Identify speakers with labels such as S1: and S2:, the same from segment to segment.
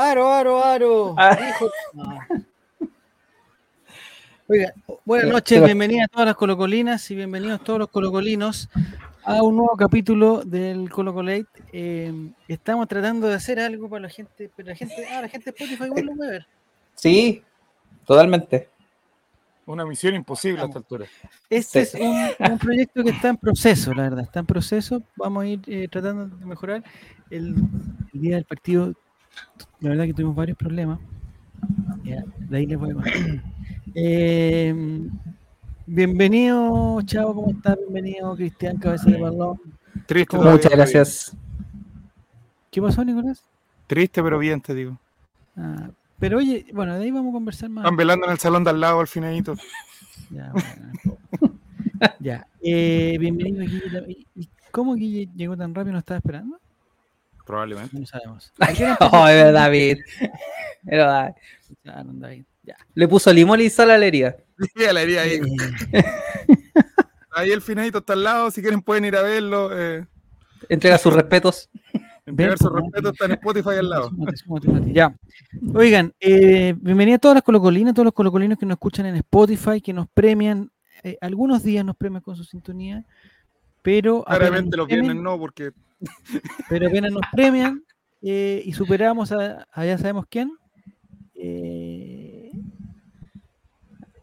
S1: Aro, aro, aro.
S2: Ah.
S1: Hijo-. Oiga, buenas noches, bienvenidas a todas las colocolinas y bienvenidos todos los colocolinos a un nuevo capítulo del Colocolate. Eh, estamos tratando de hacer algo para la gente, pero la gente, ah, la gente de Spotify igual lo puede ver.
S2: Sí, totalmente.
S3: Una misión imposible a esta altura.
S1: Este
S2: Sí.
S1: es un, un proyecto que está en proceso, la verdad, está en proceso. Vamos a ir eh, tratando de mejorar. El, el día del partido, la verdad que tuvimos varios problemas. Ya, de ahí les voy a. Eh, bienvenido, Chavo, ¿cómo estás? Bienvenido, Cristian, cabeza de balón.
S3: Triste,
S2: Muchas gracias.
S1: ¿Qué pasó, Nicolás?
S3: Triste, pero bien, te digo.
S1: Ah, pero oye, bueno, de ahí vamos a conversar más.
S3: Están velando en el salón de al lado al finadito.
S1: Ya, bueno, ya. Eh, bienvenido, Guille. ¿Y- y ¿Cómo Guille llegó tan rápido? ¿No estaba esperando?
S3: Probablemente.
S1: No sabemos.
S2: Oh, David.
S1: Claro, David. Ya.
S2: Le puso limón y sal a la herida.
S3: Sí, a la herida ahí. Ahí el finadito está al lado. Si quieren, pueden ir a verlo. Eh,
S2: Entrega sus respetos.
S3: entregar su
S1: pues,
S3: respeto. Está en Spotify al lado.
S1: Ya. Oigan, eh, bienvenida a todas las colocolinas, todos los colocolinos que nos escuchan en Spotify, que nos premian. eh, algunos días nos premian con su sintonía, pero apenas
S3: Claramente
S1: nos
S3: los
S1: premian-
S3: viernes no, porque
S1: pero apenas nos premian eh, y superamos a, a ya sabemos quién, eh,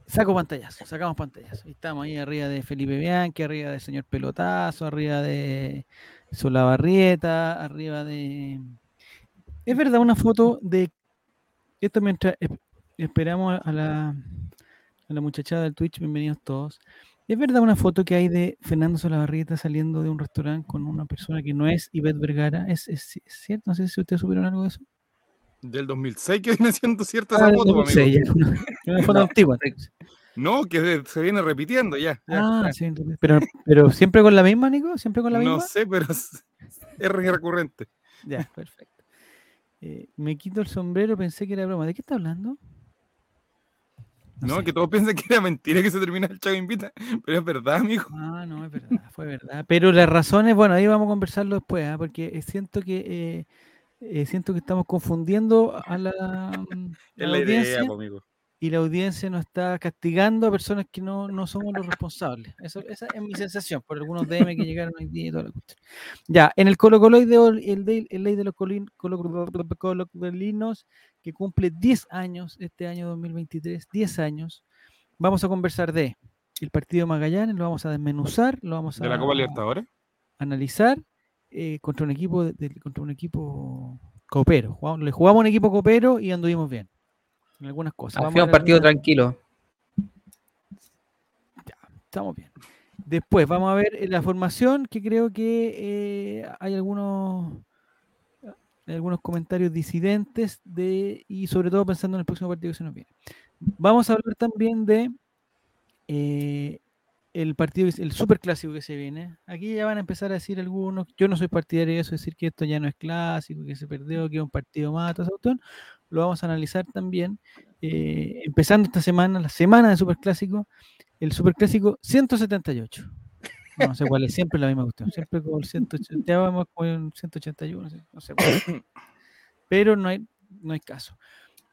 S1: saco pantallazo, sacamos pantallazo. Y estamos ahí arriba de Felipe Bianchi, arriba del señor Pelotazo, arriba de Solabarrieta, arriba de... Es verdad, una foto de... Esto mientras es- esperamos a la, a la muchachada del Twitch, bienvenidos todos. ¿Es verdad una foto que hay de Fernando Solabarrieta saliendo de un restaurante con una persona que no es Ivette Vergara? ¿Es, es, es cierto? No sé si ustedes supieron algo de eso.
S3: del 2006 que viene siendo cierta
S1: Ah,
S3: esa foto,
S1: 2006,
S3: amigo.
S1: ya, una- una foto antigua.
S3: No, que se- viene repitiendo ya. ya,
S1: Ah,
S3: ya.
S1: sí, entonces- pero, pero siempre con la misma, Nico, siempre con la
S3: No
S1: misma.
S3: sé, pero es, es recurrente.
S1: Ya, perfecto. Eh, me quito el sombrero, pensé que era broma. ¿De qué está hablando?
S3: No,
S1: sé.
S3: que todos piensan que era mentira que se termina el Chavo Invita. Pero es verdad, amigo.
S1: Ah, no, es verdad, fue verdad. Pero las razones, bueno, ahí vamos a conversarlo después, ¿ah? porque eh, siento que eh, eh, siento que estamos confundiendo a la, mm, a la audiencia
S3: idea, amigo.
S1: y la audiencia nos está castigando a personas que no, no somos los responsables. Eso, esa es mi sensación, por algunos DM que llegaron hoy día y toda la cuestión. Ya, en el Colo Colo de hoy, el, de- el ley de los colin- colo- colo- colocolinos, que cumple 10 años este año 2023, 10 años, vamos a conversar de el partido de Magallanes, lo vamos a desmenuzar, lo vamos
S3: De
S1: a
S3: la Copa Libertadores.
S1: analizar eh, contra un equipo de- de- contra un equipo copero. Jugamos- le jugamos un equipo copero y anduvimos bien. En algunas cosas. Vamos
S2: Fue un partido
S1: algunas-
S2: tranquilo.
S1: Estamos bien. Después vamos a ver la formación, que creo que eh, hay algunos algunos comentarios disidentes de y sobre todo pensando en el próximo partido que se nos viene. Vamos a hablar también de eh, el partido, el super clásico que se viene. Aquí ya van a empezar a decir algunos, yo no soy partidario de eso, decir que esto ya no es clásico, que se perdió, que es un partido más. Lo vamos a analizar también, eh, empezando esta semana, la semana de super clásico, el superclásico 178. No, sé cuál es, siempre la misma cuestión. Siempre con el 180, ya con el 181, no sé, cuál. Pero no hay, no hay caso.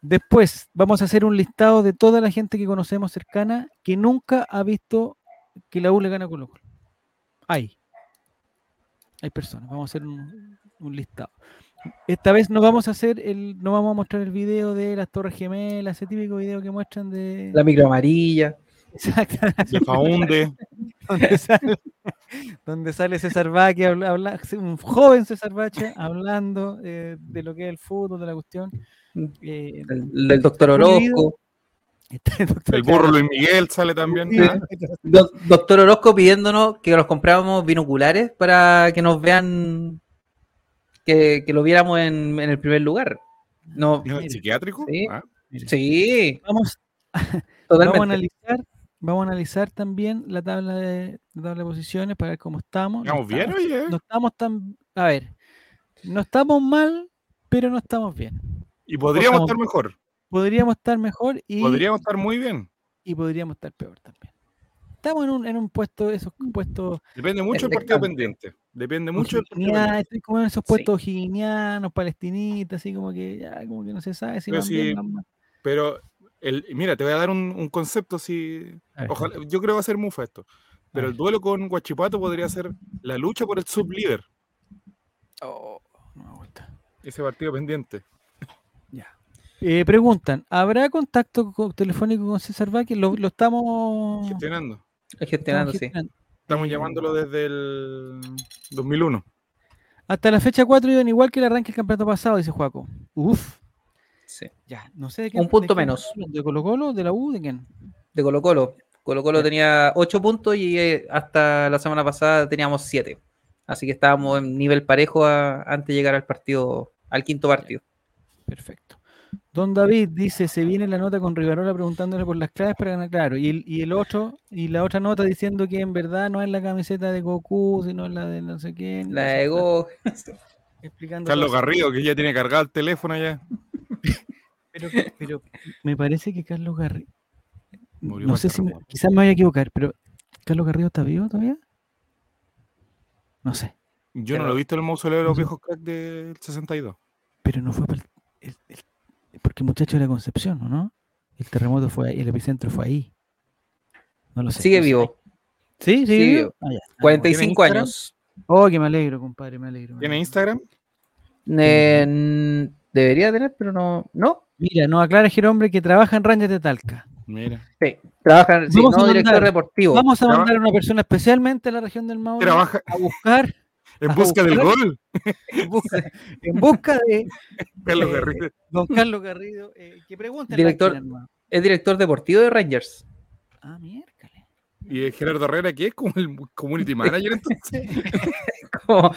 S1: Después vamos a hacer un listado de toda la gente que conocemos cercana que nunca ha visto que la U le gana a Colo Colo. Hay. Hay personas. Vamos a hacer un, un listado. Esta vez no vamos a hacer el, no vamos a mostrar el video de las Torres Gemelas, ese típico video que muestran de.
S2: La micro amarilla.
S1: Exacto.
S3: De Faunde.
S1: donde sale, donde sale César Baque, habla, habla- un joven César Bache hablando eh, de lo que es el fútbol, de la cuestión. Eh,
S2: El, del doctor. Orozco.
S1: el doctor
S3: El burro Luis Miguel sale también.
S2: Do- doctor Orozco pidiéndonos que nos compráramos binoculares para que nos vean, que, que lo viéramos en, en el primer lugar. No,
S3: ¿No es ¿Psiquiátrico?
S2: Sí.
S3: Ah,
S2: sí,
S1: Vamos, vamos, a analizar, vamos a analizar también la tabla de, la tabla de posiciones para ver cómo estamos. No
S3: ¿Vamos bien,
S1: estamos-
S3: oye?
S1: no estamos tan, a ver, no estamos mal, pero no estamos bien.
S3: Y podríamos
S1: estamos-
S3: estar mejor.
S1: Podríamos estar mejor y,
S3: Podríamos estar muy bien.
S1: y podríamos estar peor también. estamos en un, en un puesto, esos puestos.
S3: Depende mucho del partido pendiente. Depende mucho del partido pendiente.
S1: estoy como en esos
S2: Sí.
S1: puestos higginianos, palestinitas, así como que ya, como que no se sabe si
S3: Pero
S1: van bien,
S3: si-
S1: van mal.
S3: Pero, el, mira, te voy a dar un, un concepto si. Ojalá, yo creo que va a ser mufa esto. Pero el duelo con Guachipato podría ser la lucha por el sublíder.
S1: Oh, no me gusta.
S3: Ese partido pendiente.
S1: Ya. Eh, preguntan, ¿habrá contacto co- telefónico con César Vázquez? Lo, lo estamos
S3: Gestionando.
S2: Es gestionando,
S1: estamos
S2: sí.
S3: Estamos llamándolo desde el 2001.
S1: Hasta la fecha 4 iban igual que el arranque del campeonato pasado, dice Juaco. Uf,
S2: sí.
S1: ya, no sé de qué.
S2: Un punto
S1: de quién
S2: menos.
S1: ¿De Colo Colo? ¿De la U? ¿De quién?
S2: De Colo Colo. Colo Colo tenía 8 puntos y eh, hasta la semana pasada teníamos 7. Así que estábamos en nivel parejo a- antes de llegar al partido, al quinto partido.
S1: Perfecto. Don David dice, se viene la nota con Rivarola preguntándole por las claves para ganar, claro. Y el, y el otro, y la otra nota diciendo que en verdad no es la camiseta de Goku, sino la de no sé quién.
S2: La de Go,
S1: Explicando
S3: Carlos. Garrido, que ya tiene cargado el teléfono ya.
S1: Pero, pero me parece que Carlos Garrido.
S3: Murió
S1: No sé si me- quizás me voy a equivocar, pero ¿Carlos Garrido está vivo todavía? No sé,
S3: Yo no lo he visto en el mausoleo de los viejos crack del 62.
S1: pero no fue para el, el- el- porque el muchacho era Concepción, ¿o no? El terremoto fue ahí, el epicentro fue ahí. No lo sé.
S2: sigue
S1: no sé.
S2: vivo.
S1: ¿Sí? ¿Sigue
S2: Sigue
S1: vivo?
S2: vivo.
S1: Ah, ya. Ah,
S2: 45
S3: Instagram?
S2: años.
S1: Oh, que me alegro, compadre, me alegro. me
S3: ¿Tiene. Instagram?
S2: Eh, debería tener, pero no. ¿No?
S1: Mira, nos aclara Jerombre que trabaja en Rangers de Talca.
S3: Mira.
S2: Sí. Trabaja, sí,
S1: Vamos a
S2: no director
S1: mandar-
S2: deportivo.
S1: Vamos a mandar a una persona especialmente a la región del Maule
S3: Trabaja
S1: a buscar,
S3: en busca del gol.
S1: en busca, en busca de
S3: Carlos
S1: eh,
S3: Garrido.
S1: don Carlos Garrido, eh, que pregunte.
S2: Director- Es director deportivo de Rangers.
S1: Ah, miércoles.
S3: Y el Gerardo Herrera, que es como el community manager entonces.
S2: Como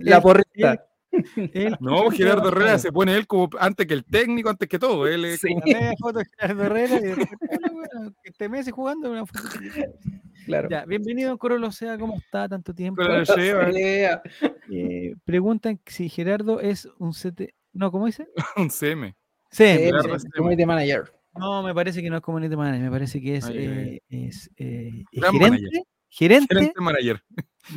S2: la porrista.
S1: él-
S3: No, Gerardo Herrera se pone él como antes que el técnico, antes que todo. Él es
S2: Sí.
S3: como-
S1: foto de Gerardo Herrera y después, bueno, que este mes jugando una foto.
S2: Claro.
S1: Ya, bienvenido Corolo, sea, ¿cómo está tanto tiempo? Eh, preguntan si Gerardo es un CT. No, ¿cómo dice?
S3: un CM. Es
S2: community manager.
S1: No, me parece que no es community manager, me parece que es,
S3: Ay,
S1: eh, es, eh, gerente,
S3: manager.
S1: gerente
S3: Gerente manager.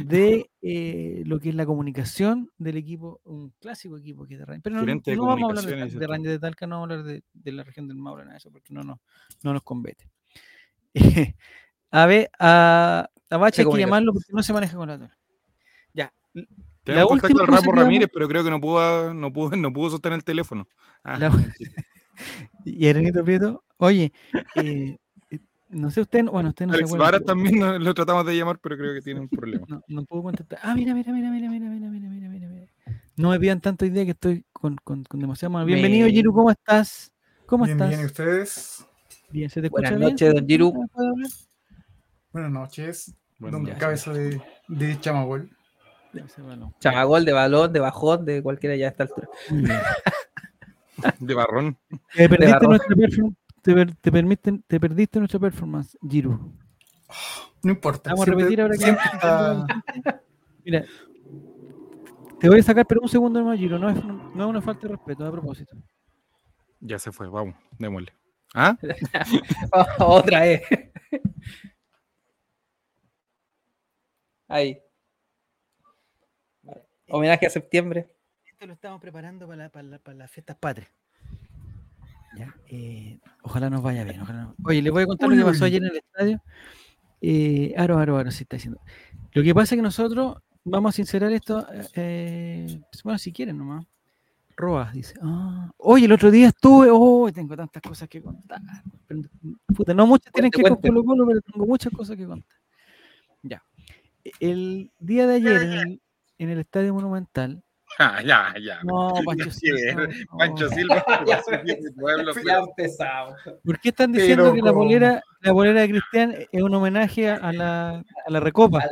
S1: De eh, lo que es la comunicación del equipo, un clásico equipo que es de Rangers. Pero no, no vamos a hablar de, de. Rangers de Talca, no vamos a hablar de, de la región del Maule, nada de eso, porque no, no, no nos convete. a ver, a, a Bache hay que llamarlo porque no se maneja con la tabla. Ya.
S3: Tenemos contacto al
S1: cosa
S3: Ramo
S1: que vamos-
S3: Ramírez, pero creo que no pudo, no pudo, no pudo sostener el teléfono. Ah,
S1: La-. Y Arenito Prieto, oye, eh, no sé usted, bueno, usted no se
S3: Alex
S1: acuerda.
S3: Varas
S1: pero-
S3: también no- lo tratamos de llamar, pero creo que tiene un problema.
S1: No, no puedo contestar. Ah, mira, mira, mira, mira, mira, mira, mira, mira, mira, mira. No me pidan tanto idea que estoy con, con, con demasiado mal. Bienvenido, Giru, ¿cómo estás? ¿Cómo
S4: bien,
S1: estás?
S4: bien, ¿y ustedes?
S1: Bien, ¿se te escucha
S2: Buenas
S1: bien?
S2: noches, don Giru.
S1: ¿Se?
S4: Buenas noches.
S3: Bueno,
S4: don. Cabeza de, de Chamagol.
S1: Se.
S2: Chamagol, de balón, de bajón, de cualquiera ya a esta altura.
S3: De barrón.
S1: Te perdiste
S2: barro.
S1: nuestra performance. Te, per- te permiten- te perdiste nuestra performance, Giru.
S4: No importa.
S1: Vamos a repetir ahora que
S4: siempre está-
S1: Mira, te voy a sacar, pero un segundo más, Giru. No es, no es una falta de respeto, a propósito.
S3: Ya se fue, vamos, démosle. ¿Ah?
S2: Otra vez. Ahí. Homenaje a septiembre.
S1: Esto lo estamos preparando para, la- para la- para las fiestas patrias. Ya, eh, ojalá nos vaya bien. ojalá no- Oye, les voy a contar lo que pasó
S4: Uy.
S1: ayer en el estadio. Eh, aro, aro, aro, se está diciendo. Lo que pasa es que nosotros vamos a sincerar esto. eh, pues, bueno, si quieren nomás. Roas, dice. Ah, oye, el otro día estuve. Oh, tengo tantas cosas que contar. Pero, puta, no muchas tienen
S2: Cuente,
S1: que ver con. Colo Colo, pero tengo muchas cosas que contar. Ya. El día de ayer en el, en el Estadio Monumental.
S3: Ah, ya, ya.
S1: No, Pancho Silva. No.
S3: Pancho Silva. pueblo, pero-
S2: empezamos.
S1: ¿Por qué están diciendo
S4: Pero
S1: que la bolera, la bolera de Cristian es un homenaje a la, a la Recopa?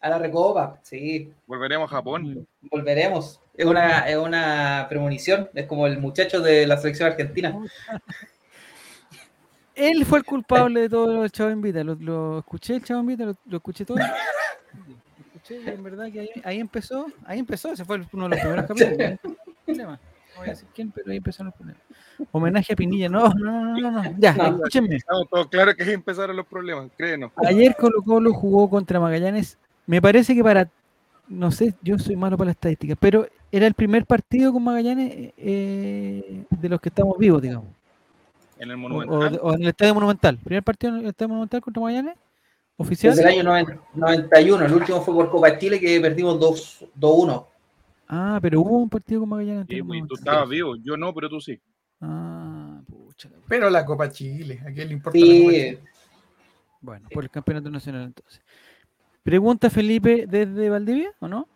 S2: A la recopa, sí.
S3: Volveremos a Japón.
S2: Volveremos. Es una, es una premonición. Es como el muchacho de la selección argentina.
S1: Él fue el culpable de todo el Chavo Invita. Lo, lo escuché, el Chavo Invita, lo, lo escuché todo. Escuché y en verdad que ahí, ahí empezó, ahí empezó, ese fue uno de los primeros capítulos. Problema. voy a decir quién, pero ahí empezaron los problemas. Homenaje a Pinilla, no, no, no, no, no. Ya,
S2: No.
S1: escúchenme.
S3: Estamos todos claros que ahí empezaron los problemas, créenos.
S1: Ayer Colo Colo jugó contra Magallanes. Me parece que para, no sé, yo soy malo para la estadística, pero era el primer partido con Magallanes eh, de los que estamos vivos, digamos.
S3: En el Monumental.
S1: o- o en el Estadio Monumental. Primer partido en el Estadio Monumental contra Magallanes. Oficial.
S2: Desde el año 90 91, el último fue por Copa Chile que perdimos 2 2-1.
S1: Ah, pero hubo un partido con Magallanes.
S3: Sí, pues, y tú estabas vivo. Yo no, pero tú sí.
S1: Ah, pucha.
S4: Pero la Copa Chile, ¿a quién le importa la Copa
S2: Sí,
S4: Chile?
S1: Bueno, por el campeonato nacional entonces. Pregunta Felipe desde Valdivia, ¿o no?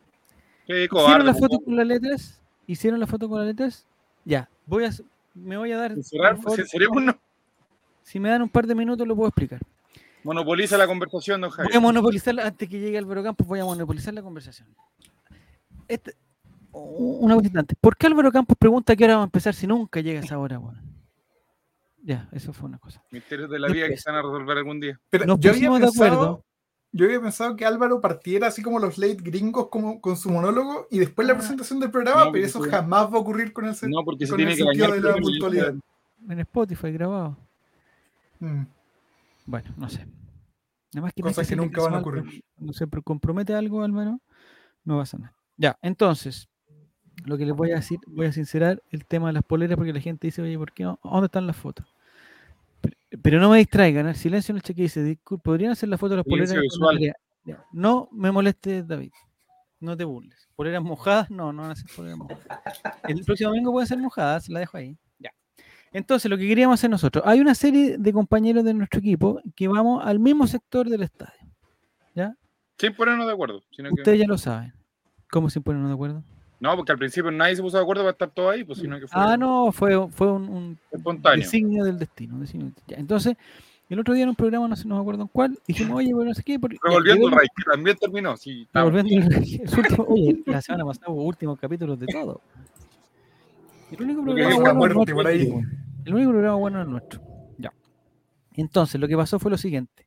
S3: Qué
S1: ¿Hicieron la foto
S3: po.
S1: con las letras? ¿Hicieron la foto con las letras? Ya, voy a, me voy a dar.
S3: Censurar, no.
S1: si me dan un par de minutos lo puedo explicar.
S3: Monopoliza la conversación, don
S1: Voy a
S3: Javier.
S1: monopolizar, antes que llegue Álvaro Campos, voy a monopolizar la conversación. Este- una cosita antes. ¿Por qué Álvaro Campos pregunta a qué hora va a empezar si nunca llega a esa hora? weón? Ya, eso fue una cosa.
S3: Misterios de la vida que se van a resolver algún día.
S4: Pero
S1: Nos
S4: yo había
S1: pusimos de
S4: pensado,
S1: acuerdo.
S4: yo había pensado que Álvaro partiera así como los late gringos como con su monólogo y después la
S1: Ah.
S4: presentación del programa,
S3: No,
S4: pero eso jamás va a ocurrir con el,
S3: No, porque se tiene
S4: el
S3: que
S4: sentido de la puntualidad.
S1: En Spotify grabado.
S4: Mm.
S1: Bueno, no sé. Nada más que
S4: Cosas que nunca van a ocurrir.
S1: No se compromete algo, Álvaro, no pasa nada. Ya, entonces, lo que les voy a decir, voy a sincerar el tema de las poleras porque la gente dice, oye, ¿por qué? no? ¿Dónde están las fotos? Pero, pero no me distraigan, el silencio en el cheque dice, disculpe, ¿podrían hacer la foto de las
S3: Silencio
S1: poleras? con
S3: visual.
S1: Natalia?" Ya, No me molestes, David. No te burles. ¿Poleras mojadas? No, no van a ser poleras mojadas. El próximo domingo pueden ser mojadas, la dejo ahí. Ya. Entonces, lo que queríamos hacer nosotros, hay una serie de compañeros de nuestro equipo que vamos al mismo sector del estadio.
S3: Sin ponernos de acuerdo. Sino que...
S1: Ustedes ya lo saben. ¿Cómo se ponen de acuerdo?
S3: No, porque al principio nadie se puso de acuerdo para estar todo ahí, pues sino que fue
S1: Ah, no, fue, fue un, un
S3: espontáneo.
S1: designio del destino. designio. Ya, entonces, el otro día en un programa, no sé, no me acuerdo en cuál, dijimos, oye, bueno, no sé qué. por- ya,
S3: Revolviendo el que también terminó. Sí,
S1: revolviendo el oye, la semana pasada hubo últimos capítulos de todo. El único programa bueno es nuestro,
S4: ahí.
S1: El único programa bueno es nuestro. Ya. Entonces, lo que pasó fue lo siguiente.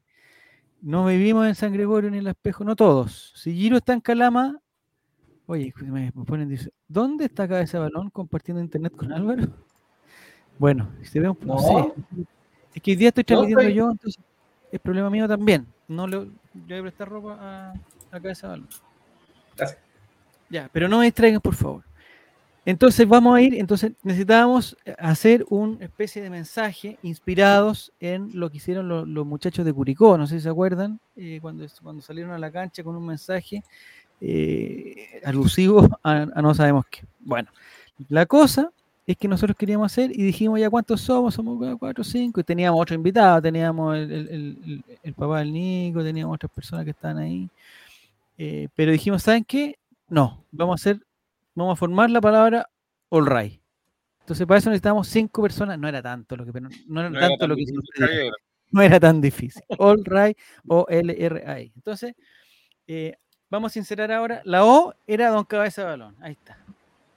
S1: No vivimos en San Gregorio ni en el espejo, no todos. Si Giro está en Calama, oye, me ponen, dice, ¿dónde está Cabeza Balón compartiendo internet con Álvaro? Bueno, si vemos, no,
S2: No.
S1: sé. Es que hoy día estoy transmitiendo yo, entonces es problema mío también. No le, voy a prestar ropa a, a Cabeza Balón.
S2: Gracias.
S1: Ya, pero no me distraigan, por favor. Entonces vamos a ir, entonces necesitábamos hacer una especie de mensaje inspirados en lo que hicieron lo- los, muchachos de Curicó, no sé si se acuerdan, eh, cuando, cuando salieron a la cancha con un mensaje eh, alusivo a, no sabemos qué. Bueno, la cosa es que nosotros queríamos hacer y dijimos ya cuántos somos, somos cua- cuatro o cinco, y teníamos otro invitado, teníamos el, papá del Nico, teníamos otras personas que estaban ahí, eh, pero dijimos, ¿saben qué? No, vamos a hacer vamos a formar la palabra all right. Entonces, para eso necesitamos cinco personas. No era tanto lo que, pero no era
S3: No era
S1: tanto
S3: tan
S1: lo que
S3: difícil.
S1: No era tan difícil. All right o L-R-I. Entonces, eh, vamos a sincerar ahora. La O era Don Cabeza de Balón. Ahí está.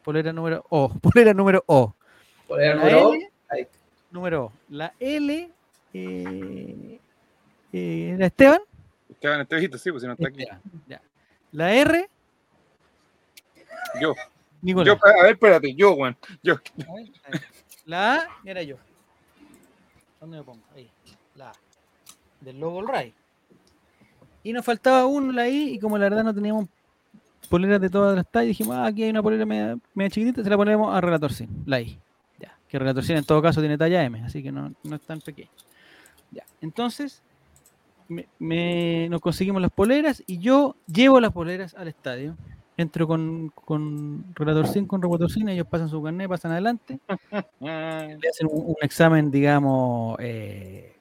S1: Polera número O. Polera número O.
S2: Por el
S1: La
S2: número
S1: L,
S2: ahí.
S1: número O. La L eh, eh, era Esteban.
S3: Esteban Estevito, sí, pues si no está aquí.
S1: Ya. La R,
S3: Yo.
S1: Nicolás.
S3: Yo, a ver, espérate, yo, weón. Yo.
S1: A ver, ahí. La A era yo. ¿Dónde me pongo? Ahí. La A. Del logo All Right. Y nos faltaba uno, la I, y como la verdad no teníamos poleras de todas las tallas, dijimos, ah, aquí hay una polera media, media chiquitita, se la ponemos a Relator la I. Ya. Que Relator en todo caso tiene talla M, así que no, no es tan pequeño. Ya. Entonces, me, me- nos conseguimos las poleras y yo llevo las poleras al estadio. Entro con, con Relator con Relator Sin, ellos pasan su carnet, pasan adelante le hacen un, un examen, digamos, eh,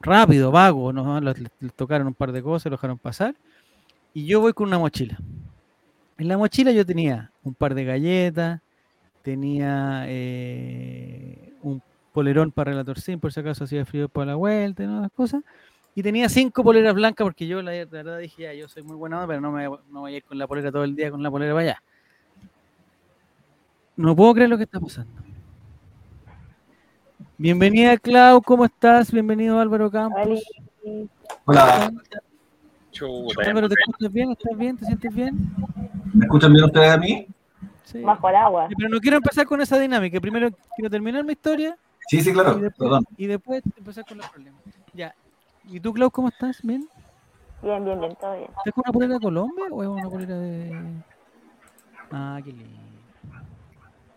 S1: rápido, vago, ¿no? Les, les- les tocaron un par de cosas, lo dejaron pasar, y yo voy con una mochila. En la mochila yo tenía un par de galletas, tenía eh, un polerón para relator sin, por si acaso hacía frío para la vuelta y ¿no? las cosas, y tenía cinco poleras blancas porque yo la, la verdad dije, ya, yo soy muy buena, onda, pero no me no voy a ir con la polera todo el día con la polera para allá. No puedo creer lo que está pasando. Bienvenida, Clau, ¿cómo estás? Bienvenido, Álvaro Campos.
S5: Hola,
S3: chuta.
S1: Álvaro, ¿te escuchas bien? ¿Estás bien? ¿Te sientes bien?
S5: ¿me escuchan bien ustedes a mí?
S1: Sí.
S5: bajo el agua.
S1: Pero no quiero empezar con esa dinámica. Primero quiero terminar mi historia
S6: Sí, sí,
S1: y,
S6: claro.
S1: después,
S6: Perdón.
S1: y después empezar con los problemas. Ya. ¿Y tú, Clau, cómo estás? ¿Bien?
S5: Bien, bien, bien, todo bien.
S1: ¿Estás con una polera de Colombia o es una polera de.? Ah, qué lindo.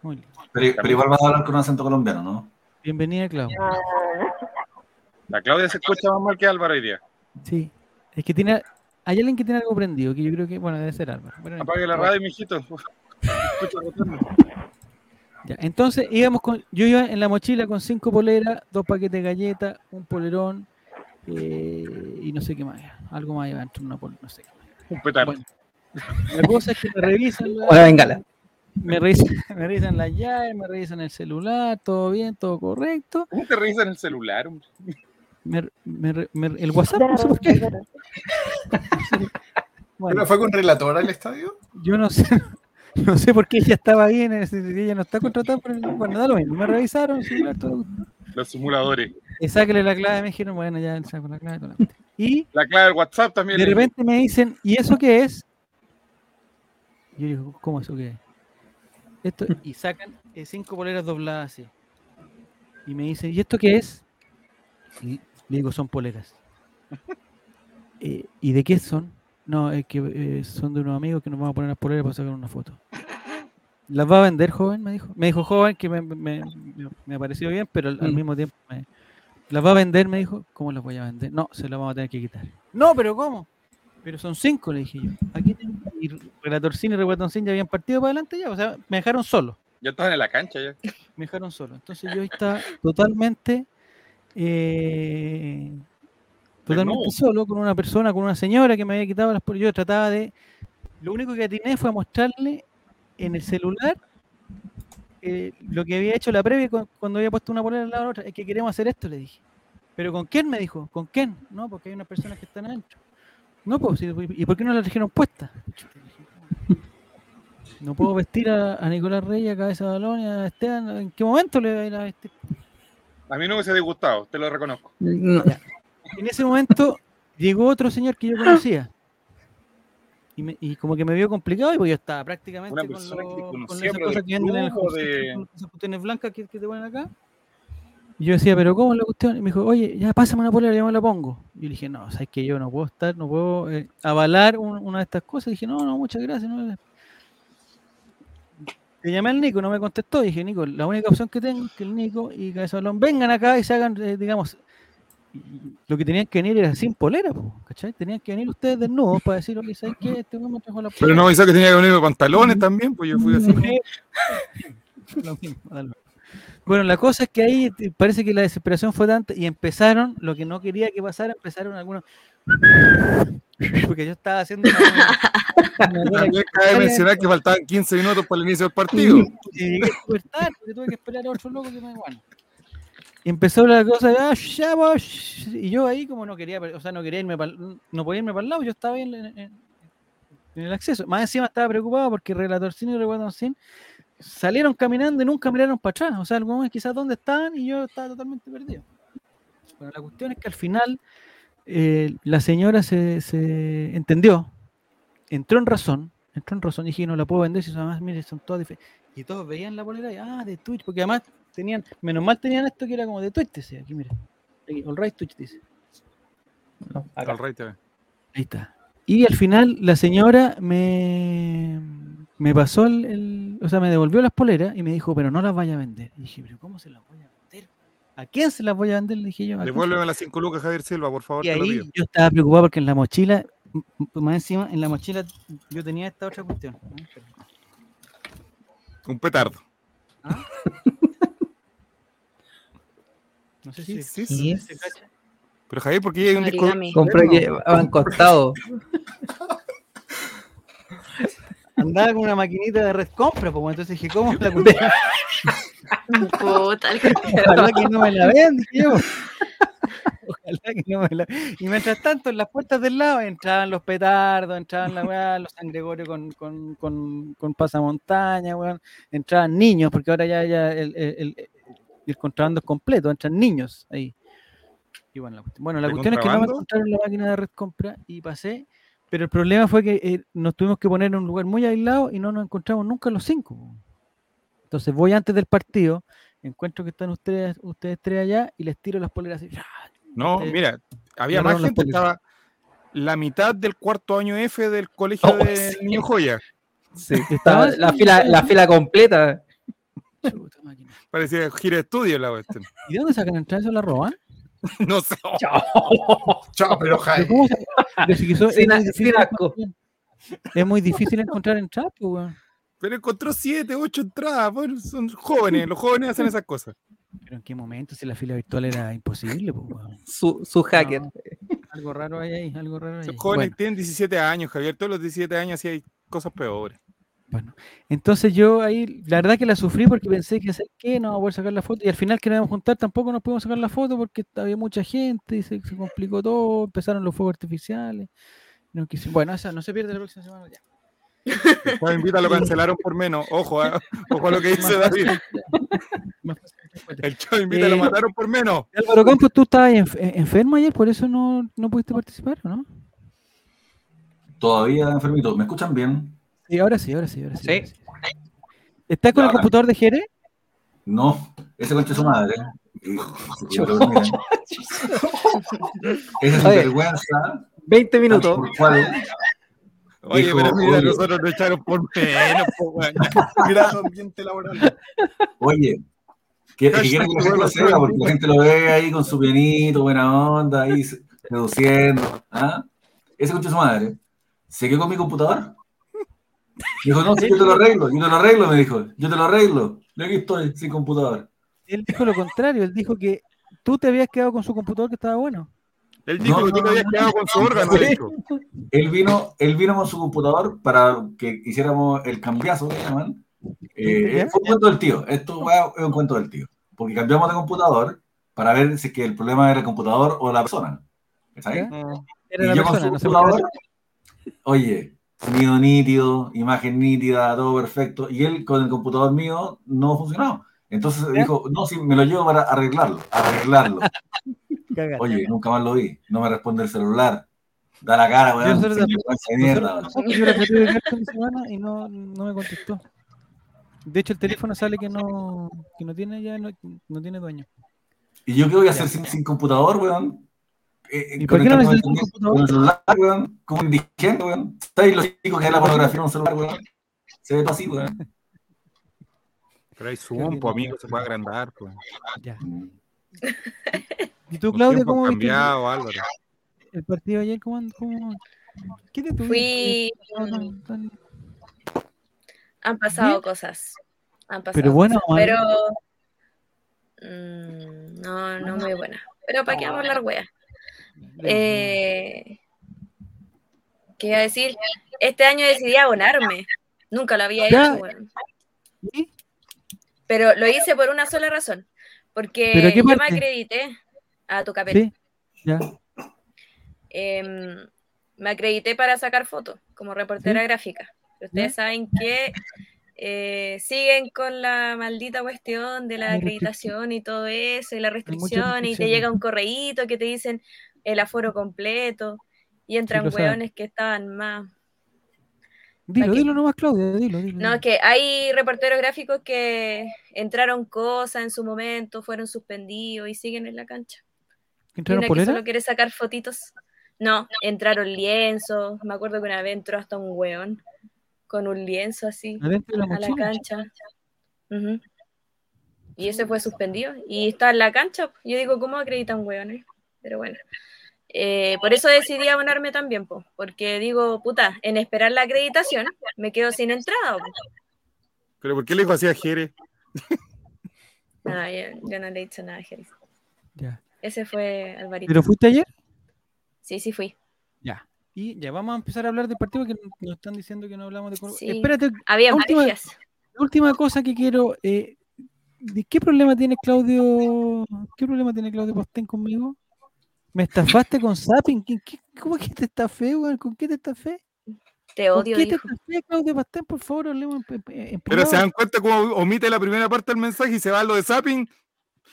S1: Muy lindo.
S6: Pero, pero igual vas a hablar con un acento colombiano, ¿no?
S1: Bienvenida, Clau.
S5: Ah,
S3: La Claudia se escucha más mal que Álvaro hoy día.
S1: Sí. Es que tiene. Hay alguien que tiene algo prendido, que yo creo que, bueno, debe ser Álvaro. Bueno, no
S3: Apague la radio, mijito.
S1: Ya, entonces íbamos con, yo iba en la mochila con cinco poleras, dos paquetes de galletas, un polerón eh, y no sé qué más. Algo más iba dentro de una polera, no sé qué más.
S3: Un petardo.
S1: Bueno, la cosa es que me revisan, la-
S2: bengala.
S1: me revisan, me revisan las llaves, me revisan el celular, todo bien, todo correcto.
S3: ¿Cómo te revisan el celular? hombre?
S1: Me- me re- me- el WhatsApp, no sé por qué. Bueno,
S4: ¿Pero fue con relator al estadio?
S1: yo no sé, no sé por qué ella estaba bien, ella no está contratada el, bueno, da lo mismo, me revisaron, celular, todo.
S3: Los simuladores.
S1: Y sáquele la clave, me dijeron, bueno, ya saco la clave. toda la. Y
S3: La clave del WhatsApp también.
S1: de repente me dicen, ¿y eso qué es? Yo digo, ¿cómo eso qué es? Esto, y sacan eh, cinco poleras dobladas así. Y me dicen, ¿y esto qué es? Y le digo, son poleras. "Eh, ¿Y de qué son? No, es que eh, son de unos amigos que nos vamos a poner las poleras para sacar una foto. ¿Las va a vender, joven? Me dijo. Me dijo, joven, que me, me, me- me pareció bien, pero al, al
S2: Mm.
S1: mismo tiempo me, ¿Las va a vender? Me dijo. ¿Cómo las voy a vender? No, se las vamos a tener que quitar. No, pero ¿cómo? Pero son cinco, le dije yo. Aquí tengo. Y Relatorcín y Reguatoncín ya habían partido para adelante ya. O sea, me dejaron solo.
S3: Ya estaban en la cancha ya.
S1: Me dejaron solo. Entonces yo estaba totalmente. eh, totalmente solo con una persona, con una señora que me había quitado las. Yo trataba de. Lo único que atiné fue a mostrarle en el celular eh, lo que había hecho la previa cu- cuando había puesto una polera al lado de la otra. Es que queremos hacer esto, le dije. ¿Pero con quién? Me dijo. ¿Con quién? No, porque hay unas personas que están adentro. No, pues, ¿y por qué no la trajeron puesta? No puedo vestir a, a Nicolás Reyes, a Cabeza de Balón y a Esteban. ¿En qué momento le voy a ir a vestir?
S3: A mí no me hubiese disgustado, te lo reconozco.
S2: No,
S1: En ese momento llegó otro señor que yo conocía. Y, me- y como que me vio complicado y pues yo estaba prácticamente
S3: Una
S1: con,
S3: persona que
S1: lo- con esas cosas que venden en el
S3: de-
S1: con esas cuestiones blancas que, que te ponen acá. Y yo decía, pero ¿cómo es la cuestión? Y me dijo, oye, ya pásame una polera, ya me la pongo. Y yo le dije, no, sabes que yo no puedo estar, no puedo eh, avalar un- una de estas cosas. Y dije, no, no, muchas gracias. No. Le llamé al Nico, no me contestó. Y dije, Nico, la única opción que tengo es que el Nico y Cabeza Balón vengan acá y se hagan, eh, digamos, lo que tenían que venir era sin polera, po, ¿cachai? Tenían que venir ustedes desnudos para decir, oye, ¿sabes qué? Este me trajo la
S3: Pero no me hizo que tenía que venir con pantalones también, pues yo fui así.
S1: Lo mismo. Bueno, la cosa es que ahí eh, parece que la desesperación fue tanta y empezaron, lo que no quería que pasara, empezaron algunos. Porque yo estaba haciendo. una- una
S3: También cabe mencionar que faltaban 15 minutos para el inicio del partido.
S1: y llegué porque tuve que esperar a otro loco que me bueno. Y empezó la cosa de, "Ah, ya, vos", y yo ahí como no quería, o sea, no quería irme pa'l- no podía irme para el lado, yo estaba ahí en, el acceso. Más encima estaba preocupado porque Relatorcín y Reguatoncín salieron caminando y nunca miraron para atrás. O sea, algunos quizás dónde estaban y yo estaba totalmente perdido. Bueno, la cuestión es que al final eh, la señora se, entendió, entró en razón, entró en razón y dije, no la puedo vender si además, mire, son todas diferentes. Y todos veían la polera y, ah, de Twitch, porque además tenían, menos mal tenían esto que era como de Twitch, decía, aquí mira. Aquí, All right Twitch dice.
S2: no, acá.
S3: Al rey TV.
S1: Ahí está. Y al final la señora me, me pasó el, el- o sea, me devolvió las poleras y me dijo, pero no las vaya a vender. Y dije, pero ¿cómo se las voy a vender? ¿A quién se las voy a vender? Le dije yo. "¿A quién se
S3: Devuélveme las 5 lucas, Javier Silva, por favor,
S1: y
S3: te lo
S1: ahí
S3: pido.
S1: yo estaba preocupado porque en la mochila, más encima, en la mochila yo tenía esta otra cuestión.
S3: Un petardo.
S1: No sé si
S3: Sí,
S1: se cacha.
S3: Pero Javier, ¿por qué hay un disco?
S2: Compré que van costado.
S1: Andaba con una maquinita de red compra, pues entonces dije, ¿cómo es la?
S5: Puta, el
S1: Ojalá que no me la vean, dije. Ojalá que no me la Y mientras tanto, en las puertas del lado entraban los petardos, entraban la weá, los San Gregorio con, con, con, con pasamontaña, weón. Entraban niños, porque ahora ya, ya el, el, el- el contrabando es completo, entran niños ahí. Y bueno, la cuestión, bueno, la
S3: ¿De
S1: cuestión es que no me encontraron la máquina de red compra y pasé, Pero el problema fue que eh, nos tuvimos que poner en un lugar muy aislado y no nos encontramos nunca los cinco. Entonces voy antes del partido, encuentro que están ustedes, ustedes tres allá y les tiro las poleras así.
S3: No,
S1: Eh,
S3: mira, había más gente, estaba la mitad del cuarto año F del colegio
S2: Oh,
S3: de
S2: sí.
S3: Niño Joya.
S2: Sí,
S1: estaba
S2: la fila, la fila completa.
S1: Chuta máquina.
S3: Parecía gira estudio la cuestión.
S1: ¿Y de dónde sacan entradas? ¿Eso la roban?
S3: No sé.
S2: Chao.
S4: Chao, pero
S1: ¿Pero
S4: Jai.
S1: cómo se- pero si que eso- es muy difícil encontrar- Es muy difícil encontrar entradas, pues, weón.
S3: Pero encontró siete, ocho entradas. Bueno, son jóvenes, los jóvenes hacen esas cosas.
S1: Pero en qué momento, si la fila virtual era imposible, pues, weón.
S2: Su, su hacker.
S1: No, algo raro hay ahí, algo raro hay ahí.
S3: jóvenes
S1: Bueno,
S3: tienen 17 años, Javier. Todos los 17 años sí hay cosas peores.
S1: Bueno. entonces yo ahí, la verdad que la sufrí porque pensé que, ¿sabes qué? No vamos a poder sacar la foto. Y al final que nos íbamos a juntar tampoco nos pudimos sacar la foto porque había mucha gente y se, se complicó todo. Empezaron los fuegos artificiales. No quisi- Bueno, esa no se pierde la próxima semana ya.
S3: Después invita lo cancelaron por menos. Ojo, ah, ojo a lo que dice David. El chavo invita lo
S1: Eh,
S3: mataron por menos.
S1: Álvaro Campos, tú estabas enf- en- enfermo ayer, por eso no, no pudiste participar, ¿o ¿no?
S6: Todavía enfermito. ¿Me escuchan bien?
S1: Sí, ahora sí, ahora sí, ahora sí.
S2: Sí.
S1: ahora sí. ¿Estás con el
S6: Ahora.
S1: computador de Jerez?
S6: No. Ese concha es su madre. Esa es vergüenza.
S2: 20 minutos.
S3: Oye,
S6: dijo,
S3: pero mira,
S6: oye.
S3: nosotros nos echaron por menos. po, weón.
S4: Gran ambiente laboral.
S6: Oye, que, que quieren que la gente lo sepa, porque la gente lo ve ahí con su pianito, buena onda, ahí reduciendo. ¿ah? Ese concha su madre. Se quedó con mi computador. Dijo, no, sí, yo te lo arreglo, yo te lo arreglo, me dijo. Yo te lo arreglo. Yo aquí estoy, sin computador.
S1: Él dijo lo contrario, él dijo que tú te habías quedado con su computador que estaba bueno.
S3: Él dijo
S6: No,
S3: que tú
S6: no,
S3: te habías
S6: no,
S3: quedado con su órgano,
S6: Sí.
S3: dijo.
S6: Él vino, él vino con su computador para que hiciéramos el cambiazo, que llaman. Eh, fue un cuento del tío. Esto es un cuento del tío. Porque cambiamos de computador para ver si es que el problema era el computador o la persona.
S1: ¿Ya?
S3: Mm.
S1: Era
S6: Y
S1: la
S6: yo con
S1: persona,
S6: su
S1: no
S6: computador, oye, sonido nítido, imagen nítida, todo perfecto. Y él con el computador mío no funcionaba. Entonces
S1: ¿Ya?
S6: dijo, no, sí, me lo llevo para arreglarlo, arreglarlo. Oye, nunca más lo vi. No me responde el celular. Da la cara, weón.
S1: Yo semana y no, no me contestó. De hecho, el teléfono sale que no, que no tiene ya, no, no tiene dueño.
S6: ¿Y yo qué voy a hacer sin, sin computador, weón? Eh,
S1: ¿Y por qué no necesitas un computador?
S6: Con el celular, weón. Como un indigente, weón. ¿Sabes lo chico que es la pornografía en un celular, weón? Se ve todo así, weón.
S3: Pero hay Zoom, pues amigo, se puede agrandar. Pues.
S1: Ya.
S6: Mm.
S1: ¿Y tú,
S3: Los
S1: Claudia, cómo
S3: cambiado, Álvaro.
S1: el partido ayer? ¿Cómo, cómo, ¿Qué te tuviste?
S5: Fui.
S1: Tan-
S5: Han pasado
S1: Bien.
S5: cosas. Han pasado
S1: Pero bueno,
S5: cosas, pero. mm, no, no muy buena. Pero para qué vamos a hablar wea. Eh, ¿Qué iba a decir? Este año decidí abonarme. Nunca lo había
S1: Ya.
S5: hecho. Pero lo hice por una sola razón. Porque
S1: ¿Pero qué
S5: yo me acredité a tu capel.
S1: Sí, ya.
S5: Em, me acredité para sacar fotos como reportera gráfica. Ustedes saben que eh, siguen con la maldita cuestión de la acreditación y todo eso, y la restricción, y te llega un correíto que te dicen el aforo completo, y entran hueones que estaban más.
S1: Dilo, dilo nomás, Claudia, dilo, dilo.
S5: No, es que hay reporteros gráficos que entraron cosas en su momento, fueron suspendidos y siguen en la cancha.
S1: ¿Que
S5: Y
S1: ¿Entraron
S5: una que solo quiere sacar fotitos. No, entraron lienzos. Me acuerdo que una vez entró hasta un weón con un lienzo así
S1: Adentro de la
S5: a la cancha. Y ese fue suspendido. Y está en la cancha. Yo digo, ¿cómo acreditan weones? Pero bueno. Eh, por eso decidí abonarme también, po, porque digo, puta, en esperar la acreditación me quedo sin entrada. po.
S3: Pero ¿por qué le dijo así a Jere?
S5: Nada, yo, yo no le he dicho nada a Jerry.
S1: Ya.
S5: Ese fue Alvarito.
S1: ¿Pero fuiste ayer?
S5: Sí, sí fui.
S1: Ya. Y ya vamos a empezar a hablar del partido que nos están diciendo que no hablamos de
S5: Sí.
S1: Espérate,
S5: Había
S1: La última- la última cosa que quiero. eh, ¿de ¿Qué problema tiene Claudio? ¿Qué problema tiene Claudio Postén conmigo? ¿Me estafaste con Zapping? ¿Qué, qué, cómo es que te estafé, weón? ¿Con qué te estafé?
S5: Te
S1: ¿Con
S5: odio,
S1: qué te
S5: dijo.
S1: estafé, Claudio Postén? Por favor, hablemos en, en- en
S3: Pero se dan cuenta cómo omite la primera parte del mensaje y se va a lo de zapping.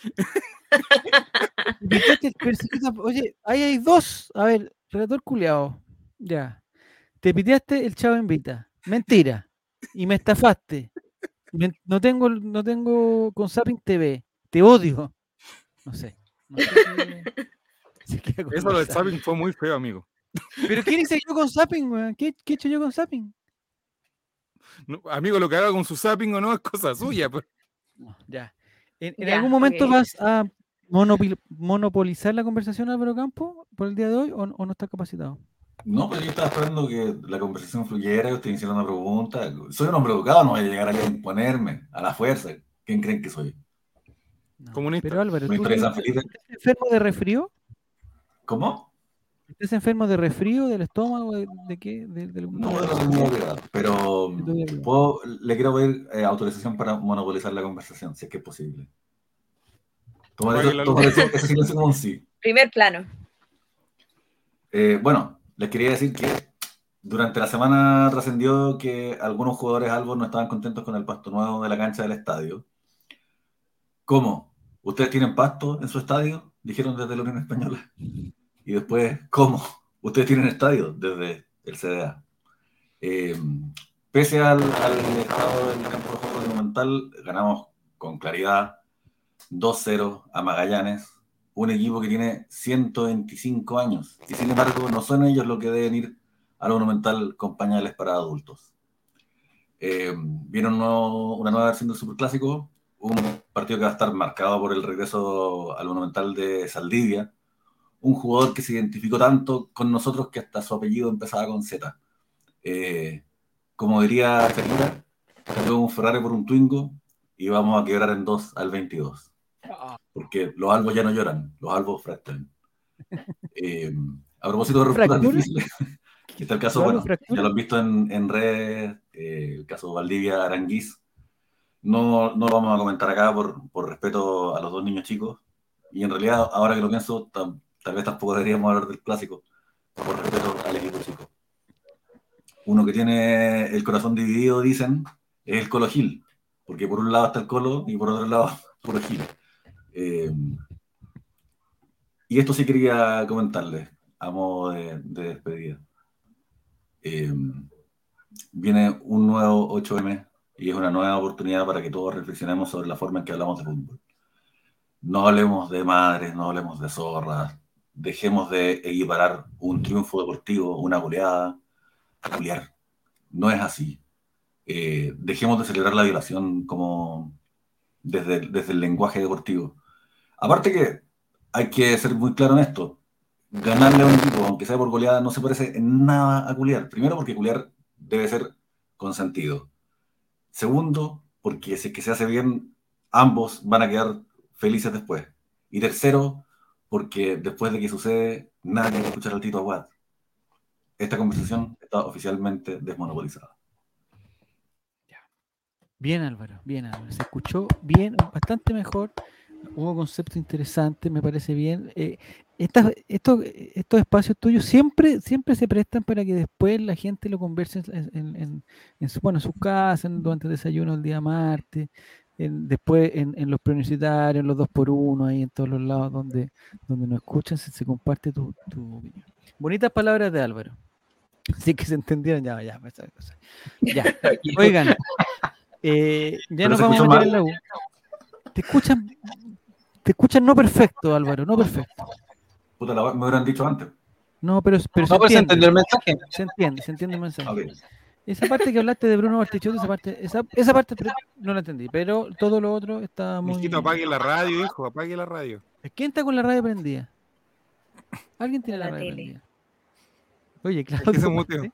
S1: Oye, ahí hay dos. A ver, relator culeado. Ya. te piteaste el chavo invita. Mentira. Y me estafaste. Me- no tengo, no tengo con Zapping TV. Te odio. No sé. No sé qué- con
S3: Eso del
S1: Zapping.
S3: zapping fue muy feo, amigo.
S1: Pero ¿quién hice yo con Zapping, weón? ¿Qué, ¿Qué he hecho yo con Zapping?
S3: No, amigo, lo que haga con su zapping o no es cosa suya. Pues.
S1: No, ya. ¿En, en
S5: Ya,
S1: algún momento vas a monopil- monopolizar la conversación, Álvaro Campo, por el día de hoy, o, o no estás capacitado?
S6: No, pero yo estaba esperando que la conversación fluyera, que hicieran una pregunta. Soy un hombre educado, no voy a llegar a imponerme a la fuerza. ¿Quién creen que soy?
S1: No.
S3: Comunista.
S1: Pero Álvaro,
S6: ¿Una
S1: ¿tú
S6: historia de
S1: estás enfermo de resfrío?
S6: ¿Cómo?
S1: ¿Estás enfermo de resfrío, del estómago, de, de qué? De, de algún-
S6: No, no tengo cuidado, pero
S1: de tu vida?
S6: puedo- le quiero pedir eh, autorización para monopolizar la conversación, si es que es posible. Toma eso,
S3: la
S6: toma
S3: luz.
S6: eso- ese silencio como un sí.
S5: Primer plano.
S6: Eh, bueno, les quería decir que durante la semana trascendió que algunos jugadores albos no estaban contentos con el pasto nuevo de la cancha del estadio. ¿Cómo? ¿Ustedes tienen pasto en su estadio? Dijeron desde la Unión Española. Y después, ¿cómo? ¿Ustedes tienen estadio? Desde el CDA. Eh, pese al, estado del campo de juego monumental, ganamos con claridad 2-0 a Magallanes, un equipo que tiene 125 años. Y sin embargo, no son ellos los que deben ir al Monumental con pañales para adultos. Eh, nuevo- una nueva versión del Superclásico, un partido que va a estar marcado por el regreso al Monumental de Saldivia, un jugador que se identificó tanto con nosotros que hasta su apellido empezaba con Z. Eh, como diría Shakira, cambió un Ferrari por un Twingo y vamos a quebrar en dos al 22 porque los albos ya no lloran, los albos fracturan. Eh, a propósito de rupturas difíciles, está el caso,
S1: ¿Los
S6: bueno, ya lo han visto en, en redes, eh, el caso Valdivia Aranguiz. No, no lo vamos a comentar acá por, por respeto a los dos niños chicos. Y en realidad, ahora que lo pienso, tal vez tampoco deberíamos hablar del clásico, por respeto al equipo chico. Uno que tiene el corazón dividido, dicen, es el Colo Gil, porque por un lado está el Colo y por otro lado, puro Gil. Eh, y esto sí quería comentarles a modo de, de despedida. Eh, viene un nuevo 8M y es una nueva oportunidad para que todos reflexionemos sobre la forma en que hablamos de fútbol. No hablemos de madres, no hablemos de zorras, dejemos de equiparar un triunfo deportivo, una goleada, golear. No es así. Eh, dejemos de celebrar la violación como desde, desde el lenguaje deportivo. Aparte que hay que ser muy claro en esto. Ganarle a un equipo, aunque sea por goleada, no se parece en nada a culiar. Primero, porque culiar debe ser consentido. Segundo, porque si es que se hace bien, ambos van a quedar felices después. Y tercero, porque después de que sucede, nadie quiere escuchar al Tito Aguad. Esta conversación está oficialmente desmonopolizada.
S1: Bien, Álvaro, bien, Álvaro. Se escuchó bien, bastante mejor. Hubo conceptos interesantes, me parece bien. Eh, estas- estos, estos espacios tuyos siempre, siempre se prestan para que después la gente lo converse en, en- en- en su, bueno, en sus casas, en- durante el desayuno el día martes, en- después en, los preuniversitarios, en los dos por uno, ahí en todos los lados donde, donde nos escuchan, se, se comparte tu, tu opinión. Bonitas palabras de Álvaro. Así que se entendieron ya, ya. Ya. Oigan, eh, ya nos vamos a meter en la U. Te escuchan, te escuchan no perfecto, Álvaro, no perfecto.
S6: Puta, la- me hubieran dicho antes.
S1: No, pero, pero
S2: No, pero se
S1: entiende,
S2: el mensaje.
S1: se entiende, se entiende el mensaje. Esa parte que hablaste de Bruno Bartichotto, esa parte, esa, esa parte no la entendí, pero todo lo otro está muy.
S3: Mijito, apague la radio, hijo, apague la radio.
S1: ¿Quién está con la radio prendida? ¿Alguien tiene la,
S5: La
S1: radio
S5: tele.
S1: prendida? Oye, Claudio. Partén.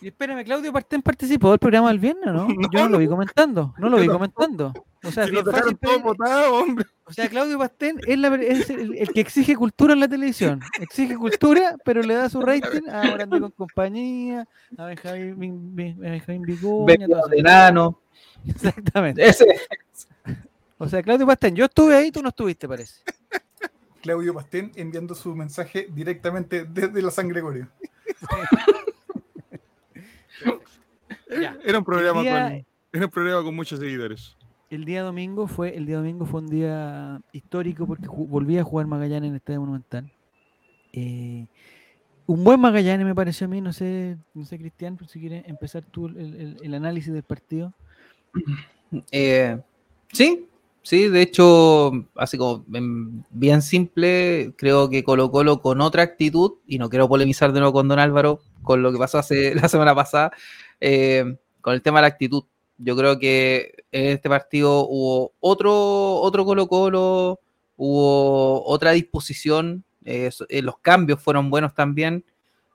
S1: Y espérame, Claudio Partén participó del programa del viernes, ¿no?
S3: No,
S1: Yo no lo vi comentando, no lo vi comentando. O sea,
S3: Si
S1: es
S3: nos
S1: bien
S3: dejaron
S1: fácil
S3: todo
S1: pedir-
S3: botado, hombre.
S1: O sea, Claudio Pastén es, la- es el, el que exige cultura en la televisión. Exige cultura, pero le da su rating a Morandé con compañía, a Benjamín, Benjamín Vicuña,
S2: enano.
S1: Exactamente.
S2: Ese.
S1: O sea, Claudio Pastén, yo estuve ahí, tú no estuviste, parece.
S4: Claudio Pastén enviando su mensaje directamente desde la San Gregorio.
S1: Ya.
S3: Era un programa
S1: El día-
S3: con, era un programa con muchos seguidores.
S1: El día domingo fue, el día domingo fue un día histórico porque volví a jugar Magallanes en el Estadio Monumental. Eh, un buen Magallanes me pareció a mí, no sé, no sé Cristian, pero si quieres empezar tú el, el- el análisis del partido.
S2: Eh, sí, sí, de hecho, así como en- bien simple, creo que Colo Colo con otra actitud, y no quiero polemizar de nuevo con Don Álvaro, con lo que pasó hace la semana pasada, eh, con el tema de la actitud. Yo creo que en este partido hubo otro, otro Colo Colo, hubo otra disposición, eh, eh, los cambios fueron buenos también.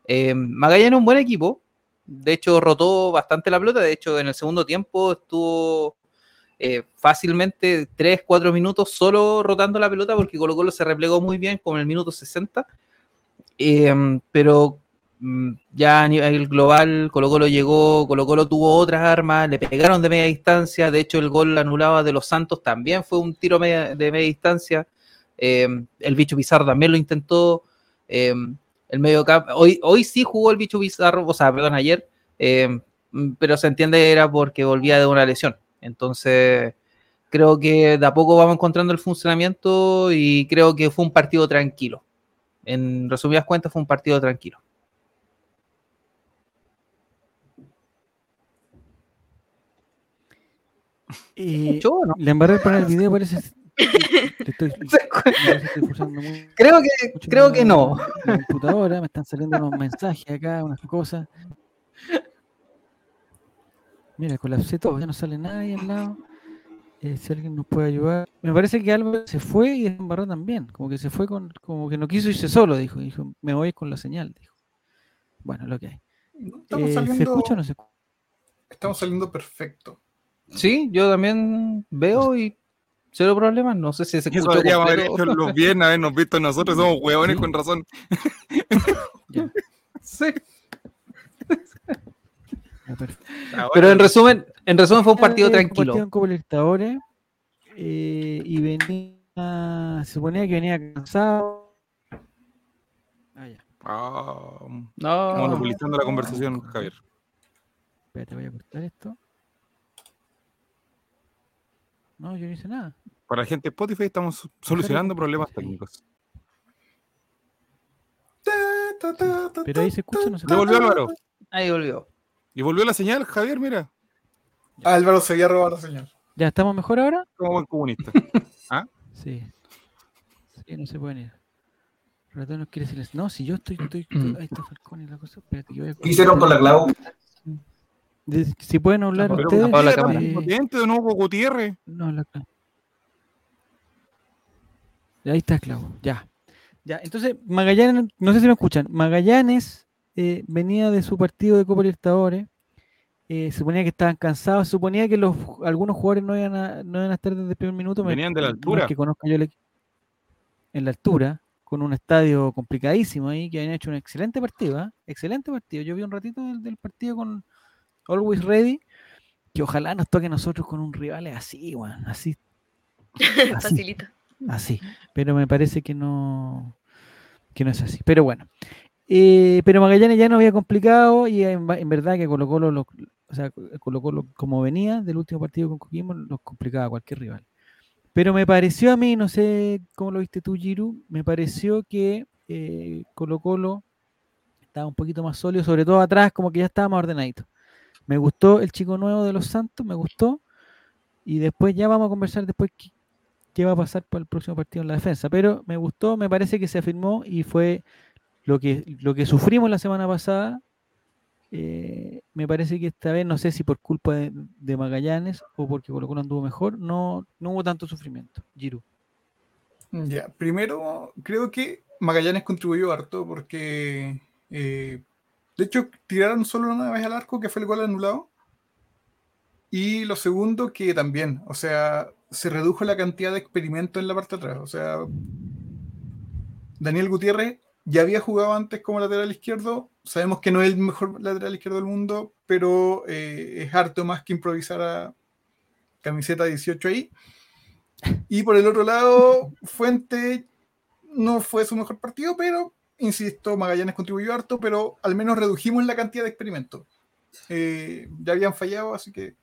S2: Eh, Magallanes es un buen equipo, de hecho rotó bastante la pelota, de hecho en el segundo tiempo estuvo fácilmente 3, 4 minutos solo rotando la pelota porque Colo Colo se replegó muy bien con el minuto 60. Eh, pero ya a nivel global, Colo Colo llegó, Colo Colo tuvo otras armas, le pegaron de media distancia, de hecho el gol anulado de los Santos también fue un tiro de media distancia, Eh, el bicho Pizarro también lo intentó, eh, el medio campo, hoy, hoy sí jugó el bicho Pizarro, o sea, perdón, ayer, eh, mm, pero se entiende era porque volvía de una lesión. Entonces, creo que de a poco vamos encontrando el funcionamiento y creo que fue un partido tranquilo. En resumidas cuentas, fue un partido tranquilo.
S1: Eh,
S2: Mucho, ¿no?
S1: la embarré para el video, parece. te estoy, que estoy forzando mucho
S2: Creo que, creo que no.
S1: la computadora, me están saliendo unos mensajes acá, unas cosas. Mira, colapsé todo, ya no sale nadie al lado. Eh, si alguien nos puede ayudar. Me parece que Álvaro se fue y embarró también. Como que se fue con, como que no quiso irse solo, dijo. Dijo, me voy con la señal, dijo. Bueno, lo que hay.
S4: Estamos
S1: Eh, ¿Se escucha o no se escucha?
S4: estamos saliendo perfecto.
S2: Sí, yo también veo y cero problemas. No sé si se escuchó
S3: deberíamos haber hecho los viernes, habernos visto nosotros, somos huevones
S1: Sí.
S3: con razón.
S1: Ya,
S2: Sí.
S1: perfecto.
S2: Pero en resumen, en resumen fue un partido tranquilo.
S1: partido en eh, y venía, se suponía que venía cansado. Ah, ya.
S3: Ah,
S2: No,
S3: monopolizando la conversación, Javier.
S1: Espérate, voy a cortar esto. No, yo no hice nada.
S3: Para la gente de Spotify estamos solucionando problemas técnicos.
S1: Pero ahí se escucha, o no se
S3: ¿Ya
S1: escucha.
S3: volvió Álvaro?
S2: ahí volvió.
S3: Y volvió la señal, Javier, mira,
S4: Álvaro se había robado la señal.
S1: ¿Ya estamos mejor ahora?
S3: como buen comunista.
S1: Sí. Sí, no se pueden ir. Ratón nos quiere silenciar. No, si yo estoy, estoy, estoy- ahí está Falcón y la cosa. Espérate, que voy a
S6: ¿Qué hicieron con la Clau?
S1: Si pueden hablar
S2: Pero
S1: ustedes.
S2: la
S1: eh,
S2: cámara.
S3: Potente de nuevo Gutiérrez.
S1: No, la Ahí está Clau, ya. Ya, entonces Magallanes, no sé si me escuchan, Magallanes eh, venía de su partido de Copa Libertadores, eh, se suponía que estaban cansados, se suponía que los algunos jugadores no iban a, no iban a estar desde el primer minuto.
S3: Venían de la
S1: no
S3: altura.
S1: que conozca yo el en la altura, con un estadio complicadísimo ahí, que habían hecho un excelente partido, ¿ah? excelente partido. Yo vi un ratito del, del partido con Always Ready, que ojalá nos toque a nosotros con un rival así, así, así.
S5: Facilito.
S1: así. Pero me parece que no, que no es así. Pero bueno. Eh, pero Magallanes ya no había complicado y en, verdad que Colo Colo, lo- o sea, Colo Colo como venía del último partido con Coquimbo, nos complicaba a cualquier rival. Pero me pareció a mí, no sé cómo lo viste tú, Giru, me pareció que eh, Colo Colo estaba un poquito más sólido, sobre todo atrás, como que ya estaba más ordenadito. Me gustó el chico nuevo de los Santos, me gustó. Y después ya vamos a conversar después qué, va a pasar para el próximo partido en la defensa. Pero me gustó, me parece que se afirmó y fue lo que, lo que sufrimos la semana pasada. eh, me parece que esta vez, no sé si por culpa de, de Magallanes o porque Colo Colo anduvo mejor, no, no hubo tanto sufrimiento. Giru.
S4: Ya, primero creo que Magallanes contribuyó harto porque eh, de hecho tiraron solo una vez al arco que fue el gol anulado. Y lo segundo que también, o sea, se redujo la cantidad de experimentos en la parte de atrás. O sea, Daniel Gutiérrez ya había jugado antes como lateral izquierdo. Sabemos que no es el mejor lateral izquierdo del mundo, pero eh, es harto más que improvisar a camiseta 18 ahí. Y por el otro lado, Fuente no fue su mejor partido, pero insisto, Magallanes contribuyó harto, pero al menos redujimos la cantidad de experimentos. Eh, ya habían fallado, así que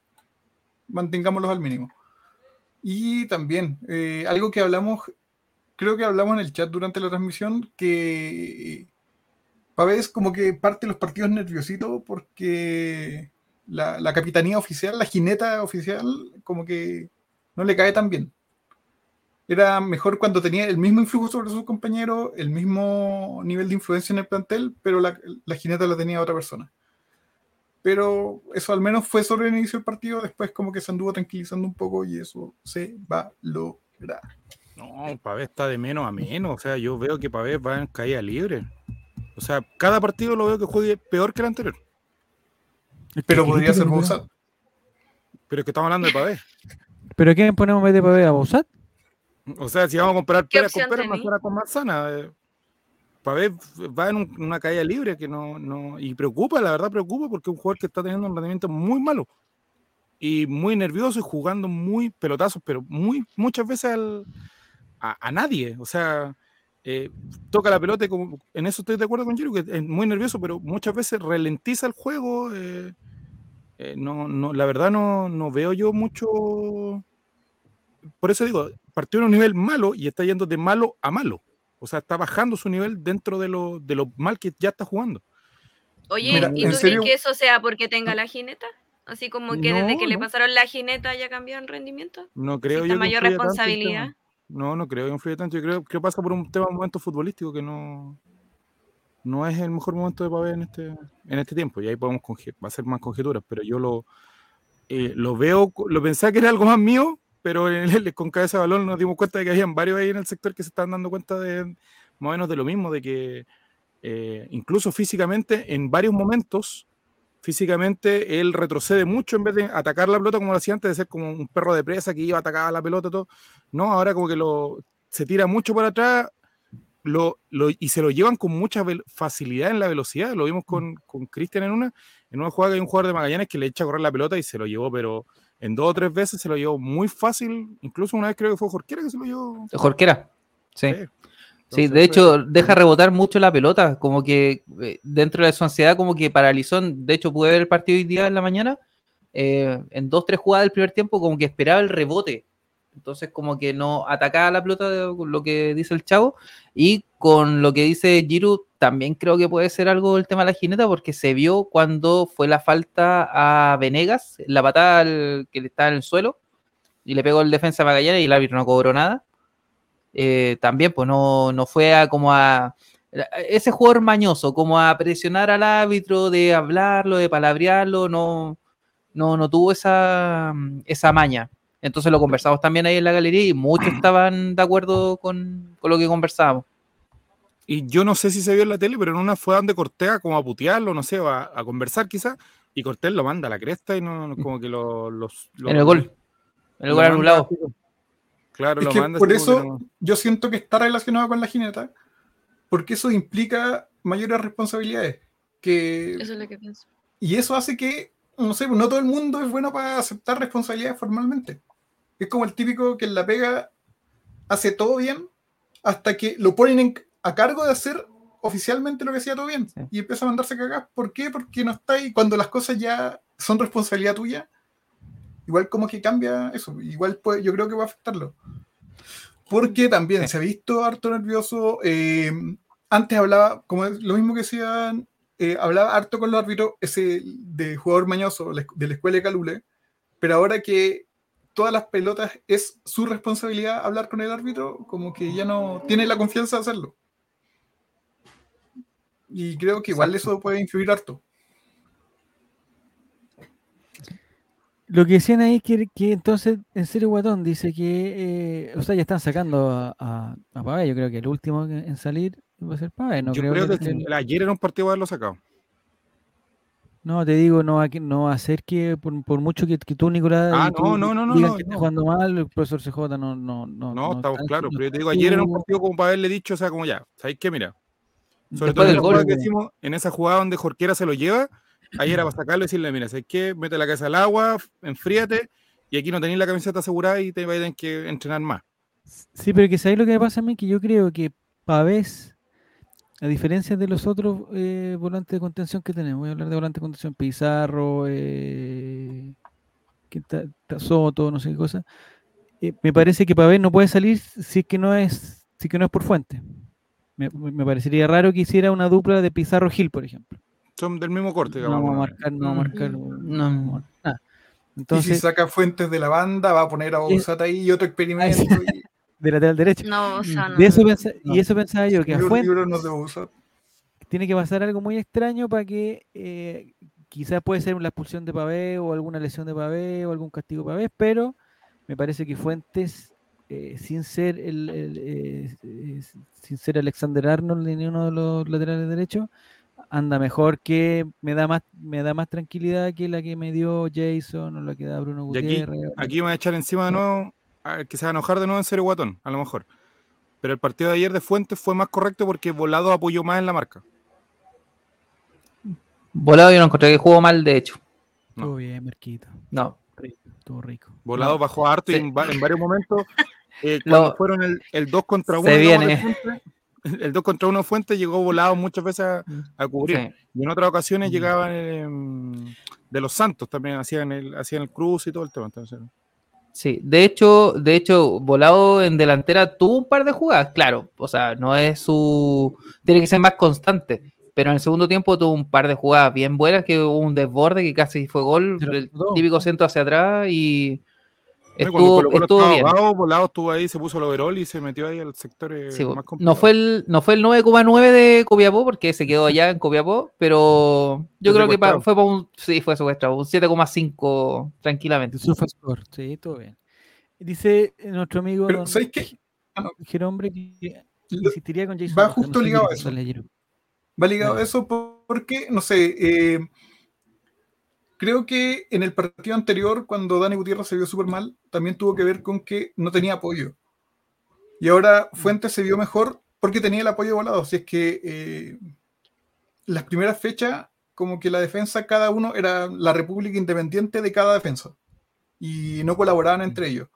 S4: mantengámoslos al mínimo. Y también, eh, algo que hablamos, creo que hablamos en el chat durante la transmisión, que Pavés como que parte los partidos nerviositos porque la, la capitanía oficial, la jineta oficial, como que no le cae tan bien. Era mejor cuando tenía el mismo influjo sobre sus compañeros, el mismo nivel de influencia en el plantel, pero la, la jineta la tenía otra persona. Pero eso al menos fue sobre el inicio del partido, después como que se anduvo tranquilizando un poco y eso se va a lograr.
S3: No, Pavés está de menos a menos. O sea, yo veo que Pavés va en caída libre. O sea, cada partido lo veo que juegue peor que el anterior.
S4: Pero podría ser Bozat.
S3: Pero es que estamos hablando de Pavés.
S1: ¿Pero quién ponemos en vez de Pavés a Bozat?
S3: O sea, si vamos a comparar
S5: ¿Qué
S3: peras con
S5: tení?
S3: manzana con manzana. eh, Pavés va en un- una caída libre que no, no. Y preocupa, la verdad preocupa, porque es un jugador que está teniendo un rendimiento muy malo. Y muy nervioso y jugando muy pelotazos, pero muy, muchas veces al- a, a nadie. O sea, eh, toca la pelota y como, en eso estoy de acuerdo con Giro, que es muy nervioso, pero muchas veces ralentiza el juego. eh, eh, no, no, la verdad no, no veo yo mucho. Por eso digo, partió en un nivel malo y está yendo de malo a malo. O sea, está bajando su nivel dentro de lo, de lo mal que ya está jugando.
S5: Oye,
S4: Mira,
S5: ¿y tú crees que eso sea porque tenga la jineta? Así como que desde
S3: No,
S5: que le pasaron la jineta ya cambió el rendimiento.
S3: No creo yo que
S5: mayor responsabilidad.
S3: No, no creo que influya tanto. Yo creo que pasa por un tema, un momento futbolístico que no, no es el mejor momento de Pavé en este, en este tiempo. Y ahí podemos va a ser más conjeturas, pero yo lo, eh, lo veo, lo pensaba que era algo más mío, pero en el- con cabeza de balón nos dimos cuenta de que habían varios ahí en el sector que se estaban dando cuenta de más o menos de lo mismo, de que eh, incluso físicamente, en varios momentos, físicamente él retrocede mucho en vez de atacar la pelota como lo hacía antes, de ser como un perro de presa que iba a atacar la pelota y todo. No, ahora como que lo, se tira mucho para atrás lo, lo- y se lo llevan con mucha facilidad en la velocidad. Lo vimos con, con Cristian en una, en una jugada que hay un jugador de Magallanes que le echa a correr la pelota y se lo llevó, pero en dos o tres veces se lo llevó muy fácil. Incluso una vez creo que fue Jorquera que se lo llevó.
S2: Jorquera. Sí.
S3: Sí.
S2: De hecho, deja rebotar mucho la pelota, como que eh, dentro de su ansiedad, como que paralizó. De hecho, pude ver el partido hoy día en la mañana, eh, en dos, tres jugadas del primer tiempo, como que esperaba el rebote. Entonces, como que no atacaba la pelota, de lo que dice el chavo. Y con lo que dice Giru, también creo que puede ser algo el tema de la jineta, porque se vio cuando fue la falta a Venegas, la patada que estaba en el suelo, y le pegó el defensa a Magallanes y el árbitro no cobró nada eh, también pues no, no fue a como a ese jugador mañoso, como a presionar al árbitro, de hablarlo, de palabrearlo, no, no, no tuvo esa, esa maña. Entonces lo conversamos también ahí en la galería y muchos estaban de acuerdo con, con lo que conversábamos.
S3: Y yo no sé si se vio en la tele, pero en una fue donde Cortés como a putearlo, no sé, a, a conversar quizás, y Cortés lo manda a la cresta y no, no- como que lo, los,
S2: En el gol, en el gol anulado.
S3: como- Claro,
S4: Es
S3: lo
S4: que
S3: manda
S4: por eso
S3: no-
S4: yo siento que está relacionado con la jineta, porque eso implica mayores responsabilidades. Que,
S5: Eso es lo que pienso.
S4: y eso hace que, no sé, no todo el mundo es bueno para aceptar responsabilidades formalmente. Es como el típico que en la pega hace todo bien hasta que lo ponen en- a cargo de hacer oficialmente lo que hacía todo bien
S2: Sí.
S4: y empieza a mandarse cagar. ¿Por qué? Porque no está ahí. Cuando las cosas ya son responsabilidad tuya, igual como que cambia eso. Igual puede, yo creo que va a afectarlo. Porque también se ha visto harto nervioso. eh, antes hablaba, como es lo mismo que decían, eh, hablaba harto con los árbitros ese de jugador mañoso de la escuela de Calule, pero ahora que todas las pelotas es su responsabilidad hablar con el árbitro, como que ya no tiene la confianza de hacerlo. Y creo que igual eso puede influir harto.
S1: Lo que decían ahí es que, que entonces, en serio, Guatón dice que, eh, o sea, ya están sacando a, a. Yo creo que el último en salir va a ser Pavés. No
S3: yo
S1: creo,
S3: creo que,
S1: que-
S3: el- ayer era un partido haberlo sacado.
S1: No, te digo, no va, no ser que por, por mucho que, que tú, Nicolás,
S3: Ah,
S1: tú
S3: no, no, no, no,
S1: digan
S3: no,
S1: que está
S3: no.
S1: jugando mal, el profesor CJ no, no, no.
S3: No, estamos claros, pero yo te digo, ayer era un partido como para haberle dicho, o sea, como ya, ¿sabéis qué? Mira, sobre
S2: Después
S3: todo en que decimos, en esa jugada donde Jorquera se lo lleva, ahí era para sacarlo y decirle, mira, ¿sabes qué? Mete la cabeza al agua, enfríate, y aquí no tenéis la camiseta asegurada y te vais a tener que entrenar más.
S1: Sí, pero que sabéis lo que me pasa a mí, que yo creo que Pavés, a diferencia de los otros eh, volantes de contención que tenemos, voy a hablar de volantes de contención, Pizarro, eh, Soto, no sé qué cosa, eh, me parece que Pavés no puede salir si es que no es, si es que no es por fuente. Me, me parecería raro que hiciera una dupla de Pizarro Gil, por ejemplo.
S3: Son del mismo corte,
S1: No
S3: digamos.
S1: vamos a marcar, no vamos a marcar.
S2: Mm, no.
S1: no, nada.
S4: y
S1: Entonces,
S4: si saca fuentes de la banda, va a poner a Bausat ahí y otro experimento. y
S1: de lateral derecho.
S5: No, o sea, no.
S1: De eso pensa-
S4: No.
S1: Y eso pensaba yo, que a Fuentes
S4: no
S1: tiene que pasar algo muy extraño para que eh, quizás puede ser la expulsión de Pavé o alguna lesión de Pavé o algún castigo de Pavé, pero me parece que Fuentes, eh, sin ser el, el, eh, eh, sin ser Alexander Arnold ni uno de los laterales derechos, anda mejor que me da más me da más tranquilidad que la que me dio Jason o la que da Bruno
S3: Y aquí-
S1: Gutiérrez. la-
S3: Aquí me voy a echar encima de nuevo, que se va a enojar de nuevo en serio Guatón, a lo mejor. Pero el partido de ayer de Fuentes fue más correcto porque Volado apoyó más en la marca.
S2: Volado yo no encontré que jugó mal, de hecho.
S1: Estuvo bien, Merquito.
S2: No.
S1: Estuvo rico.
S3: Volado
S2: No.
S3: bajó harto y
S2: Sí.
S3: en, va- en varios momentos, eh, cuando
S2: Lo-
S3: fueron el, el 2 contra 1,
S2: Se viene.
S3: el 2 contra 1 Fuentes llegó Volado muchas veces a, a cubrir.
S2: Sí.
S3: Y en otras ocasiones
S1: Mm.
S3: llegaban eh, de los Santos también, hacían el, hacían el cruz y todo el tema. Entonces,
S2: Sí, de hecho, de hecho, Volado en delantera tuvo un par de jugadas, claro, o sea, no es su, tiene que ser más constante, pero en el segundo tiempo tuvo un par de jugadas bien buenas, que hubo un desborde que casi fue gol, el típico centro hacia atrás y estuvo, bien.
S3: abajo, Volado estuvo ahí, se puso el overall y se metió ahí al sector eh,
S2: Sí,
S3: más complicado.
S2: no fue el no fue el 9,9 de Copiapó porque se quedó allá en Copiapó, pero yo
S3: Fue
S2: creo que fue para un sí, fue secuestrado, un 7,5 tranquilamente.
S1: El Sofascore, sí, todo bien. Dice nuestro amigo
S4: Pero, ¿sabéis qué? Ah, no.
S1: Gerombre que insistiría con Jason.
S4: va justo ligado a eso. Va ligado a eso por- porque, no sé, eh, creo que en el partido anterior, cuando Dani Gutiérrez se vio súper mal, también tuvo que ver con que no tenía apoyo. Y ahora Fuentes se vio mejor porque tenía el apoyo volado. Si es que eh, las primeras fechas, como que la defensa, cada uno era la república independiente de cada defensa. Y no colaboraban entre ellos.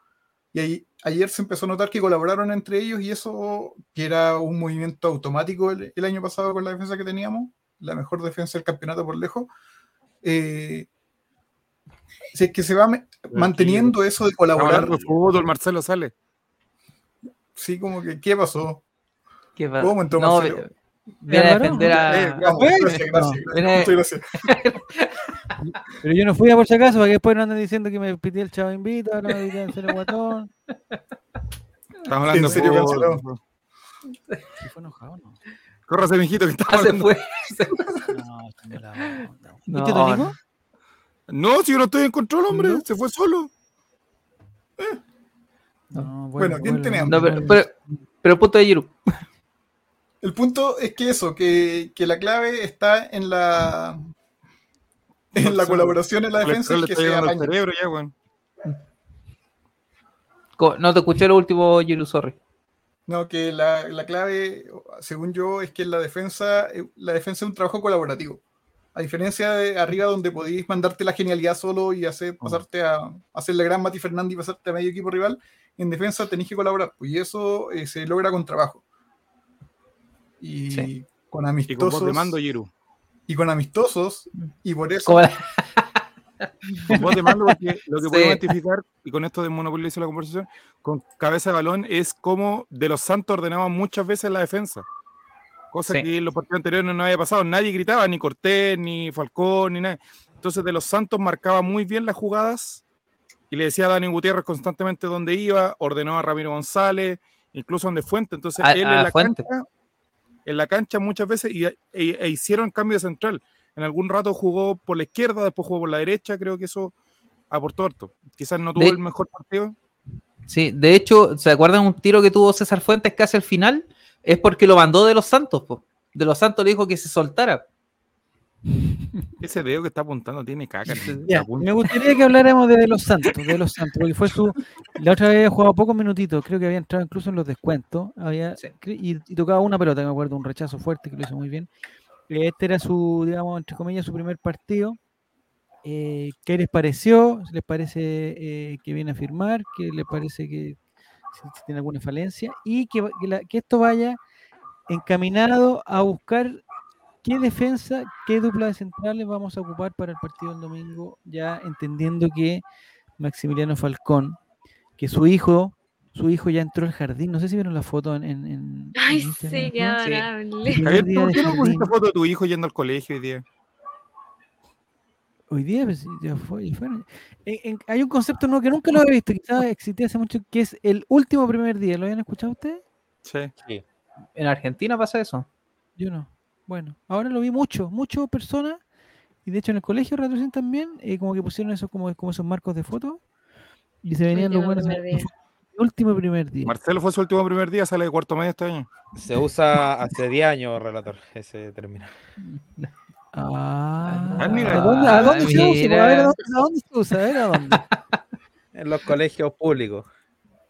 S4: Y ahí, ayer se empezó a notar que colaboraron entre ellos y eso, que era un movimiento automático el, el año pasado con la defensa que teníamos, la mejor defensa del campeonato por lejos. eh, si es que se va manteniendo eso de colaborar,
S3: de fútbol, Marcelo sale.
S4: sí, como que, ¿qué pasó?
S2: ¿Qué va-
S4: ¿Cómo entró
S2: no,
S4: Marcelo?
S2: viene a defender a
S4: Eh, vamos,
S1: ¿ves?
S4: gracias, gracias,
S1: No,
S4: gracias,
S2: viene-
S4: muchas gracias.
S1: Pero yo no fui a por si acaso, para que después no anden diciendo que me pité el chavo invita, no me pité el cero guatón.
S3: Estamos hablando
S4: ¿En serio, cancelado?
S1: Si fue enojado, no.
S3: Córrase, mijito, que estamos
S2: Ah, se
S3: hablando.
S2: fue.
S1: No, está en la onda.
S2: No,
S1: ¿Viste, Tonico?
S3: No, si yo no estoy en control, hombre,
S1: ¿No?
S3: se fue solo.
S1: No,
S4: Bueno, ¿quién tiene hambre?
S2: No, pero, pero, punto de Giroud.
S4: El punto es que eso, que, que la clave está en la en la colaboración en la defensa
S3: Le
S4: que se
S3: el cerebro ya.
S2: Co- No te escuché lo último, Giroud, sorry.
S4: No, que la, la clave, según yo, es que la defensa, eh, la defensa es un trabajo colaborativo. A diferencia de arriba donde podéis mandarte la genialidad solo y hacer, pasarte a hacer la gran Mati Fernández y pasarte a medio equipo rival, en defensa tenéis que colaborar. Pues, y eso eh, se logra con trabajo. Y
S2: Sí.
S4: con
S3: Y con voz
S4: amistosos.
S3: de mando, Giru.
S4: y con amistosos. Y por eso.
S2: La-
S3: Con voz de mando, porque lo que
S2: Sí.
S3: podemos identificar, y con esto desmonopolizo la conversación, con cabeza de balón, es como de los Santos ordenaban muchas veces la defensa. Cosa
S2: Sí.
S3: que en los partidos anteriores no había pasado. Nadie gritaba, ni Cortés, ni Falcón, ni nada. Entonces, de los Santos marcaba muy bien las jugadas y le decía a Dani Gutiérrez constantemente dónde iba, ordenó a Ramiro González, incluso donde Fuente. Entonces,
S2: A-
S3: él
S2: a
S3: en la,
S2: Fuente.
S3: cancha, en la cancha muchas veces y, e, e hicieron cambio de central. En algún rato jugó por la izquierda, después jugó por la derecha. Creo que eso aportó harto. Quizás no tuvo
S2: De-
S3: el mejor partido.
S2: Sí, de hecho, ¿se acuerdan un tiro que tuvo César Fuentes casi al final? Es porque lo mandó de los Santos, po. De los Santos le dijo que se soltara.
S3: Ese dedo que está apuntando tiene caca.
S1: Ya, me gustaría que habláramos de los Santos, de los Santos, porque fue su. La otra vez había jugado pocos minutitos, creo que había entrado incluso en los descuentos, había
S2: Sí.
S1: cre- y, y tocaba una pelota, me acuerdo, un rechazo fuerte que lo hizo muy bien. Este era su, digamos, entre comillas, su primer partido. Eh, ¿Qué les pareció? ¿Les parece eh, que viene a firmar? ¿Qué les parece que si- si tiene alguna falencia? Y que, va- que la- que esto vaya encaminado a buscar qué defensa, qué dupla de centrales vamos a ocupar para el partido del domingo, ya entendiendo que Maximiliano Falcón, que su hijo su hijo ya entró al jardín. No sé si vieron la foto en. en, en-
S5: Ay,
S1: en
S5: sí, qué adorable.
S3: ¿por
S1: de
S3: qué no pusiste foto de tu hijo yendo al colegio hoy día?
S1: Hoy día pues, ya fue. ya fue. En- en- hay un concepto nuevo que nunca lo había visto, quizás existía hace mucho, que es el último primer día. ¿Lo habían escuchado ustedes?
S3: Sí.
S2: En Argentina pasa eso.
S1: Yo no. Bueno, ahora lo vi mucho, mucho personas, y de hecho en el colegio Retrocin también, eh, como que pusieron esos como, como esos marcos de foto, y se venían los
S5: Último
S1: buenos.
S5: primer día.
S1: Último primer día.
S3: Marcelo fue su último primer día, sale de cuarto medio este año.
S7: Se usa hace 10 años, relator, ese término.
S1: Ah,
S3: Ah, mira.
S1: ¿a dónde, a dónde se usa? A ver, ¿a dónde, a dónde se usa? A ver, ¿a dónde?
S7: En los colegios públicos,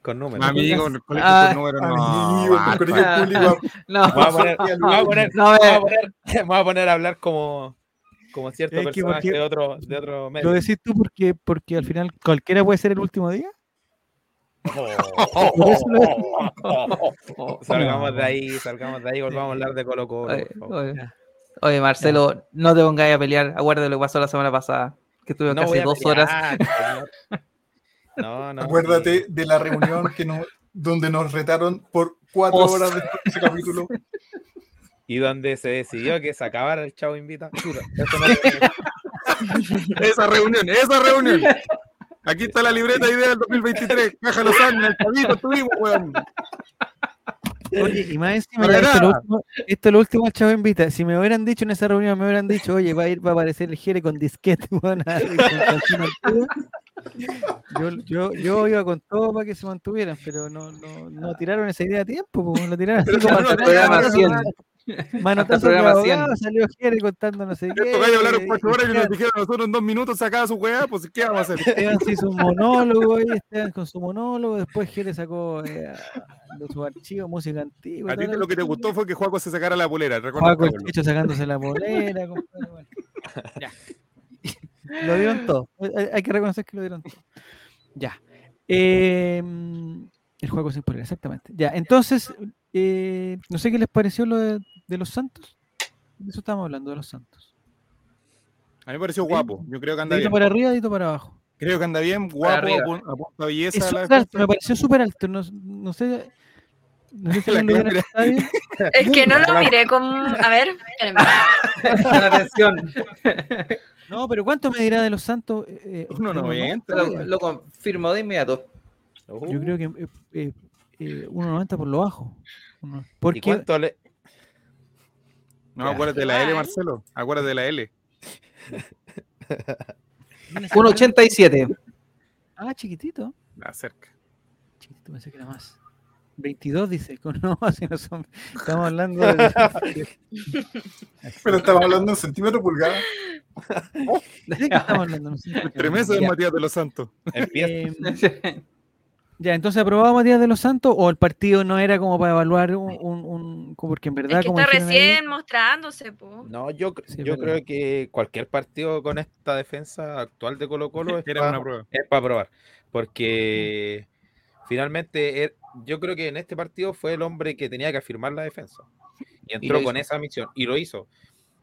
S7: con números.
S3: Amigo, en el colegio
S2: Ah,
S3: con números no.
S4: Amigo, el colegio público.
S2: No,
S7: Me voy a poner, voy a poner-
S2: no,
S7: me voy a poner- voy a poner a hablar como, como cierto
S1: Es que
S7: personaje de otro, de otro medio.
S1: ¿Lo decís tú porque, porque al final cualquiera puede ser el último día?
S7: Oh. Salgamos de ahí, salgamos de ahí, volvamos a hablar de Colo Colo.
S2: Oye,
S7: por favor.
S2: Oye. Marcelo, no te pongáis a pelear. Acuérdate lo que pasó la semana pasada. Que estuve
S7: No
S2: casi
S7: voy a
S2: dos
S7: pelear,
S2: horas.
S7: No, no.
S4: Acuérdate
S7: sí.
S4: de la reunión que nos, donde nos retaron por cuatro
S2: Os.
S4: horas después de ese capítulo.
S7: Y donde se decidió que se acabara el chavo invita.
S3: Esa reunión, esa reunión. Aquí está la libreta de idea del 2023. Caja Lozano, el chavito estuvimos, weón.
S1: Oye, y más encima, ya esto, es lo último, esto es lo último, chavo invita. Si me hubieran dicho en esa reunión, me hubieran dicho, oye, va a ir, va a aparecer el Jere con disquete, con antigua. yo, yo, yo iba con todo para que se mantuvieran, pero no, no, no tiraron esa idea a tiempo, pues, lo tiraron así como
S3: no,
S1: al
S3: no,
S2: programa
S1: final,
S2: 100.
S1: Manotazo de
S2: 100.
S1: abogado, salió Jere contando no sé qué.
S3: Estos gallos hablaron
S1: y-
S3: cuatro
S1: y
S3: horas y nos
S1: Esteban-
S3: dijeron a nosotros en dos minutos sacaba su weá, pues ¿qué vamos a hacer?
S1: Esteban se hizo un monólogo y Esteban con su monólogo, después Jere sacó eh, de su archivo música antigua.
S3: A ti lo que te gustó fue que Juaco se sacara la polera,
S1: Juaco el. Checho sacándose la polera. compadre, bueno. Ya. Lo dieron todo. Hay, hay que reconocer que lo dieron todo. Ya. Eh, el juego sin polera, exactamente. Ya, entonces, eh, no sé qué les pareció lo de, de los Santos. De eso estamos hablando, de los Santos.
S3: A mí me pareció guapo. Yo creo que anda
S1: Dedito
S3: bien.
S1: para arriba, dedito para abajo.
S3: Creo que anda bien, guapo, apunta belleza.
S1: Es
S3: a la
S1: alto, me pareció súper alto. No, no sé. No sé si
S3: La
S1: alguien lo vio en el
S3: Claudia.
S1: estadio.
S5: Es que no lo miré con. A ver.
S2: Atención.
S1: No, pero ¿cuánto me dirá de los Santos? Eh, eh,
S3: 1.90.
S2: Lo, lo confirmo de inmediato.
S7: Uh,
S1: Yo creo que eh, eh, eh, 1.90 por lo bajo.
S7: ¿Y
S1: Porque
S7: cuánto le.?
S3: No, acuérdate de la L. Marcelo. Acuérdate de la L.
S1: ¿Viene cerca?
S2: 1.87.
S1: Ah, chiquitito.
S3: La cerca.
S1: Chiquitito, pensé que era más. 22 dice. con- No, así no son. Estamos hablando de.
S4: Pero estamos hablando en centímetro pulgada.
S1: ¿De qué estamos hablando? No sé.
S3: Tremendo de. Matías de los Santos.
S7: Empieza.
S1: Eh, ya, entonces aprobado Matías de los Santos o el partido no era como para evaluar un. un, porque en verdad.
S5: Es que
S1: como
S5: está
S1: ahí,
S5: recién mostrándose, po.
S7: No, yo,
S1: Sí,
S7: yo creo que cualquier partido con esta defensa actual de Colo Colo es
S3: Era
S7: pa-
S3: una prueba.
S7: es para probar. Porque finalmente er- yo creo que en este partido fue el hombre que tenía que afirmar la defensa. Y entró con
S2: hizo.
S7: esa misión y lo hizo.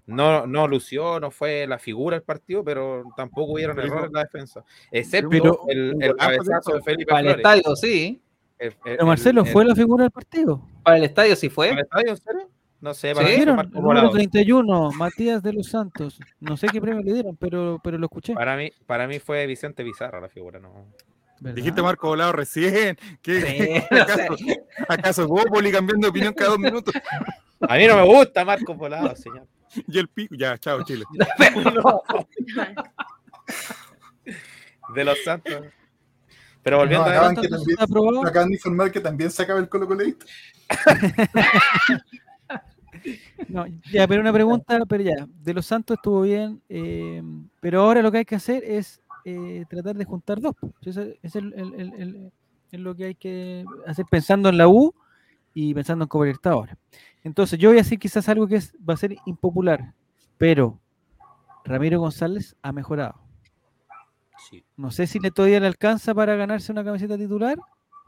S7: No, no lució, no fue la figura del partido, pero tampoco hubieron errores en la defensa. Excepto
S1: Pero-
S7: el, el cabezazo de Felipe
S2: Para el estadio, sí.
S7: El- el-
S1: Pero Marcelo,
S7: el-
S1: ¿fue la figura del partido?
S2: Para el estadio sí
S7: ¿Para el
S2: fue.
S7: estadio, en serio? No sé,
S2: ¿Sí?
S7: para mí fue
S1: ¿Vieron?
S7: Marco
S1: El número
S7: Volado.
S1: 31, Matías de los Santos. No sé qué premio le dieron, pero, pero lo escuché.
S7: Para mí, para mí fue Vicente Bizarra la figura, no.
S1: ¿verdad?
S3: Dijiste Marco Volado recién. ¿Qué,
S2: Sí, no sé.
S3: ¿Acaso, acaso Bópoli cambiando de opinión cada dos minutos?
S7: A mí no me gusta Marco Volado, señor.
S3: Y el pico. Ya, chao, Chile.
S7: De los Santos. Pero
S4: No,
S7: volviendo a
S4: acaban,
S1: ¿Cuánto
S4: que también, acaban de informar que también se acaba el Colo Coleísta.
S1: No, ya, pero una pregunta, pero ya, de los Santos estuvo bien, eh, pero ahora lo que hay que hacer es eh, tratar de juntar dos. po. Eso es el- el- el- el- es lo que hay que hacer pensando en la U y pensando en Copa Libertadores. Entonces, yo voy a decir quizás algo que es, va a ser impopular, pero Ramiro González ha mejorado.
S7: Sí.
S1: No sé si le todavía le alcanza para ganarse una camiseta titular,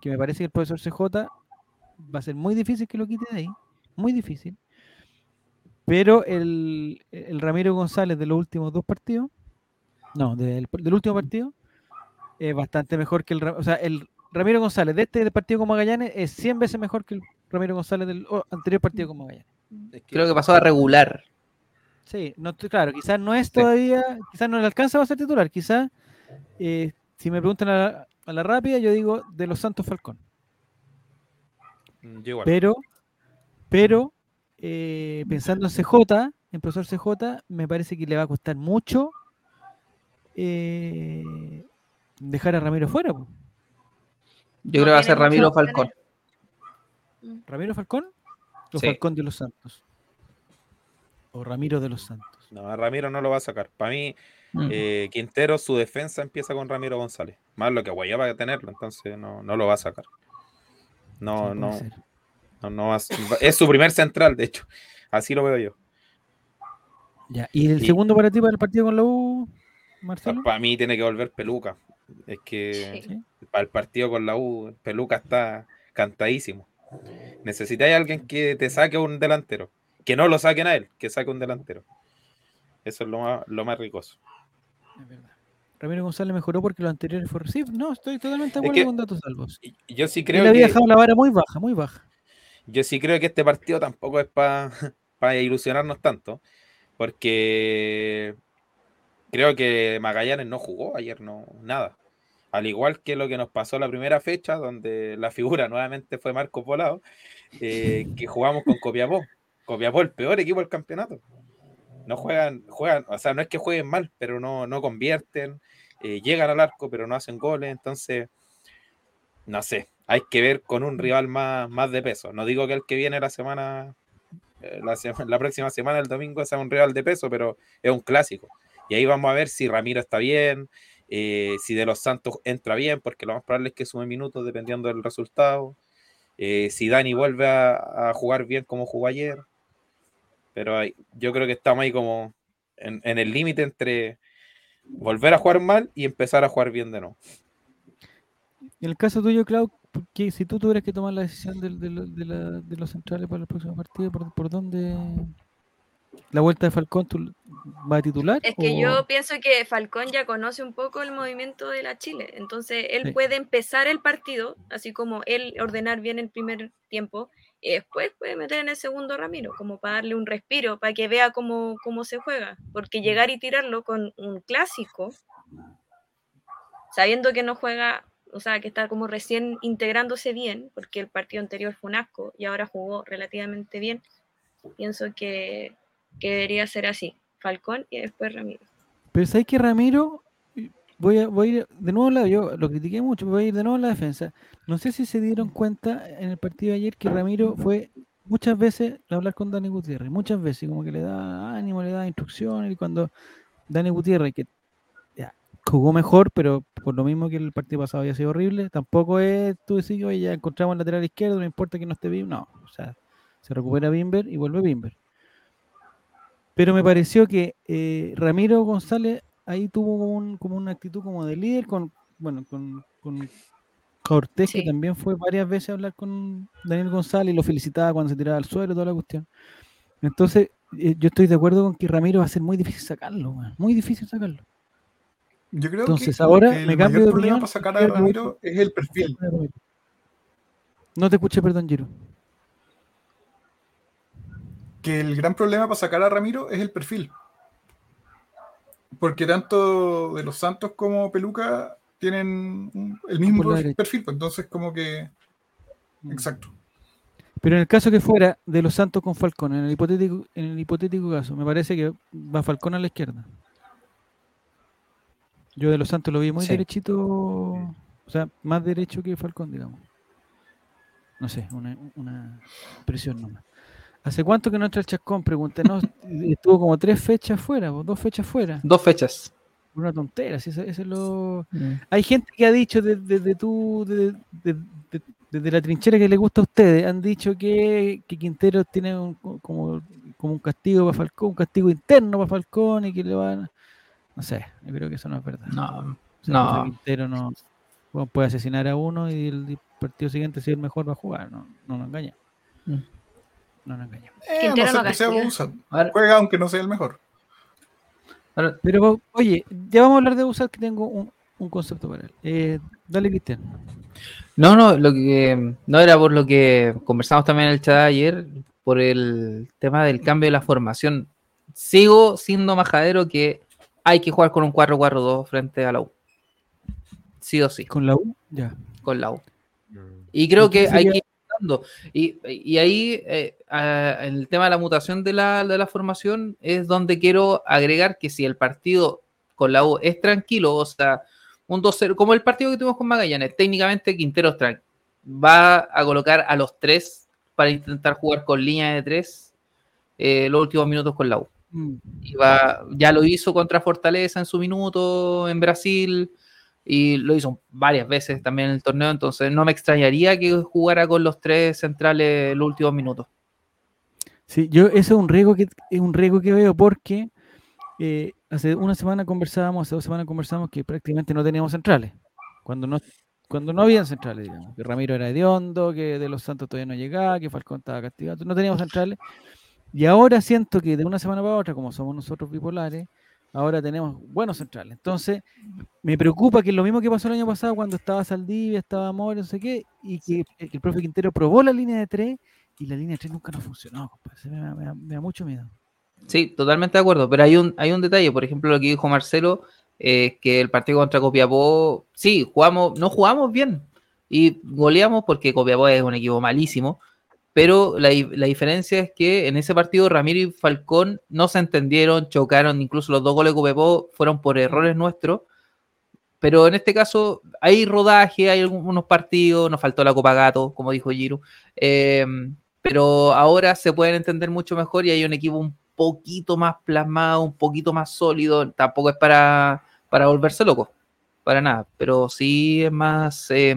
S1: que me parece que el profesor CJ va a ser muy difícil que lo quite de ahí, muy difícil. Pero el, el Ramiro González de los últimos dos partidos, no, del, del último partido, es bastante mejor que el O sea, el, Ramiro González de este partido con Magallanes es 100 veces mejor que el Ramiro González del anterior partido con Magallanes.
S7: Es que-
S2: Creo que pasó a regular.
S1: Sí, no, claro, quizás no es
S2: Sí.
S1: todavía, quizás no le alcanza a ser titular, quizás, eh, si me preguntan a la, a la rápida, yo digo de los Santos Falcón.
S7: Mm, yo igual.
S1: Pero, pero, eh, pensando en CJ, en profesor CJ, me parece que le va a costar mucho eh, dejar a Ramiro fuera. po.
S2: Yo
S5: No
S2: creo que va a ser Ramiro. Falcón.
S1: ¿Ramiro Falcón? ¿O
S2: Sí.
S1: Falcón de los Santos? ¿O Ramiro de los Santos?
S7: No, a Ramiro no lo va a sacar. Para mí,
S2: Mm.
S7: eh, Quintero, su defensa empieza con Ramiro González. Más lo que Guaya va a tenerlo, entonces no, no lo va a sacar. No,
S1: Sí,
S7: no, no, no va a- es su primer central, de hecho. Así lo veo yo.
S1: Ya. ¿Y el segundo para ti para el partido con la U, Marcelo?
S7: Para mí tiene que volver Peluca. Es que
S5: Sí.
S7: Para el partido con la U, Peluca está cantadísimo. Necesitáis a alguien que te saque un delantero. Que no lo saquen a él, que saque un delantero. Eso es lo más, lo más ricoso.
S1: Es verdad. Ramiro González mejoró porque lo anterior fue sí, No, estoy totalmente de
S7: Es
S1: acuerdo
S7: que-
S1: con datos salvos.
S7: Yo sí
S1: Él
S7: creo
S1: había
S7: que,
S1: dejado la vara muy baja, muy baja.
S7: yo sí creo que este partido tampoco es para ilusionarnos tanto. Porque creo que Magallanes no jugó ayer, no, nada. Al igual que lo que nos pasó la primera fecha, donde la figura nuevamente fue Marco Polado, eh, que jugamos con Copiapó. Copiapó, el peor equipo del campeonato. No juegan, juegan, o sea, no es que jueguen mal, pero no, no convierten, eh, llegan al arco, pero no hacen goles. Entonces, no sé, hay que ver con un rival más, más de peso. No digo que el que viene la semana, eh, la, la próxima semana, el domingo, sea un rival de peso, pero es un clásico. Y ahí vamos a ver si Ramiro está bien, eh, si de los Santos entra bien, porque lo más probable es que sume minutos dependiendo del resultado. eh, si Dani vuelve a, jugar bien como jugó ayer. Pero ahí- yo creo que estamos ahí como en, el límite entre volver a jugar mal y empezar a jugar bien de nuevo.
S1: En el caso tuyo, Clau, si tú tuvieras que tomar la decisión de, los centrales para el próximo partido, ¿por, por dónde? ¿La vuelta de Falcón va a titular?
S5: Es que
S1: o-
S5: yo pienso que Falcón ya conoce un poco el movimiento de la Chile, entonces él
S1: Sí.
S5: puede empezar el partido, así como él ordenar bien el primer tiempo, y después puede meter en el segundo Ramiro, como para darle un respiro, para que vea cómo, cómo se juega, porque
S1: Mm.
S5: llegar y tirarlo con un clásico, sabiendo que no juega, o sea, que está como recién integrándose bien, porque el partido anterior fue un asco y ahora jugó relativamente bien, pienso que, que debería ser así, Falcón y después Ramiro.
S1: Pero sabes que Ramiro, voy a, voy a ir de nuevo, la- yo lo critiqué mucho, voy a ir de nuevo a la defensa. No sé si se dieron cuenta en el partido de ayer que Ramiro fue muchas veces a hablar con Dani Gutiérrez, muchas veces, como que le da ánimo, le da instrucciones, y cuando Dani Gutiérrez, que jugó mejor, pero por lo mismo que el partido pasado había sido horrible, tampoco es tú decir, oye, ya encontramos el lateral izquierdo, no importa que no esté bien, no, o sea, se recupera Bimber y vuelve Bimber. Pero me pareció que eh, Ramiro González ahí tuvo como, un- como una actitud como de líder con, bueno, con, con Cortés, que también fue varias veces a hablar con Daniel González y lo felicitaba cuando se tiraba al suelo, toda la cuestión. Entonces, eh, yo estoy de acuerdo con que Ramiro va a ser muy difícil sacarlo, muy difícil sacarlo.
S4: Yo creo
S1: Entonces,
S4: que
S1: ahora
S4: el
S1: me cambio
S4: mayor
S1: de
S4: problema
S1: opinión
S4: para sacar a Ramiro es el perfil.
S1: No te escuché, perdón, Giro.
S4: Que el gran problema para sacar a Ramiro es el perfil. Porque tanto de los Santos como Peluca tienen el mismo perfil, pues entonces como que... Exacto.
S1: Pero en el caso que fuera de los Santos con Falcón, en el hipotético, en el hipotético caso, me parece que va Falcón a la izquierda. Yo de los Santos lo vi muy
S2: Sí.
S1: derechito, o sea, más derecho que Falcón, digamos. No sé, una, una impresión nomás. ¿Hace cuánto que no entra el Chascón? Pregunté, no, estuvo como tres fechas fuera, dos fechas fuera.
S2: Dos fechas.
S1: Una tontera, si eso, eso es lo... Hay gente que ha dicho desde, desde tu- desde, la trinchera que le gusta a ustedes, han dicho que, que Quintero tiene un- como, como un castigo para Falcón, un castigo interno para Falcón y que le van... No sé, yo creo que eso no es verdad.
S2: No,
S1: O sea,
S2: no.
S1: Quintero no bueno, puede asesinar a uno y el partido siguiente si es el mejor va a jugar, no, no nos engañemos.
S2: Mm.
S1: No nos engañemos.
S4: Eh, no ser
S5: no
S4: que sea Juega aunque no sea el mejor.
S2: ahora-
S1: Pero oye, ya vamos a hablar de Usar que tengo un, un concepto para él. Eh, dale, Cristian.
S2: No, no, lo que no era por lo que conversamos también en el chat ayer, por el tema del cambio de la formación. Sigo siendo majadero que hay que jugar con un 4-4-2 frente a la U. Sí o sí,
S1: ¿Con la U? Ya.
S2: con la U. Y creo
S1: ¿Y quién
S2: que hay que Y, y ahí, eh, en el tema de la mutación de la, de la formación, es donde quiero agregar que si el partido con la U es tranquilo, o sea, un 2-0, como el partido que tuvimos con Magallanes, técnicamente Quinteros va a colocar a los tres para intentar jugar con línea de tres eh, los últimos minutos con la U.
S1: Mm.
S2: Y va- ya lo hizo contra Fortaleza en su minuto en Brasil y lo hizo varias veces también en el torneo, entonces no me extrañaría que jugara con los tres centrales los últimos minutos.
S1: Sí, yo ese es un riesgo que es un riesgo que veo porque eh, hace una semana conversábamos, hace dos semanas conversamos que prácticamente no teníamos centrales. Cuando no, cuando no habían centrales, digamos, que Ramiro era hediondo, que de los Santos todavía no llegaba, que Falcón estaba castigado, no teníamos centrales. Y ahora siento que de una semana para otra, como somos nosotros bipolares, ahora tenemos buenos centrales. Entonces, me preocupa que es lo mismo que pasó el año pasado cuando estaba Saldivia, estaba Mora, no sé qué, y que, el profe Quintero probó la línea de tres y la línea de tres nunca nos funcionó, compadre. Me, da- me da- me da mucho miedo.
S2: Sí, totalmente de acuerdo, pero hay un, hay un detalle, por ejemplo, lo que dijo Marcelo, eh, que el partido contra Copiapó, sí, jugamos, no jugamos bien y goleamos porque Copiapó es un equipo malísimo, pero la, la diferencia es que en ese partido Ramiro y Falcón no se entendieron, chocaron, incluso los dos goles de Copiapó fueron por errores nuestros, pero en este caso hay rodaje, hay algunos partidos, nos faltó la Copa Gato, como dijo Giro, eh, pero ahora se pueden entender mucho mejor y hay un equipo un poquito más plasmado, un poquito más sólido, tampoco es para, para volverse loco, para nada, pero sí es más, eh,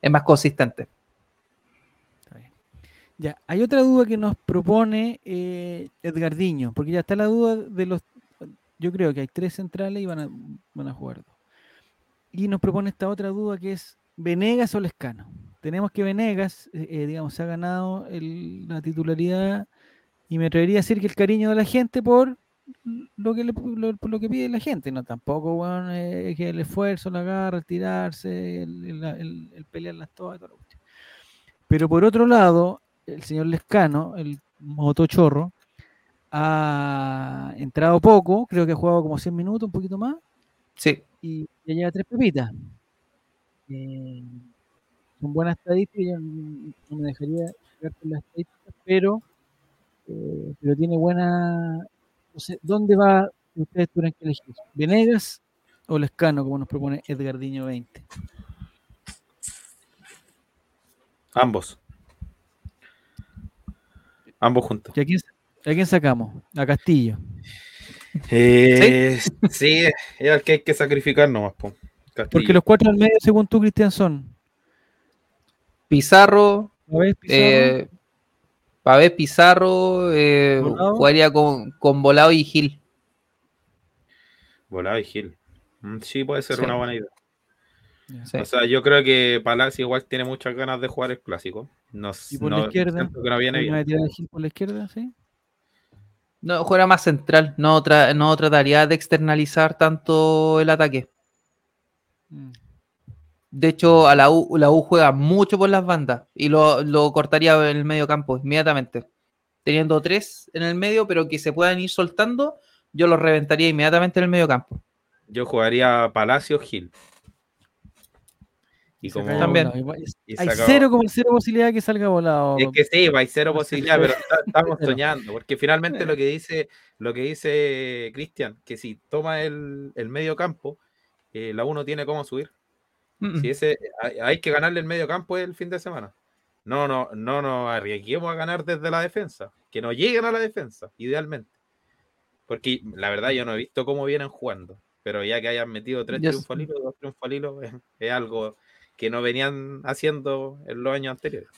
S2: es más consistente.
S1: Hay otra duda que nos propone eh, Edgardiño, porque ya está la duda de los. Yo creo que hay tres centrales y van a, van a jugar dos. Y nos propone esta otra duda que es Venegas o Lescano. Tenemos que Venegas, eh, eh, digamos, se ha ganado la titularidad y me atrevería a decir que el cariño de la gente por lo que, por lo que pide la gente, no tampoco bueno, eh, que el esfuerzo, la garra, el tirarse, el, el, el- el pelear las todas. Pero por otro lado, el señor Lescano, el motochorro, ha entrado poco, creo que ha jugado como 100 minutos, un poquito más,
S2: Sí,
S1: y ya lleva tres pepitas. Eh, son buenas estadísticas, yo no me dejaría jugar con las estadísticas, pero, eh, pero tiene buena... No sé, ¿dónde va ustedes tuvieran que elegir? ¿Venegas o Lescano, como nos propone Edgardiño 20?
S7: Ambos. Ambos juntos.
S1: ¿Y a quién, a quién sacamos? A Castillo.
S7: Eh, sí, es el que hay que sacrificar nomás. po.
S1: Porque los cuatro al medio, según tú, Cristian, son
S2: Pizarro,
S1: Pizarro,
S2: eh, Pavé Pizarro, eh,
S1: Volado.
S2: jugaría con, con Volado y Gil.
S7: Volado y Gil. Mm, Sí, puede ser
S2: Sí.
S7: una buena idea.
S2: Sí.
S7: O sea, yo creo que Palacio igual tiene muchas ganas de jugar el clásico. No,
S1: Y por
S7: no-
S1: la izquierda,
S7: que no viene
S1: ¿Alguna de
S7: bien.
S1: por la izquierda, sí?
S2: No, juega más central, no, tra- no trataría de externalizar tanto el ataque.
S1: Mm.
S2: De hecho, a la U, la U juega mucho por las bandas y lo, lo cortaría en el medio campo inmediatamente. Teniendo tres en el medio, pero que se puedan ir soltando, yo los reventaría inmediatamente en el medio campo.
S7: Yo jugaría Palacio Gil. Y como
S2: También.
S7: y
S1: Hay
S7: sacaba-
S1: cero como cero posibilidad de que salga volado.
S7: Es que sí, hay cero posibilidad, pero estamos soñando, porque finalmente lo que dice, lo que dice Cristian, que si toma el, el medio campo, eh, la uno tiene cómo subir.
S2: Mm,
S7: Si ese, hay, hay que ganarle el medio campo el fin de semana. No, no, no nos arriesguemos a ganar desde la defensa. Que no lleguen a la defensa, idealmente. Porque la verdad yo no he visto cómo vienen jugando. Pero ya que hayan metido tres
S2: Yo-
S7: triunfos al hilo, dos triunfos al hilo, es, es algo que no venían haciendo en los años anteriores.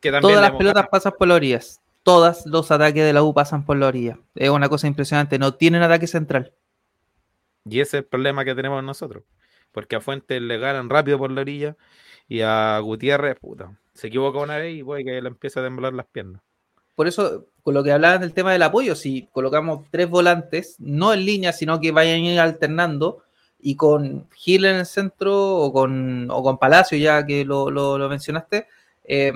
S7: Que
S2: Todas las pelotas
S7: ganado.
S2: pasan por las orillas. Todos los ataques de la U pasan por la orilla. Es una cosa impresionante. No tienen ataque central.
S7: Y ese es el problema que tenemos nosotros. Porque a Fuentes le ganan rápido por la orilla y a Gutiérrez, puta, se equivoca una vez y puede que le empiece a temblar las piernas.
S2: Por eso, con lo que hablaban del tema del apoyo, si colocamos tres volantes, no en línea, sino que vayan a ir alternando y con Gil en el centro o con, o con Palacio, ya que lo, lo- mencionaste, eh,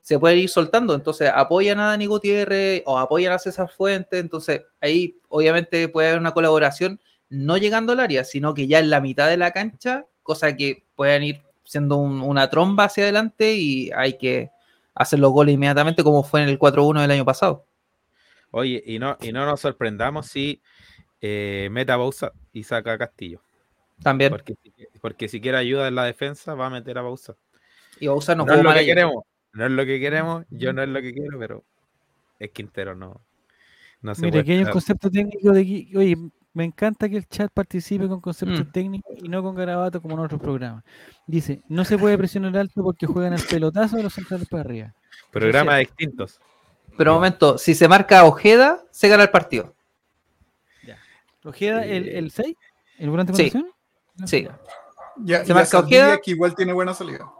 S2: se pueden ir soltando. Entonces apoyan a Dani Gutiérrez o apoyan a César Fuentes. Entonces ahí obviamente puede haber una colaboración, no llegando al área, sino que ya en la mitad de la cancha, cosa que puedan ir siendo un- una tromba hacia adelante y hay que hacer los goles inmediatamente, como fue en el 4-1 del año pasado.
S7: Oye, y no, y no nos sorprendamos si eh, meta a Bausa y saca Castillo.
S2: También.
S7: Porque, si- porque si quiere ayuda en la defensa, va a meter a Bausa.
S2: Y Bausa no
S7: No, es lo que queremos. No es lo que queremos. Yo no es lo que quiero, pero es Quintero, no. No se
S1: Mira, aquí hay un concepto técnico de que, oye, me encanta que el chat participe con conceptos
S2: Mm.
S1: técnicos y no con garabatos como en otros programas. Dice, no se puede presionar alto porque juegan el pelotazo de los centrales para arriba.
S7: Programas distintos.
S2: Pero un momento, si se marca Ojeda, se gana el partido.
S1: ¿Ojeda el, el 6? ¿El volante de
S2: Sí. Sí.
S4: Ya,
S2: ¿Se marca Ojeda?
S4: que igual tiene buena salida.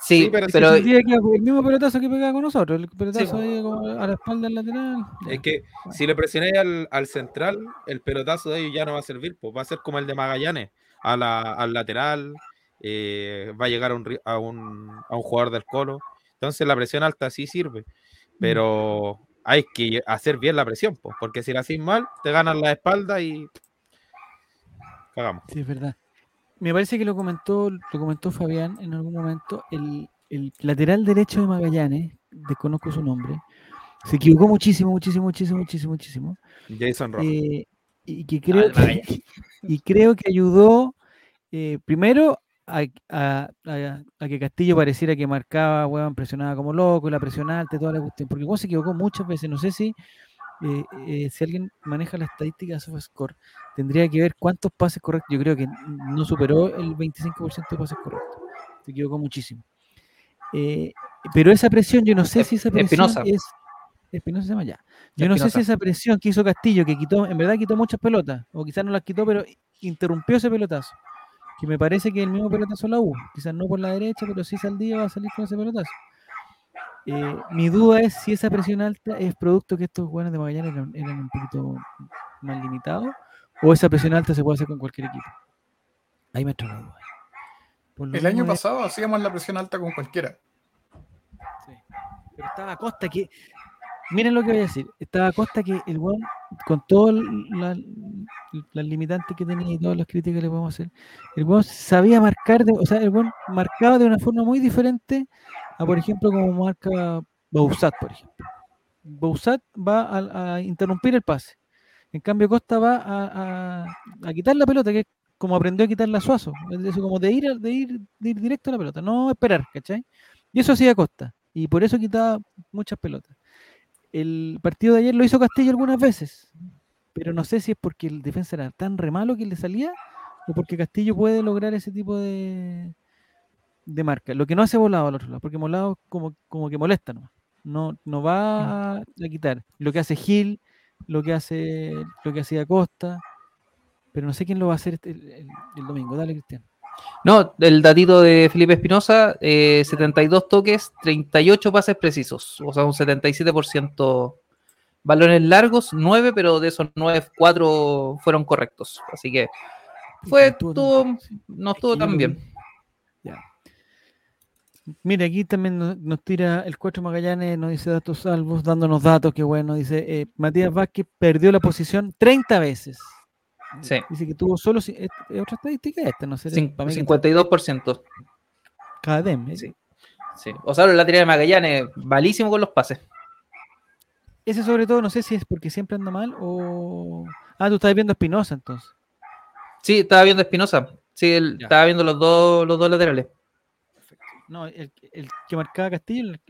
S2: Sí,
S7: Sí, pero
S2: pero,
S1: El el mismo pelotazo que pegaba con nosotros, el pelotazo
S2: Sí.
S1: ahí como a la espalda del lateral.
S7: Es que si le presioné al, al central, el pelotazo de ellos ya no va a servir, pues va a ser como el de Magallanes, a la- al lateral, eh, va a llegar a un, a, un, a un jugador del colo. Entonces la presión alta sí sirve, pero hay que hacer bien la presión, pues, porque si la haces mal, te ganan la espalda y cagamos.
S1: Sí, es verdad. Me parece que lo comentó, lo comentó Fabián en algún momento. El, el lateral derecho de Magallanes, desconozco su nombre, se equivocó muchísimo, muchísimo, muchísimo, muchísimo, muchísimo.
S7: Jason Rojas.
S1: Eh, y que creo
S2: el
S1: que, y creo que ayudó eh, primero a, a- a- a que Castillo pareciera que marcaba, weón, presionaba como loco, la presión alta toda la cuestión, porque Juan se equivocó muchas veces, no sé si eh, eh, si alguien maneja la estadística de SofaScore, tendría que ver cuántos pases correctos, yo creo que no superó el 25% de pases correctos, se equivocó muchísimo. Eh, pero esa presión, yo no sé si esa presión
S2: Espinosa.
S1: es... Espinosa se llama ya. Yo no sé si esa presión que hizo Castillo, que quitó, en verdad quitó muchas pelotas, o quizás no las quitó, pero interrumpió ese pelotazo. Que me parece que el mismo pelotazo la U, quizás no por la derecha, pero sí Saldía va a salir con ese pelotazo. Eh, mi duda es si esa presión alta es producto que estos jugadores de Magallanes eran, eran un poquito más limitados, o esa presión alta se puede hacer con cualquier equipo. Ahí me duda.
S4: El año
S1: de-
S4: pasado hacíamos la presión alta con cualquiera.
S1: Sí. Pero estaba Costa que. Miren lo que voy a decir. Estaba Costa que el weón, con todas la- las limitantes que tenía y todas las críticas que le podemos hacer, el weón sabía marcar, de, o sea, el weón marcaba de una forma muy diferente a, por ejemplo, como marca Bausat, por ejemplo. Bausat va a, a interrumpir el pase. En cambio, Costa va a, a- a quitar la pelota, que es como aprendió a quitarla a Suazo. Es decir, como de ir, de ir, de ir directo a la pelota, no esperar, ¿cachai? Y eso hacía Costa. Y por eso quitaba muchas pelotas. El partido de ayer lo hizo Castillo algunas veces. Pero no sé si es porque el defensa era tan re malo que le salía o porque Castillo puede lograr ese tipo de, de marca. Lo que no hace volado al otro lado, porque volado como, como que molesta nomás. No, no va a, a quitar. Lo que hace Gil, lo que hace lo que hacía Costa. Pero no sé quién lo va a hacer este- el, el- el domingo. Dale, Cristian.
S2: No, el datito de Felipe Espinosa, eh, 72 toques, 38 pases precisos, o sea, un 77%. Balones largos, 9, pero de esos 9, 4 fueron correctos. Así que fue,
S1: Estuvo
S2: no
S1: Es
S2: estuvo tan bien.
S1: Ya. Mira, aquí también nos, nos tira el 4 Magallanes, nos dice datos salvos, dándonos datos, que bueno, dice eh, Matías Vázquez perdió la posición 30 veces.
S2: Sí,
S1: Dice que tuvo solo, otra estadística esta, no sé,
S2: cin-
S1: para mí que
S2: 52%.
S1: cada dem, eh.
S2: Sí. Sí. O sea, la tirada de Magallanes, malísimo con los pases.
S1: Ese sobre todo, no sé si es porque siempre anda mal o... Ah, tú estás viendo Espinosa entonces.
S2: Sí, estaba viendo Espinosa. Sí, él estaba viendo los dos, los dos laterales.
S1: No, el, el que marcaba Castillo, el,